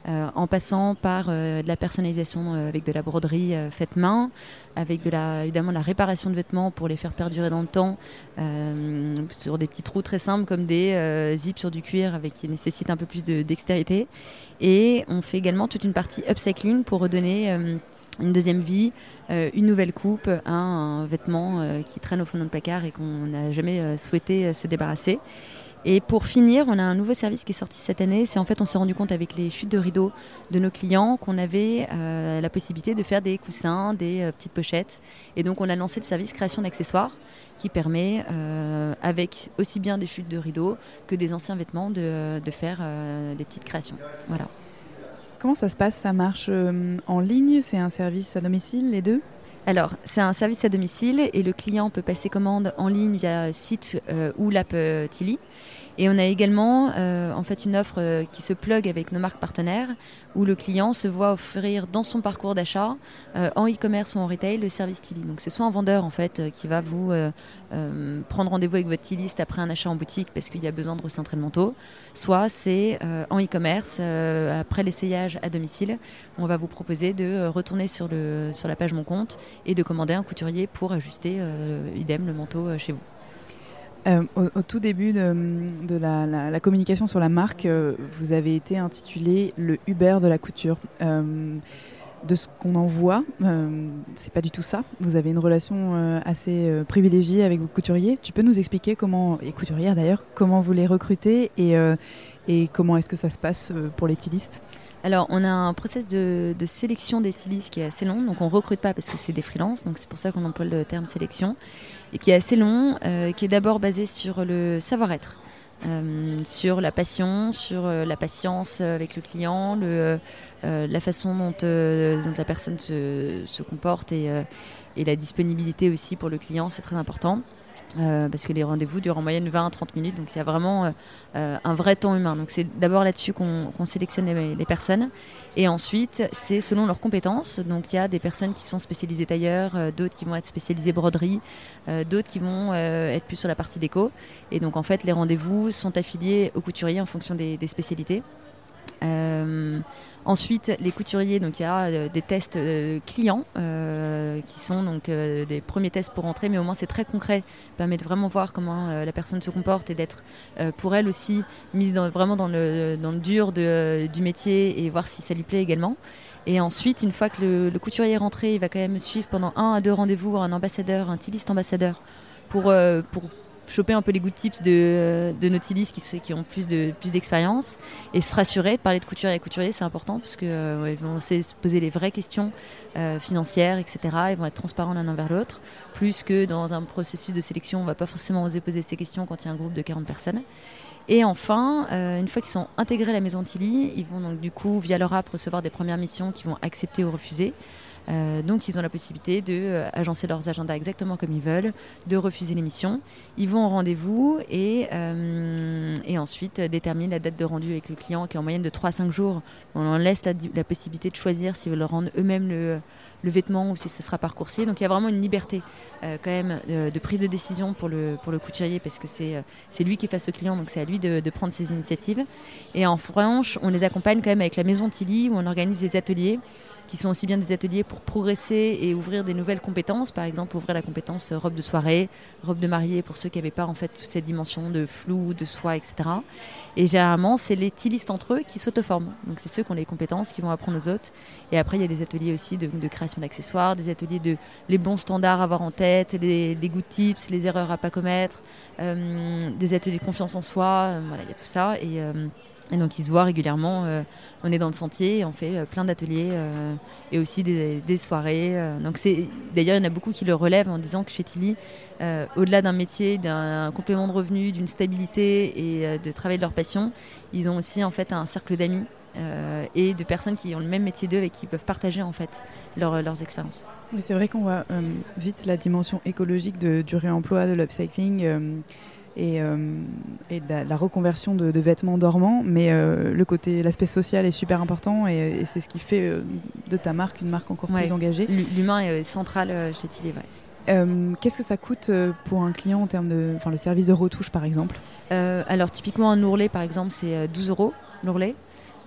O: euh, en passant par euh, de la personnalisation avec de la broderie faite main, avec de la, évidemment la réparation de vêtements pour les faire perdurer dans le temps, sur des petits trous très simples comme des zips sur du cuir avec qui nécessitent un peu plus de dextérité. Et on fait également toute une partie upcycling pour redonner une deuxième vie, euh, une nouvelle coupe un vêtement euh, qui traîne au fond de notre placard et qu'on n'a jamais euh, souhaité se débarrasser. Et pour finir, on a un nouveau service qui est sorti cette année. C'est en fait, on s'est rendu compte avec les chutes de rideaux de nos clients qu'on avait la possibilité de faire des coussins, des petites pochettes. Et donc, on a lancé le service création d'accessoires qui permet, avec aussi bien des chutes de rideaux que des anciens vêtements, de, de faire des petites créations. Voilà.
B: Comment ça se passe? Ça marche euh, en ligne? C'est un service à domicile, les deux?
O: Alors, c'est un service à domicile et le client peut passer commande en ligne via site euh, ou l'app euh, Tilly. Et on a également euh, en fait une offre euh, qui se plug avec nos marques partenaires où le client se voit offrir dans son parcours d'achat euh, en e-commerce ou en retail le service Tilly. Donc c'est soit un vendeur en fait qui va vous prendre rendez-vous avec votre Tilliste après un achat en boutique parce qu'il y a besoin de manteau, soit c'est en e-commerce après l'essayage à domicile, on va vous proposer de retourner sur, le, sur la page Mon compte et de commander un couturier pour ajuster idem le manteau chez vous.
B: Euh, au, tout début de, la, communication sur la marque, euh, vous avez été intitulé le Uber de la couture. Euh, de ce qu'on en voit, c'est pas du tout ça. Vous avez une relation assez privilégiée avec vos couturiers. Tu peux nous expliquer comment, et couturières d'ailleurs, comment vous les recrutez et, comment est-ce que ça se passe pour les stylistes
O: Alors, on a un process de, de sélection des stylistes qui est assez long. Donc, on recrute pas parce que c'est des freelances. Donc, c'est pour ça qu'on emploie le terme sélection. Et qui est assez long, euh, qui est d'abord basé sur le savoir-être. euh, sur la passion, sur euh, la patience avec le client, la façon dont, la personne se, comporte et la disponibilité aussi pour le client, c'est très important. Euh, parce que les rendez-vous durent en moyenne 20 à 30 minutes, donc il y a vraiment euh, euh, un vrai temps humain. Donc c'est d'abord là-dessus qu'on sélectionne les, personnes, et ensuite c'est selon leurs compétences. Donc il y a des personnes qui sont spécialisées tailleur, euh, d'autres qui vont être spécialisées broderie, d'autres qui vont être plus sur la partie déco. Et donc en fait les rendez-vous sont affiliés aux couturiers en fonction des spécialités. Ensuite, les couturiers, donc il y a euh, des tests euh, clients euh, qui sont donc des premiers tests pour entrer, mais au moins c'est très concret, permet de vraiment voir comment la personne se comporte et d'être pour elle aussi mise vraiment dans le, dans le dur du métier et voir si ça lui plaît également. Et ensuite, une fois que le, couturier est rentré, il va quand même suivre pendant un à deux rendez-vous un ambassadeur, un styliste ambassadeur, pour, pour choper un peu les good tips de, de nos stylistes qui, qui ont plus de plus d'expérience et se rassurer parler de couturier à couturier c'est important parce que euh, ils vont se se poser les vraies questions euh, financières etc ils vont être transparents l'un envers l'autre plus que dans un processus de sélection on va pas forcément oser poser ces questions quand il y a un groupe de 40 personnes et enfin, euh, une fois qu'ils sont intégrés à la maison Tilly, ils vont donc du coup via leur app recevoir des premières missions qu'ils vont accepter ou refuser. Euh, donc ils ont la possibilité de euh, agencer leurs agendas exactement comme ils veulent, de refuser les missions. Ils vont au rendez-vous et, euh, ensuite déterminent la date de rendu avec le client qui est en moyenne de 3 à 5 jours. On leur laisse la, possibilité de choisir s'ils veulent rendre eux-mêmes le, vêtement ou si ce sera par coursier. Donc il y a vraiment une liberté quand même de, prise de décision pour le, couturier parce que c'est lui qui est face au client, donc c'est à lui de, prendre ses initiatives. Et en revanche, on les accompagne quand même avec la maison Tilly où on organise des ateliers qui sont aussi bien des ateliers pour progresser et ouvrir des nouvelles compétences, par exemple ouvrir la compétence euh, robe de soirée, robe de mariée pour ceux qui n'avaient pas en fait toute cette dimension de flou, de soie, etc. Et généralement, c'est les stylistes entre eux qui s'auto-forment. Donc c'est ceux qui ont les compétences qui vont apprendre aux autres. Et après, il y a des ateliers aussi de, création d'accessoires, des ateliers de les bons standards à avoir en tête, les, les good tips, les erreurs à pas commettre, euh, des ateliers de confiance en soi. euh, voilà, il y a tout ça. Et, et donc ils se voient régulièrement. euh, on est dans le sentier, on fait euh, plein d'ateliers euh, et aussi des, soirées. donc c'est d'ailleurs il y en a beaucoup qui le relèvent en disant que chez Tilly, au-delà d'un métier, d'un complément de revenu, d'une stabilité et de travail de leur passion, ils ont aussi en fait un cercle d'amis et de personnes qui ont le même métier d'eux et qui peuvent partager en fait leur- leurs expériences.
B: Oui, c'est vrai qu'on voit vite la dimension écologique du réemploi, de l'upcycling et, euh, et de la, la reconversion de, de vêtements dormants, mais euh, le côté, l'aspect social est super important et, et c'est ce qui fait euh, de ta marque une marque encore
O: Ouais.
B: plus engagée.
O: L'humain est central chez Tilly. ouais.
B: Euh, Qu'est-ce que ça coûte pour un client en termes de, enfin, le service de retouche par exemple?
O: Euh, alors typiquement un ourlet par exemple c'est euh, 12 euros l'ourlet.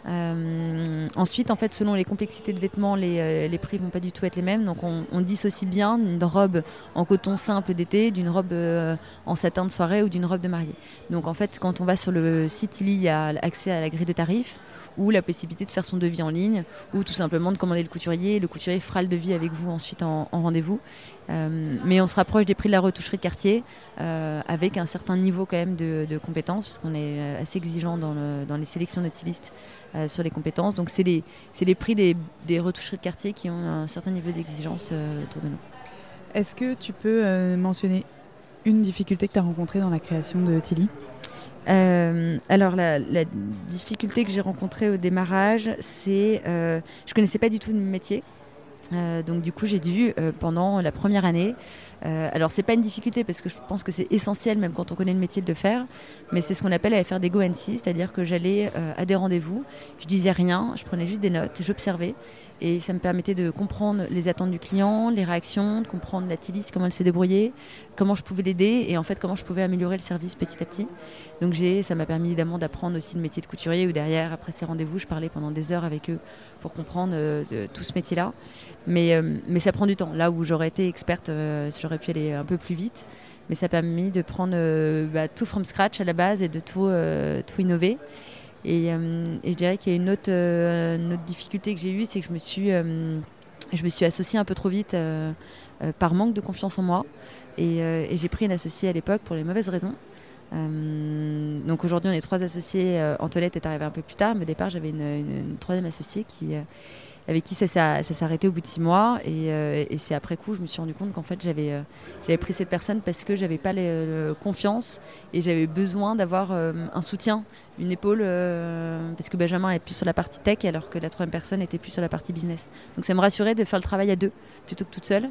O: Euh, ensuite en fait selon les complexités de vêtements les, euh, les prix vont pas du tout être les mêmes donc on, dissocie bien une robe en coton simple d'été d'une robe euh, en satin de soirée ou d'une robe de mariée. Donc en fait quand on va sur le site il y a accès à la grille de tarifs ou la possibilité de faire son devis en ligne ou tout simplement de commander le couturier. Le couturier fera le devis avec vous ensuite en, en rendez-vous. Euh, mais on se rapproche des prix de la retoucherie de quartier euh, avec un certain niveau quand même de, de compétences parce qu'on est euh, assez exigeant dans, le- dans les sélections de stylistes euh, sur les compétences. Donc c'est les, prix des, des retoucheries de quartier qui ont un certain niveau d'exigence autour de nous.
B: Est-ce que tu peux mentionner une difficulté que tu as rencontrée dans la création de Tilly?
O: Euh, alors la, la difficulté que j'ai rencontrée au démarrage, c'est euh, je connaissais pas du tout le métier. Euh, donc du coup j'ai dû euh, pendant la première année. euh, alors c'est pas une difficulté parce que je pense que c'est essentiel même quand on connaît le métier de le faire, mais c'est ce qu'on appelle aller faire des go and see, c'est-à-dire que j'allais à des rendez-vous, je disais rien, je prenais juste des notes, j'observais et ça me permettait de comprendre les attentes du client, les réactions, de comprendre la styliste, comment elle se débrouillait, comment je pouvais l'aider et en fait comment je pouvais améliorer le service petit à petit. Donc ça m'a permis évidemment d'apprendre aussi le métier de couturier où derrière, après ces rendez-vous, je parlais pendant des heures avec eux pour comprendre euh, de, tout ce métier-là. Mais, euh, mais ça prend du temps. Là où j'aurais été experte, euh, j'aurais pu aller un peu plus vite. Mais ça a permis de prendre bah, tout from scratch à la base et de tout, tout innover. Et, et je dirais qu'il y a une autre, une autre difficulté que j'ai eue, c'est que je me suis, suis associée un peu trop vite par manque de confiance en moi. Et, j'ai pris une associée à l'époque pour les mauvaises raisons. Euh, donc aujourd'hui, on est trois associés. Euh, Antoinette est arrivée un peu plus tard, mais au départ, j'avais une, troisième associée qui, euh, avec qui ça s'est arrêté au bout de six mois. Et, c'est après coup, je me suis rendu compte qu'en fait, j'avais j'avais pris cette personne parce que j'avais pas les, confiance et j'avais besoin d'avoir un soutien, une épaule, parce que Benjamin est plus sur la partie tech alors que la troisième personne était plus sur la partie business. Donc ça me rassurait de faire le travail à deux plutôt que toute seule.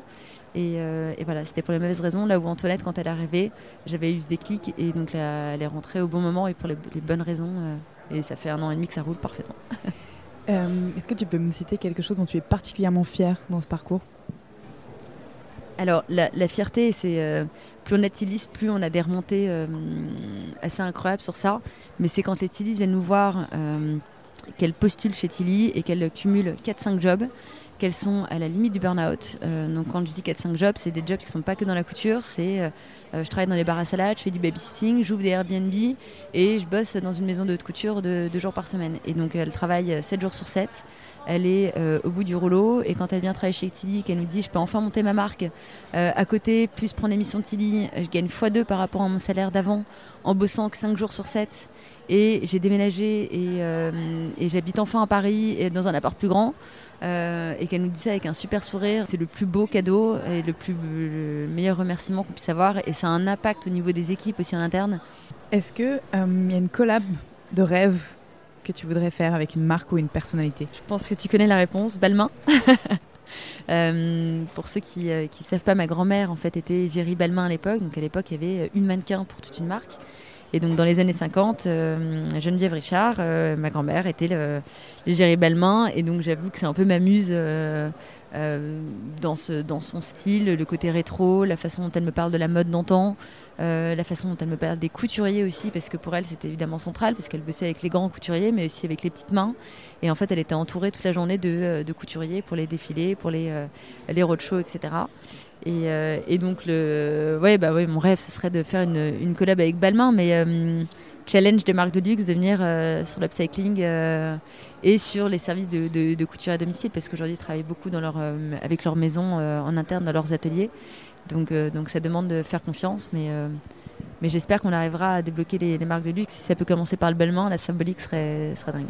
O: Euh, et, voilà, c'était pour les mauvaises raisons. Là où Antoinette, quand elle est arrivée, j'avais eu ce déclic et donc elle est rentrée au bon moment et pour les, bonnes raisons. Euh, et ça fait un an et demi que ça roule parfaitement. [laughs]
B: Euh, est-ce que tu peux me citer quelque chose dont tu es particulièrement fière dans ce parcours?
O: Alors, la, fierté, c'est plus on a Tilis, plus on a des remontées assez incroyables sur ça. Mais c'est quand les Tilis viennent nous voir, qu'elles postulent chez Tilly et qu'elles cumulent 4-5 jobs qu'elles sont à la limite du burn-out. Euh, donc quand je dis 4-5 jobs, c'est des jobs qui ne sont pas que dans la couture, c'est euh, euh, je travaille dans les bars à salade, je fais du babysitting, j'ouvre des Airbnb et je bosse dans une maison de haute couture de, deux jours par semaine. Et donc elle travaille 7 jours sur 7. Elle est au bout du rouleau et quand elle vient travailler chez Tilly, qu'elle nous dit je peux enfin monter ma marque à côté, plus prendre l'émission Tilly, je gagne x2 par rapport à mon salaire d'avant en bossant que 5 jours sur 7. Et j'ai déménagé et, et j'habite enfin à Paris dans un appart plus grand. Euh, et qu'elle nous dit ça avec un super sourire. C'est le plus beau cadeau et le, plus, meilleur remerciement qu'on puisse avoir. Et ça a un impact au niveau des équipes aussi en interne.
B: Est-ce qu'il euh, y a une collab de rêve que tu voudrais faire avec une marque ou une personnalité?
O: Je pense que tu connais la réponse. Balmain. [laughs] Euh, pour ceux qui ne savent pas, ma grand-mère en fait était Géry Balmain à l'époque. Donc à l'époque, il y avait une mannequin pour toute une marque. Et donc dans les années 50, euh, Geneviève Richard, euh, ma grand-mère, était le, l'égérie Balmain. Et donc j'avoue que c'est un peu ma muse euh, dans son style, le côté rétro, la façon dont elle me parle de la mode d'antan. la façon dont elle me parle des couturiers aussi, parce que pour elle c'était évidemment central, parce qu'elle bossait avec les grands couturiers, mais aussi avec les petites mains. Et en fait, elle était entourée toute la journée de, couturiers pour les défilés, pour les, les roadshows, etc. Euh, et, donc, le, ouais, bah ouais, mon rêve, ce serait de faire une, une collab avec Balmain, mais euh, challenge des marques de luxe de venir euh, sur l'upcycling et sur les services de, couture à domicile, parce qu'aujourd'hui, ils travaillent beaucoup dans leur, avec leur maison en interne, dans leurs ateliers. Donc, donc ça demande de faire confiance, mais, mais j'espère qu'on arrivera à débloquer les, marques de luxe. Si ça peut commencer par le Balmain, la symbolique serait, serait dingue.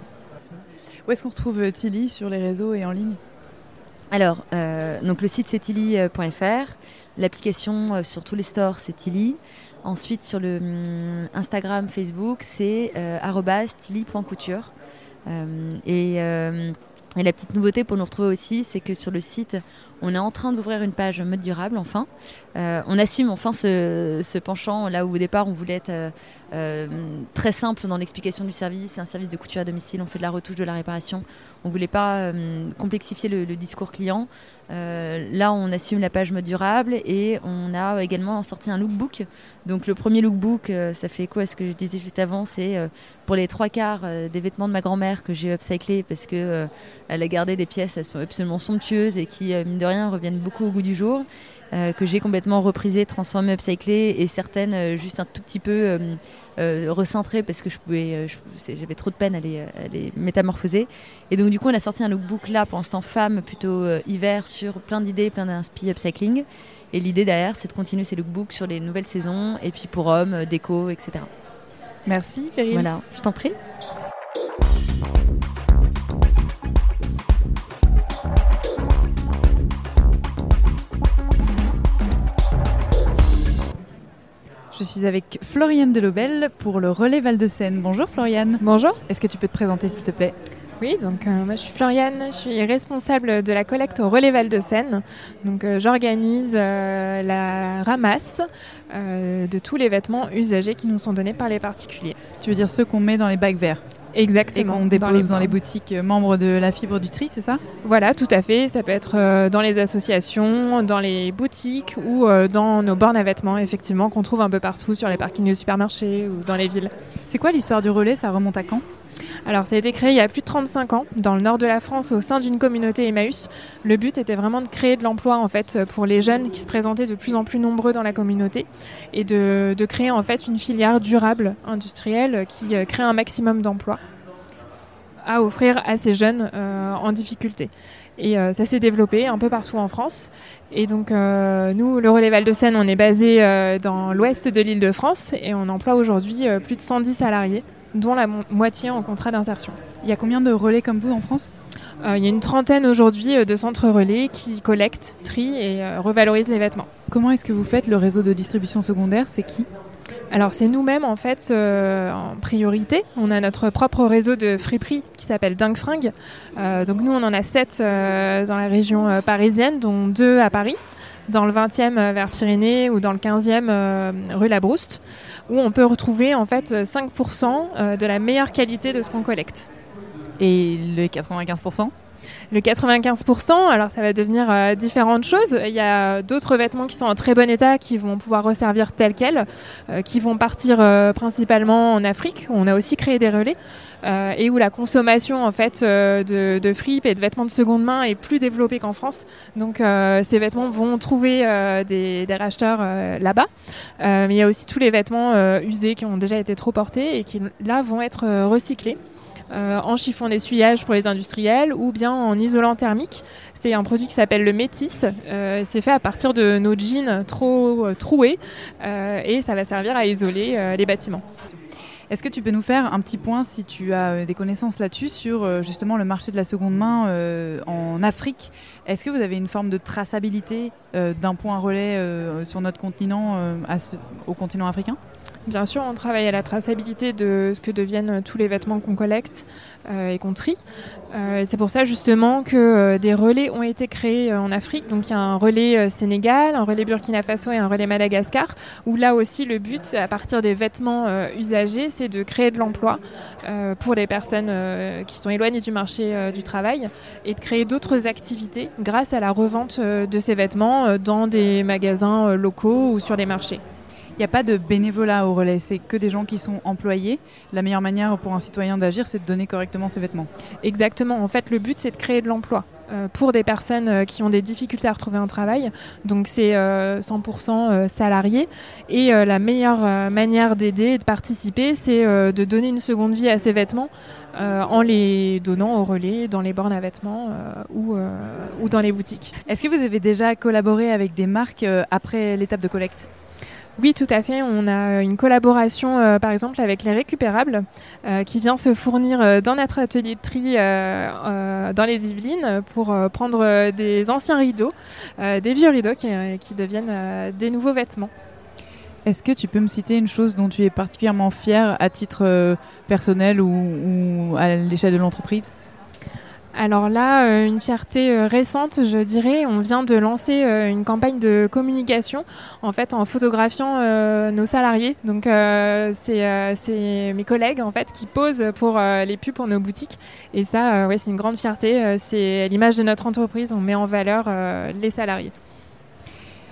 B: Où est-ce qu'on retrouve Tilly sur les réseaux et en ligne?
O: Alors, euh, donc le site c'est tilly.fr, l'application euh, sur tous les stores c'est Tilly. Ensuite sur le hum, Instagram, Facebook c'est euh, tilly.couture. et et la petite nouveauté pour nous retrouver aussi, c'est que sur le site, on est en train d'ouvrir une page mode durable, enfin. Euh, on assume enfin ce, penchant, là où au départ on voulait être euh, euh, très simple dans l'explication du service. C'est un service de couture à domicile, on fait de la retouche, de la réparation. On ne voulait pas complexifier le, discours client. là, on assume la page mode durable et on a également sorti un lookbook. Donc le premier lookbook, ça fait quoi ce que je disais juste avant C'est pour les trois quarts des vêtements de ma grand-mère que j'ai upcyclés parce que elle a gardé des pièces, elles sont absolument somptueuses et qui, mine de rien, reviennent beaucoup au goût du jour. Euh, que j'ai complètement reprisé, transformé, upcyclé et certaines euh, juste un tout petit peu euh, recentrées parce que je pouvais, j'avais trop de peine à les, métamorphoser. Et donc du coup on a sorti un lookbook là pour l'instant femme plutôt hiver sur plein d'idées, plein d'inspi upcycling. Et l'idée derrière c'est de continuer ces lookbooks sur les nouvelles saisons et puis pour hommes, déco, etc.
B: Merci Périne.
O: Voilà, je t'en prie.
B: Je suis avec Floriane Delobel pour le relais Val-de-Seine. Bonjour Floriane.
P: Bonjour.
B: Est-ce que tu peux te présenter s'il te plaît?
P: Oui, donc euh, moi je suis Floriane, je suis responsable de la collecte au relais Val-de-Seine. Donc euh, j'organise euh, la ramasse de tous les vêtements usagés qui nous sont donnés par les particuliers.
B: Tu veux dire ceux qu'on met dans les bacs verts?
P: Exactement.
B: Et qu'on dépose dans les, boutiques euh, membres de la fibre du tri, c'est ça?
P: Voilà, tout à fait. Ça peut être euh, dans les associations, dans les boutiques ou euh, dans nos bornes à vêtements, effectivement, qu'on trouve un peu partout sur les parkings de supermarchés ou dans les villes.
B: C'est quoi l'histoire du relais? Ça remonte à quand?
P: Alors, ça a été créé il y a plus de 35 ans dans le nord de la France au sein d'une communauté Emmaüs. Le but était vraiment de créer de l'emploi en fait pour les jeunes qui se présentaient de plus en plus nombreux dans la communauté et de, créer en fait une filière durable industrielle qui euh, crée un maximum d'emplois. à offrir à ces jeunes en difficulté. Et ça s'est développé un peu partout en France. Et donc, nous, le Relais Val-de-Seine, on est basé dans l'ouest de l'île de France et on emploie aujourd'hui plus de 110 salariés, dont la moitié en contrat d'insertion.
B: Il y a combien de relais comme vous en France?
P: Il y a une trentaine aujourd'hui de centres relais qui collectent, trient et revalorisent les vêtements.
B: Comment est-ce que vous faites le réseau de distribution secondaire? C'est qui?
P: Alors c'est nous-mêmes en fait euh, en priorité. On a notre propre réseau de friperies qui s'appelle Dingue Fringue. Euh, donc nous on en a sept euh, dans la région parisienne, dont deux à Paris, dans le 20e vers Pyrénées ou dans le 15e rue Labrouste, où on peut retrouver en fait 5% de la meilleure qualité de ce qu'on collecte.
B: Et les 95%
P: le 95%, alors ça va devenir euh, différentes choses. Il y a d'autres vêtements qui sont en très bon état qui vont pouvoir resservir tels quels, euh, qui vont partir euh, principalement en Afrique, où on a aussi créé des relais. Et où la consommation en fait de, de fripes et de vêtements de seconde main est plus développée qu'en France. Donc ces vêtements vont trouver des, des, racheteurs là-bas. mais il y a aussi tous les vêtements usés qui ont déjà été trop portés et qui là vont être recyclés. Euh, en chiffon d'essuyage pour les industriels ou bien en isolant thermique. C'est un produit qui s'appelle le métis. Euh, c'est fait à partir de nos jeans trop euh, troués et ça va servir à isoler les bâtiments.
B: Est-ce que tu peux nous faire un petit point, si tu as des connaissances là-dessus, sur justement le marché de la seconde main en Afrique? Est-ce que vous avez une forme de traçabilité d'un point relais sur notre continent au continent africain?
P: Bien sûr, on travaille à la traçabilité de ce que deviennent tous les vêtements qu'on collecte euh, et qu'on trie. Euh, c'est pour ça justement que euh, des relais ont été créés en Afrique. Donc il y a un relais Sénégal, un relais Burkina Faso et un relais Madagascar, où là aussi le but, à partir des vêtements usagés, c'est de créer de l'emploi pour les personnes qui sont éloignées du marché du travail et de créer d'autres activités grâce à la revente de ces vêtements dans des magasins locaux ou sur les marchés.
B: Il n'y a pas de bénévolat au relais, c'est que des gens qui sont employés. La meilleure manière pour un citoyen d'agir, c'est de donner correctement ses vêtements.
P: Exactement. En fait, le but, c'est de créer de l'emploi. Euh, pour des personnes euh, qui ont des difficultés à retrouver un travail. Donc c'est 100% euh, salariés. Et la meilleure manière d'aider et de participer, c'est de donner une seconde vie à ces vêtements en les donnant au relais dans les bornes à vêtements ou, ou dans les boutiques.
B: Est-ce que vous avez déjà collaboré avec des marques après l'étape de collecte?
P: Oui, tout à fait. On a une collaboration, euh, par exemple, avec les récupérables, euh, qui vient se fournir euh, dans notre atelier de tri dans les Yvelines pour prendre des anciens rideaux, des vieux rideaux qui, deviennent des nouveaux vêtements.
B: Est-ce que tu peux me citer une chose dont tu es particulièrement fier à titre personnel ou à l'échelle de l'entreprise?
P: Alors là, euh, une fierté euh, récente, je dirais, on vient de lancer euh, une campagne de communication en fait en photographiant nos salariés. Donc c'est mes collègues en fait qui posent pour les pubs pour nos boutiques et ça, ouais, c'est une grande fierté. c'est l'image de notre entreprise. On met en valeur les salariés.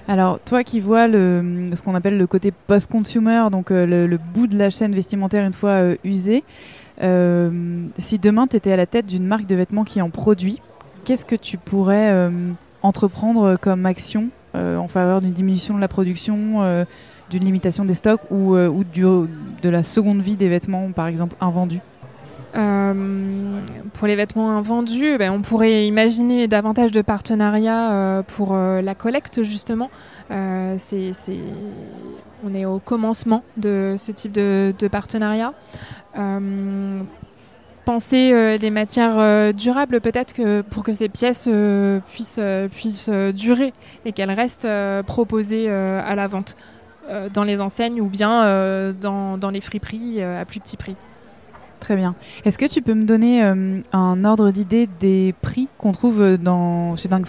B: Alors, toi qui vois ce qu'on appelle le côté post-consumer, donc le, le, bout de la chaîne vestimentaire une fois usée, euh, si demain tu étais à la tête d'une marque de vêtements qui en produit, qu'est-ce que tu pourrais euh, entreprendre comme action euh, en faveur d'une diminution de la production, d'une limitation des stocks ou, ou de la seconde vie des vêtements, par exemple, invendus?
P: Pour les vêtements invendus, ben, on pourrait imaginer davantage de partenariats pour la collecte justement. on est au commencement de ce type de, partenariat. Euh, penser euh, les matières euh, durables peut-être pour que ces pièces puissent, puissent durer et qu'elles restent proposées à la vente dans les enseignes ou bien dans, dans, les friperies à plus petit prix.
B: Très bien. Est-ce que tu peux me donner un ordre d'idée des prix qu'on trouve dans, chez Dunk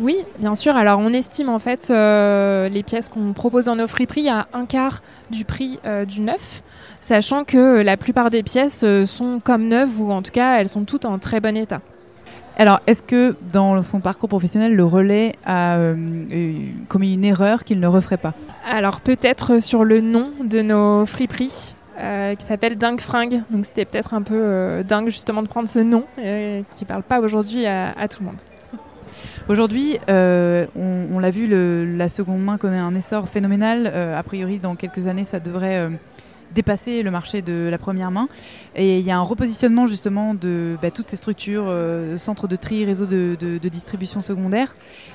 P: oui, bien sûr. Alors, on estime en fait euh, les pièces qu'on propose dans nos friperies à un quart du prix euh, du neuf, sachant que la plupart des pièces euh, sont comme neuves ou en tout cas elles sont toutes en très bon état.
B: Alors, est-ce que dans son parcours professionnel, le relais a commis une erreur qu'il ne referait pas?
P: Alors, peut-être sur le nom de nos friperies. Qui s'appelle Dingue Fringue. Donc c'était peut-être un peu dingue justement de prendre ce nom qui ne parle pas aujourd'hui à, tout le monde. [laughs]
B: Aujourd'hui, euh, on, l'a vu, la seconde main connaît un essor phénoménal. Euh, a priori, dans quelques années, ça devrait dépasser le marché de la première main. Et il y a un repositionnement justement de bah, toutes ces structures, euh, centres de tri, réseaux de, distribution secondaire,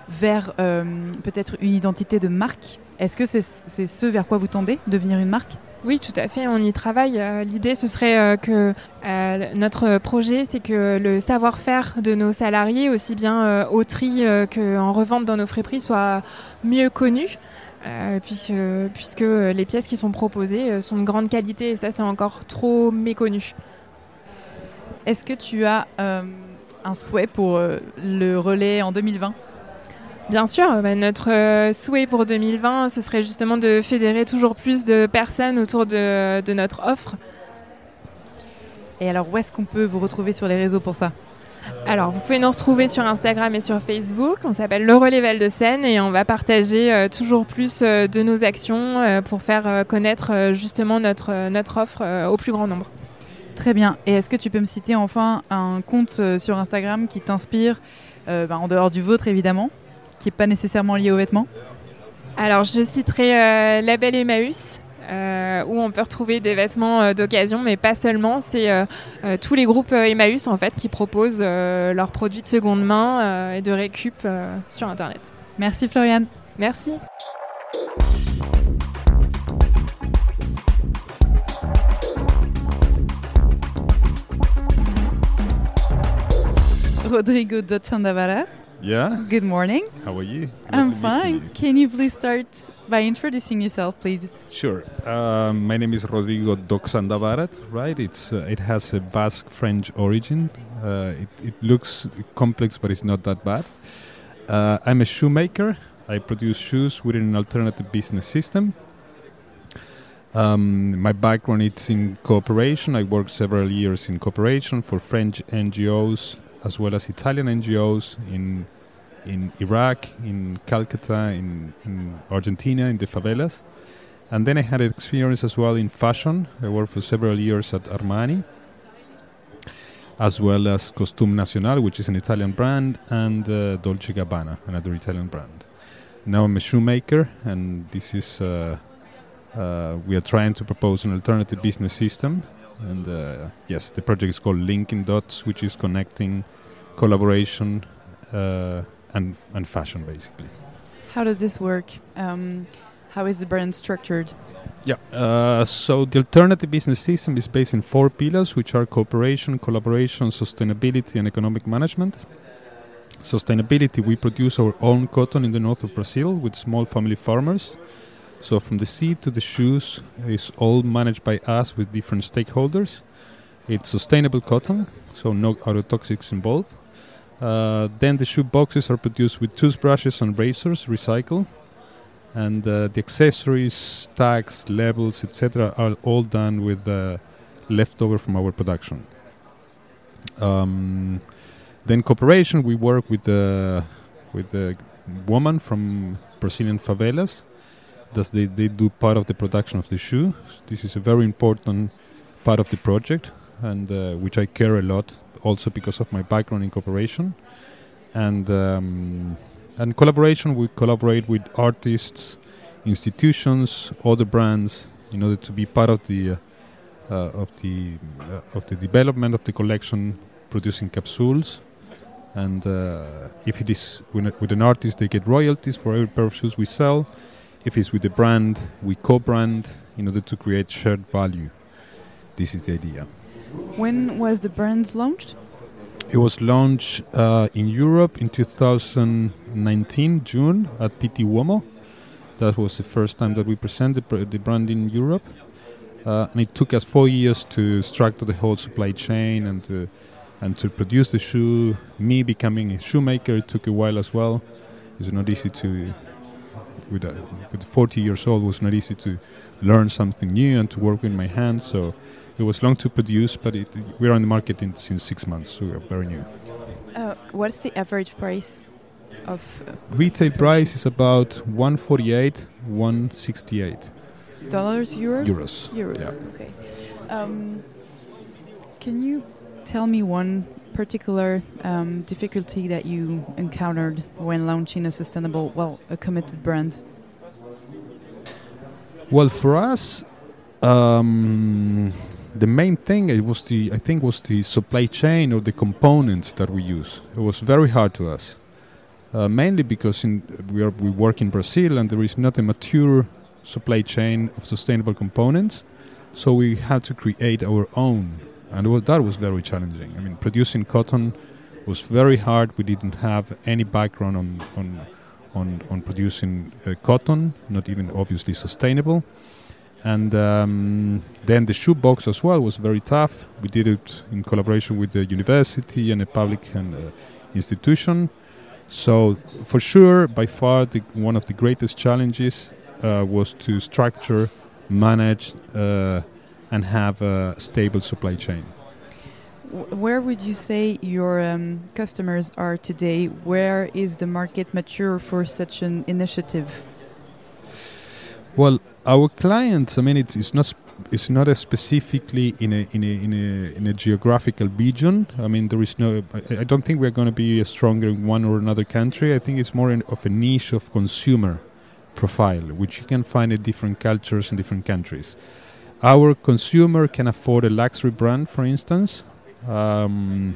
B: vers euh, peut-être une identité de marque. Est-ce que c'est ce vers quoi vous tendez, devenir une marque?
P: Oui, tout à fait, on y travaille. Euh, L'idée, ce serait euh, que euh, notre projet, c'est que le savoir-faire de nos salariés, aussi bien au tri qu'en revente dans nos friperies, soit mieux connu. puisque, les pièces qui sont proposées sont de grande qualité et ça c'est encore trop méconnu.
B: Est-ce que tu as un souhait pour le relais en 2020
P: Bien sûr, bah, notre euh, souhait pour 2020, ce serait justement de fédérer toujours plus de personnes autour de, de notre offre.
B: Et alors où est-ce qu'on peut vous retrouver sur les réseaux pour ça?
P: Alors, vous pouvez nous retrouver sur Instagram et sur Facebook. On s'appelle Le Relais Val de Seine et on va partager euh, toujours plus euh, de nos actions euh, pour faire connaître justement notre, notre offre au plus grand nombre.
B: Très bien. Et est-ce que tu peux me citer enfin un compte sur Instagram qui t'inspire, bah, en dehors du vôtre évidemment, qui n'est pas nécessairement lié aux vêtements
P: Alors, je citerai euh, Label Emmaüs. euh, où on peut retrouver des vêtements euh, d'occasion, mais pas seulement. C'est euh, euh, tous les groupes euh, Emmaüs en fait qui proposent euh, leurs produits de seconde main euh, et de récup euh, sur Internet.
B: Merci Floriane.
P: Merci.
B: Rodrigo Dotsandavara.
Q: Yeah.
B: Good morning.
Q: How are you?
B: I'm fine.
Q: you.
B: Can you please start by introducing yourself, please?
Q: Sure. Um, my name is Rodrigo Doxandavarat, right? It's uh, it has a Basque French origin. Uh, it, it looks complex, but it's not that bad. Uh, I'm a shoemaker. I produce shoes within an alternative business system. Um, my background is in cooperation. I worked several years in cooperation for French NGOs as well as Italian NGOs in in Iraq, in Calcutta, in, in Argentina, in the favelas. And then I had experience as well in fashion. I worked for several years at Armani, as well as Costume Nacional, which is an Italian brand, and uh, Dolce Gabbana, another Italian brand. Now I'm a shoemaker, and this is uh, uh, we are trying to propose an alternative business system. And uh, yes, the project is called Linking Dots, which is connecting collaboration uh, and and fashion basically.
B: How does this work? Um, how is the brand structured?
Q: Yeah. Uh, so the alternative business system is based in four pillars, which are cooperation, collaboration, sustainability, and economic management. Sustainability: we produce our own cotton in the north of Brazil with small family farmers. So from the seed to the shoes is all managed by us with different stakeholders. It's sustainable cotton, so no autotoxics involved. Uh, then the shoe boxes are produced with toothbrushes and razors, recycle, and uh, the accessories, tags, labels, etc., are all done with uh, leftover from our production. Um, then cooperation, we work with the with the woman from Brazilian favelas. Thus, they, they do part of the production of the shoe. This is a very important part of the project, and uh, which I care a lot, also because of my background in cooperation, and um, and collaboration. We collaborate with artists, institutions, other brands, in order to be part of the uh, uh, of the uh, of the development of the collection, producing capsules. And uh, if it is with, with an artist, they get royalties for every pair of shoes we sell. If it's with a brand, we co-brand in order to create shared value. This is the idea.
B: When was the brand launched?
Q: It was launched uh, in Europe in 2019, June, at PT Uomo. That was the first time that we presented pr- the brand in Europe. Uh, and it took us four years to structure the whole supply chain and to, and to produce the shoe. Me becoming a shoemaker it took a while as well. It's not easy to, with, a, with 40 years old, was not easy to learn something new and to work with my hands. So it was long to produce, but it, we're on the market in, since six months, so we are very new.
B: Uh, what's the average price of uh,
Q: Retail price is about 148, 168.
B: dollars, euros?
Q: Euros,
B: Euros.
Q: yeah.
B: Okay. Um, can you tell me one particular um, difficulty that you encountered when launching a sustainable, well, a committed brand?
Q: Well, for us, Um, the main thing it was the I think was the supply chain or the components that we use. It was very hard to us, uh, mainly because in, we are we work in Brazil and there is not a mature supply chain of sustainable components, so we had to create our own, and wa- that was very challenging. I mean, producing cotton was very hard. We didn't have any background on on on, on producing uh, cotton, not even obviously sustainable. And um, then the shoebox as well was very tough. We did it in collaboration with the university and a public and uh, institution. So for sure, by far, the, one of the greatest challenges uh, was to structure, manage, uh, and have a stable supply chain.
B: Where would you say your um, customers are today? Where is the market mature for such an initiative?
Q: Well, our clients, I mean, it's, it's not it's not a specifically in a in a in a in a geographical region. I mean, there is no. I, I don't think we're going to be stronger in one or another country. I think it's more in, of a niche of consumer profile, which you can find in different cultures in different countries. Our consumer can afford a luxury brand, for instance, um,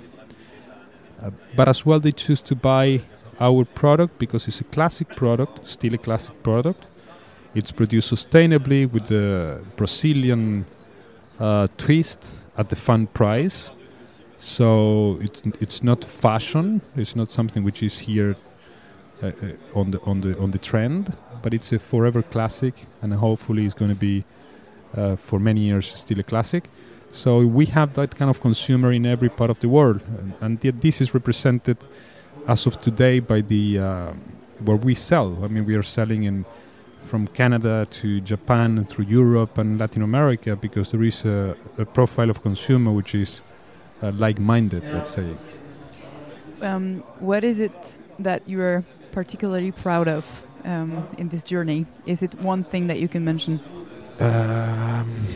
Q: uh, but as well they choose to buy our product because it's a classic product, still a classic product. It's produced sustainably with the Brazilian uh, twist at the fun price. So it's it's not fashion. It's not something which is here uh, uh, on the on the on the trend, but it's a forever classic, and hopefully it's going to be uh, for many years still a classic. So we have that kind of consumer in every part of the world, and, and yet this is represented as of today by the uh, where we sell. I mean, we are selling in from Canada to Japan and through Europe and Latin America because there is a, a profile of consumer which is uh, like-minded, let's say.
B: Um, what is it that you are particularly proud of um, in this journey? Is it one thing that you can mention?
Q: Um,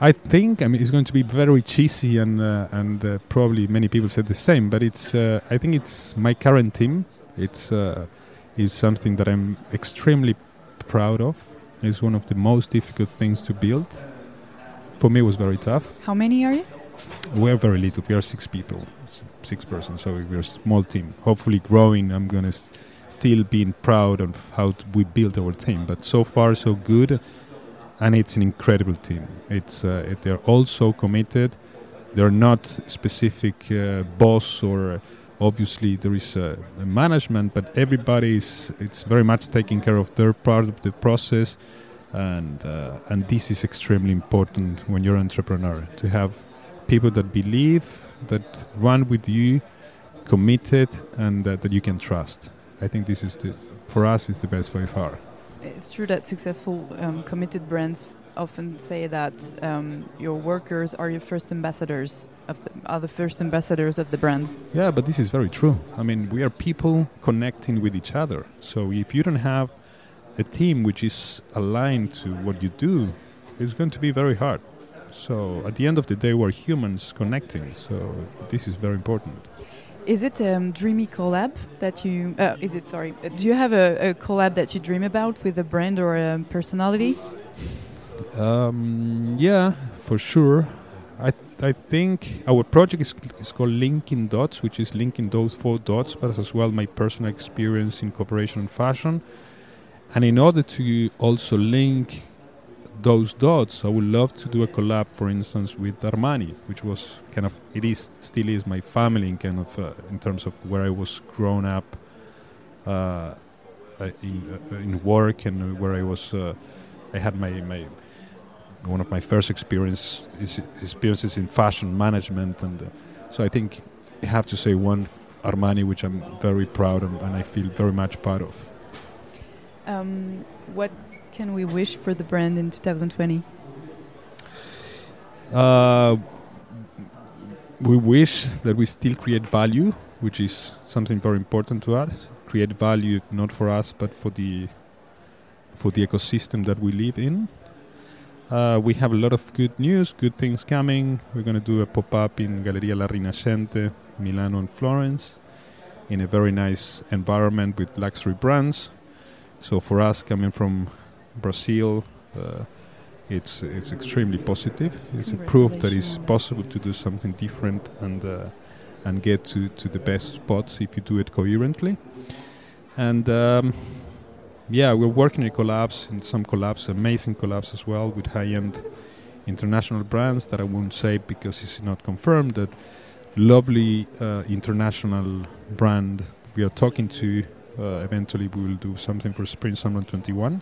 Q: I think I mean it's going to be very cheesy and uh, and uh, probably many people said the same, but it's uh, I think it's my current team. It's uh, is something that I'm extremely proud of. It's one of the most difficult things to build. For me, it was very tough.
B: How many are you?
Q: We're very little. We are six people, six persons. So we're a small team. Hopefully, growing. I'm gonna s- still being proud of how t- we built our team. But so far, so good, and it's an incredible team. It's uh, it, they're all so committed. They're not specific uh, boss or obviously there is uh, a management, but everybody is it's very much taking care of their part of the process, and uh, and this is extremely important when you're an entrepreneur to have people that believe, that run with you, committed, and uh, that you can trust. I think this is the for us is the best by far.
B: It's true that successful, um, committed brands often say that um, your workers are your first ambassadors the, are the first ambassadors of the brand.
Q: Yeah, but this is very true. I mean, we are people connecting with each other. So if you don't have a team which is aligned to what you do, it's going to be very hard. So at the end of the day, we're humans connecting. So this is very important.
B: Is it a um, dreamy collab that you? Uh, is it sorry? uh, Do you have a, a collab that you dream about with a brand or a personality?
Q: Um, yeah, for sure. I I think our project is, is called Linking Dots, which is linking those four dots, but as well my personal experience in cooperation and fashion. And in order to also link those dots, I would love to do a collab, for instance, with Armani, which was kind of it is still is my family in kind of uh, in terms of where I was grown up uh, uh, in uh, in work and where I was. Uh, I had my my one of my first experience is experiences in fashion management, and so I think I have to say one Armani, which I'm very proud of, and I feel very much part of.
B: Um, what can we wish for the brand in 2020?
Q: Uh, we wish that we still create value, which is something very important to us. Create value not for us, but for the for the ecosystem that we live in. Uh, we have a lot of good news, good things coming. We're going to do a pop up in Galleria La Rinascente, Milano and Florence, in a very nice environment with luxury brands. So for us, coming from Brazil, uh, it's it's extremely positive. It's a proof that it's possible to do something different and uh, and get to, to the best spots if you do it coherently. And um, yeah, we're working in collabs, in some collabs, amazing collabs as well with high-end international brands that I won't say because it's not confirmed. That lovely uh, international brand we are talking to. Uh, eventually, we will do something for Spring Summer 21.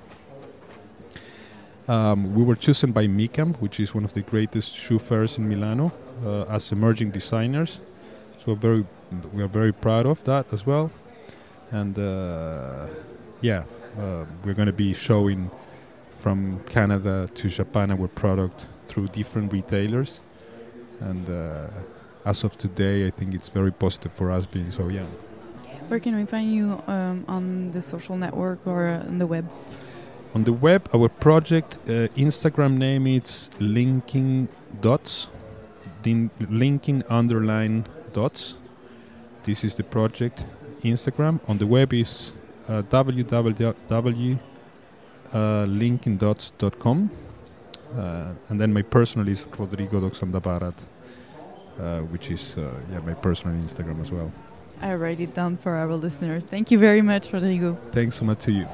Q: Um, we were chosen by MICAM, which is one of the greatest shoe fairs in Milano, uh, as emerging designers. So we're very, we are very proud of that as well. And uh, yeah, uh, we're going to be showing from Canada to Japan our product through different retailers. And uh, as of today, I think it's very positive for us being so young.
B: Where can we find you um, on the social network or uh, on the web?
Q: On the web, our project uh, Instagram name is linking dots, linking underline dots. This is the project Instagram. On the web is uh, www.linkindots.com. Uh, and then my personal is Rodrigo Doxandabarat, uh, which is uh, yeah my personal Instagram as well.
B: I write it down for our listeners. Thank you very much, Rodrigo.
Q: Thanks so much to you.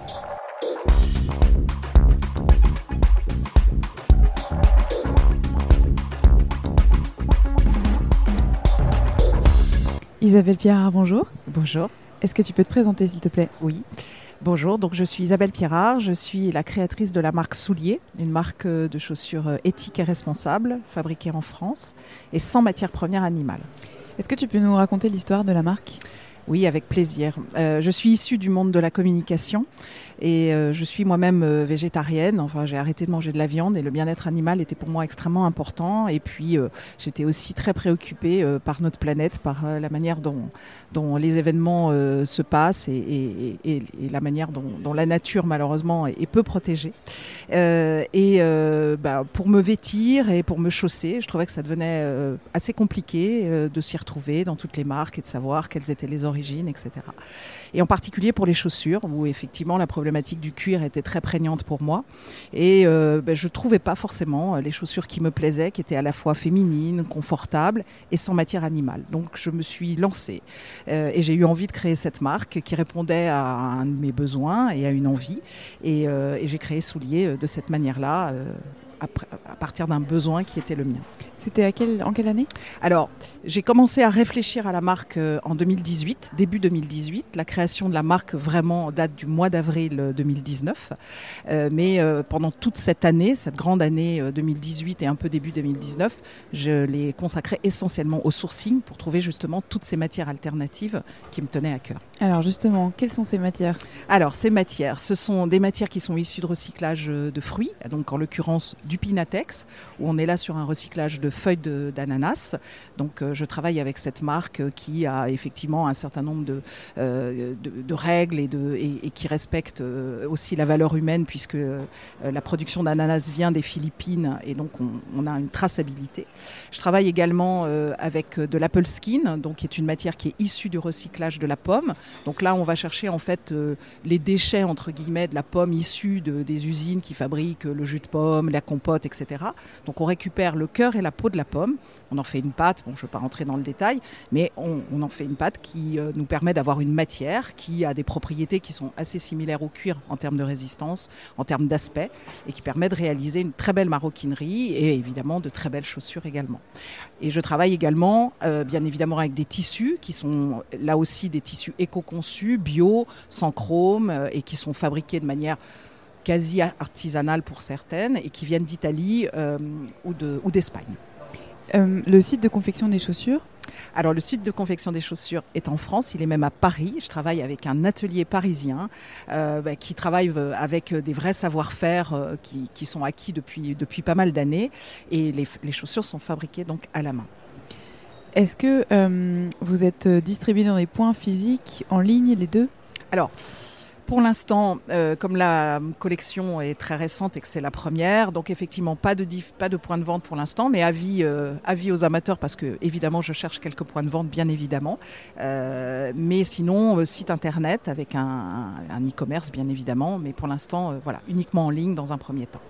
B: Isabelle Pierre, bonjour.
R: Bonjour.
B: Est-ce que tu peux te présenter, s'il te plaît?
R: Oui. Bonjour, donc je suis Isabelle Pierrard, je suis la créatrice de la marque Soulier, une marque euh, de chaussures euh, éthiques et responsables, fabriquée en France et sans matière première animale.
B: Est-ce que tu peux nous raconter l'histoire de la marque?
R: Oui, avec plaisir. Euh, je suis issue du monde de la communication et euh, je suis moi-même euh, végétarienne. Enfin, j'ai arrêté de manger de la viande et le bien-être animal était pour moi extrêmement important. Et puis, euh, j'étais aussi très préoccupée euh, par notre planète, par euh, la manière dont, dont les événements se passent et, et- et- la manière dont, dont la nature, malheureusement, est, peu protégée. Et bah, pour me vêtir et pour me chausser, je trouvais que ça devenait assez compliqué de s'y retrouver dans toutes les marques et de savoir quelles étaient les origines, etc. Et en particulier pour les chaussures, où effectivement la problématique du cuir était très prégnante pour moi. Et euh, ben, je ne trouvais pas forcément euh, les chaussures qui me plaisaient, qui étaient à la fois féminines, confortables et sans matière animale. Donc je me suis lancée euh, et j'ai eu envie de créer cette marque qui répondait à un de mes besoins et à une envie. Et, j'ai créé Soulier de cette manière-là. À partir d'un besoin qui était le mien.
B: C'était à en quelle année?
R: Alors, j'ai commencé à réfléchir à la marque euh, en 2018, début 2018. La création de la marque vraiment date du mois d'avril euh, 2019. Euh, mais euh, pendant toute cette année, cette grande année euh, 2018 et un peu début 2019, je l'ai consacrée essentiellement au sourcing pour trouver justement toutes ces matières alternatives qui me tenaient à cœur.
B: Alors justement, quelles sont ces matières?
R: Alors, ces matières, ce sont des matières qui sont issues de recyclage de fruits, donc en l'occurrence du Pinatex, où on est là sur un recyclage de feuilles d'ananas. Donc, euh, je travaille avec cette marque euh, qui a effectivement un certain nombre de, euh, règles et, qui respecte aussi la valeur humaine, puisque la production d'ananas vient des Philippines et donc on, a une traçabilité. Je travaille également avec de l'apple skin, donc qui est une matière qui est issue du recyclage de la pomme. Donc là, on va chercher en fait les déchets entre guillemets de la pomme issue de, des usines qui fabriquent le jus de pomme, la compote, Donc on récupère le cœur et la peau de la pomme, on en fait une pâte. Bon, je ne vais pas rentrer dans le détail, mais on, on en fait une pâte qui euh, nous permet d'avoir une matière qui a des propriétés qui sont assez similaires au cuir en termes de résistance, en termes d'aspect, et qui permet de réaliser une très belle maroquinerie et évidemment de très belles chaussures également. Et je travaille également, euh, bien évidemment, avec des tissus qui sont là aussi des tissus éco-conçus, bio, sans chrome, euh, et qui sont fabriqués de manière quasi artisanale pour certaines, et qui viennent d'Italie euh, ou de- ou d'Espagne.
B: Euh, Le site de confection des chaussures?
R: Alors le site de confection des chaussures est en France, il est même à Paris. Je travaille avec un atelier parisien euh, bah, qui travaille avec des vrais savoir-faire euh, qui, qui sont acquis depuis, depuis pas mal d'années et les, les chaussures sont fabriquées donc à la main.
B: Est-ce que euh, vous êtes distribué dans des points physiques, en ligne, les deux?
R: Alors, pour l'instant, euh, comme la collection est très récente et que c'est la première, donc effectivement pas de, diff- pas de point de vente pour l'instant, mais avis, euh, avis aux amateurs parce que évidemment je cherche quelques points de vente, bien évidemment. Euh, mais sinon, site internet avec un, un e-commerce, bien évidemment, mais pour l'instant, voilà, uniquement en ligne dans un premier temps.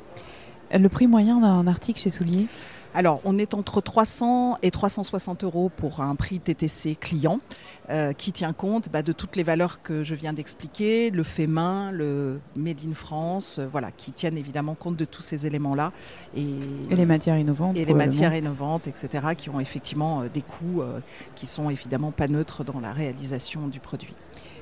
B: Le prix moyen d'un article chez Soulier
R: alors, on est entre 300 et 360 euros pour un prix TTC client euh, qui tient compte bah, de toutes les valeurs que je viens d'expliquer, le fait main, le made in France, euh, voilà, qui tiennent évidemment compte de tous ces éléments-là.
B: Et, les matières innovantes.
R: Et les matières innovantes, etc., qui ont effectivement euh, des coûts qui sont évidemment pas neutres dans la réalisation du produit.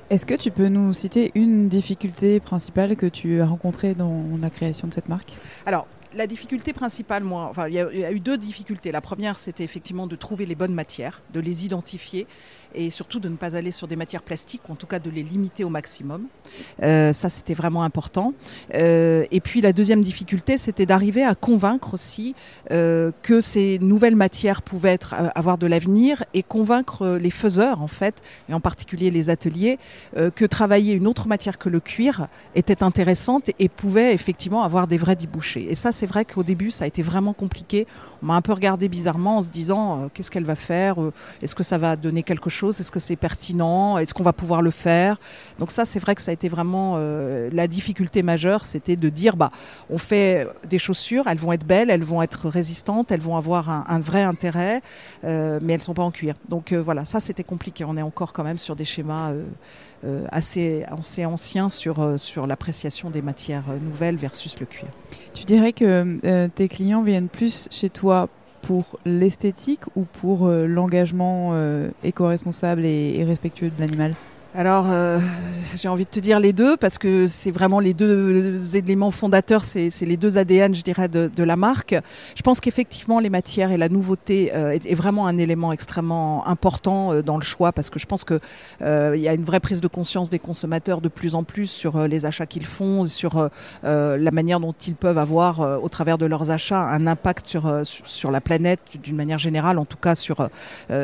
B: Est-ce que tu peux nous citer une difficulté principale que tu as rencontrée dans la création de cette marque?
R: Alors, la difficulté principale, moi, enfin, il y, a eu deux difficultés. La première, c'était effectivement de trouver les bonnes matières, de les identifier et surtout de ne pas aller sur des matières plastiques, ou en tout cas de les limiter au maximum. Euh, ça, c'était vraiment important. Euh, et puis la deuxième difficulté, c'était d'arriver à convaincre aussi euh, que ces nouvelles matières pouvaient avoir de l'avenir et convaincre les faiseurs, en fait, et en particulier les ateliers, que travailler une autre matière que le cuir était intéressante et pouvait effectivement avoir des vrais débouchés. C'est vrai qu'au début, ça a été vraiment compliqué. On m'a un peu regardé bizarrement en se disant qu'est-ce qu'elle va faire Est-ce que ça va donner quelque chose est-ce que c'est pertinent Est-ce qu'on va pouvoir le faire? Donc ça, c'est vrai que ça a été vraiment euh, la difficulté majeure, c'était de dire, bah, on fait des chaussures, elles vont être belles, elles vont être résistantes, elles vont avoir un, vrai intérêt, euh, mais elles ne sont pas en cuir. Donc euh, voilà, ça c'était compliqué. On est encore quand même sur des schémas assez, assez anciens sur, sur l'appréciation des matières nouvelles versus le cuir.
B: Tu dirais que tes clients viennent plus chez toi pour l'esthétique ou pour euh, l'engagement euh, éco-responsable et respectueux de l'animal?
R: Alors, euh, j'ai envie de te dire les deux parce que c'est vraiment les deux éléments fondateurs, c'est les deux ADN, je dirais, de, de la marque. Je pense qu'effectivement, les matières et la nouveauté euh, est, vraiment un élément extrêmement important euh, dans le choix parce que je pense que il y a une vraie prise de conscience des consommateurs de plus en plus sur les achats qu'ils font, sur la manière dont ils peuvent avoir, au travers de leurs achats, un impact sur sur la planète d'une manière générale, en tout cas sur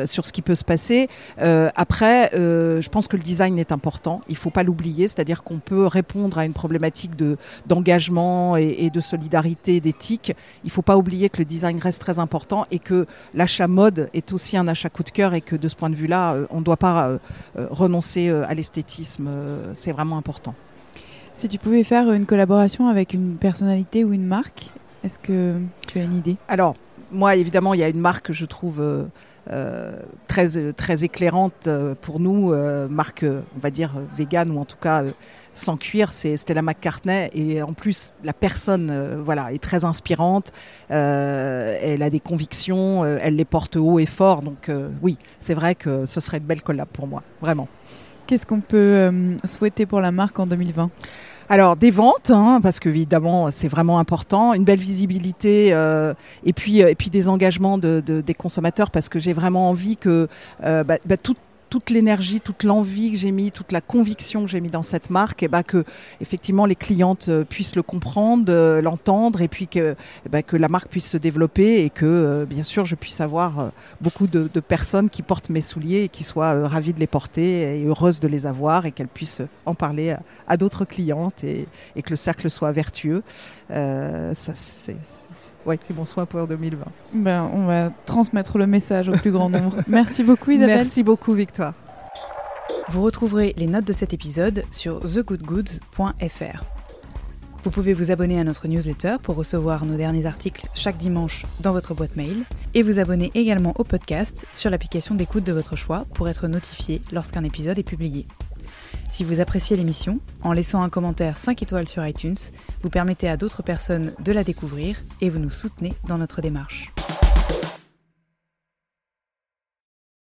R: sur ce qui peut se passer. après, je pense que le design design est important, il ne faut pas l'oublier, c'est-à-dire qu'on peut répondre à une problématique de, d'engagement et, de solidarité, d'éthique. Il ne faut pas oublier que le design reste très important et que l'achat mode est aussi un achat coup de cœur et que de ce point de vue-là, euh, on ne doit pas euh, euh, renoncer à l'esthétisme, c'est vraiment important.
B: Si tu pouvais faire une collaboration avec une personnalité ou une marque, est-ce que tu as une idée?
R: Alors, moi, évidemment, il y a une marque que je trouve très, très éclairante euh, pour nous, euh, marque, on va dire, vegan ou en tout cas sans cuir, c'est Stella McCartney. Et en plus, la personne voilà, est très inspirante. elle a des convictions, elle les porte haut et fort. Donc oui, c'est vrai que ce serait une belle collab pour moi, vraiment.
B: Qu'est-ce qu'on peut souhaiter pour la marque en 2020
R: alors des ventes, hein, parce qu'évidemment c'est vraiment important, une belle visibilité euh, et puis euh, et puis des engagements de, des consommateurs parce que j'ai vraiment envie que euh, bah, bah, tout, toute l'énergie, toute l'envie que j'ai mis, toute la conviction que j'ai mis dans cette marque, et ben que effectivement les clientes euh, puissent le comprendre, euh, l'entendre, et puis que, eh ben que la marque puisse se développer et que euh, bien sûr je puisse avoir beaucoup de, personnes qui portent mes souliers et qui soient ravies de les porter et heureuses de les avoir et qu'elles puissent en parler à, d'autres clientes et, et, que le cercle soit vertueux. Ça, c'est ouais, mon soin pour 2020.
B: Ben, on va transmettre le message au plus grand nombre. [laughs] Merci beaucoup Isabelle.
R: Merci beaucoup Victoire.
D: Vous retrouverez les notes de cet épisode sur thegoodgoods.fr. Vous pouvez vous abonner à notre newsletter pour recevoir nos derniers articles chaque dimanche dans votre boîte mail et vous abonner également au podcast sur l'application d'écoute de votre choix pour être notifié lorsqu'un épisode est publié. Si vous appréciez l'émission, en laissant un commentaire 5 étoiles sur iTunes, vous permettez à d'autres personnes de la découvrir et vous nous soutenez dans notre démarche.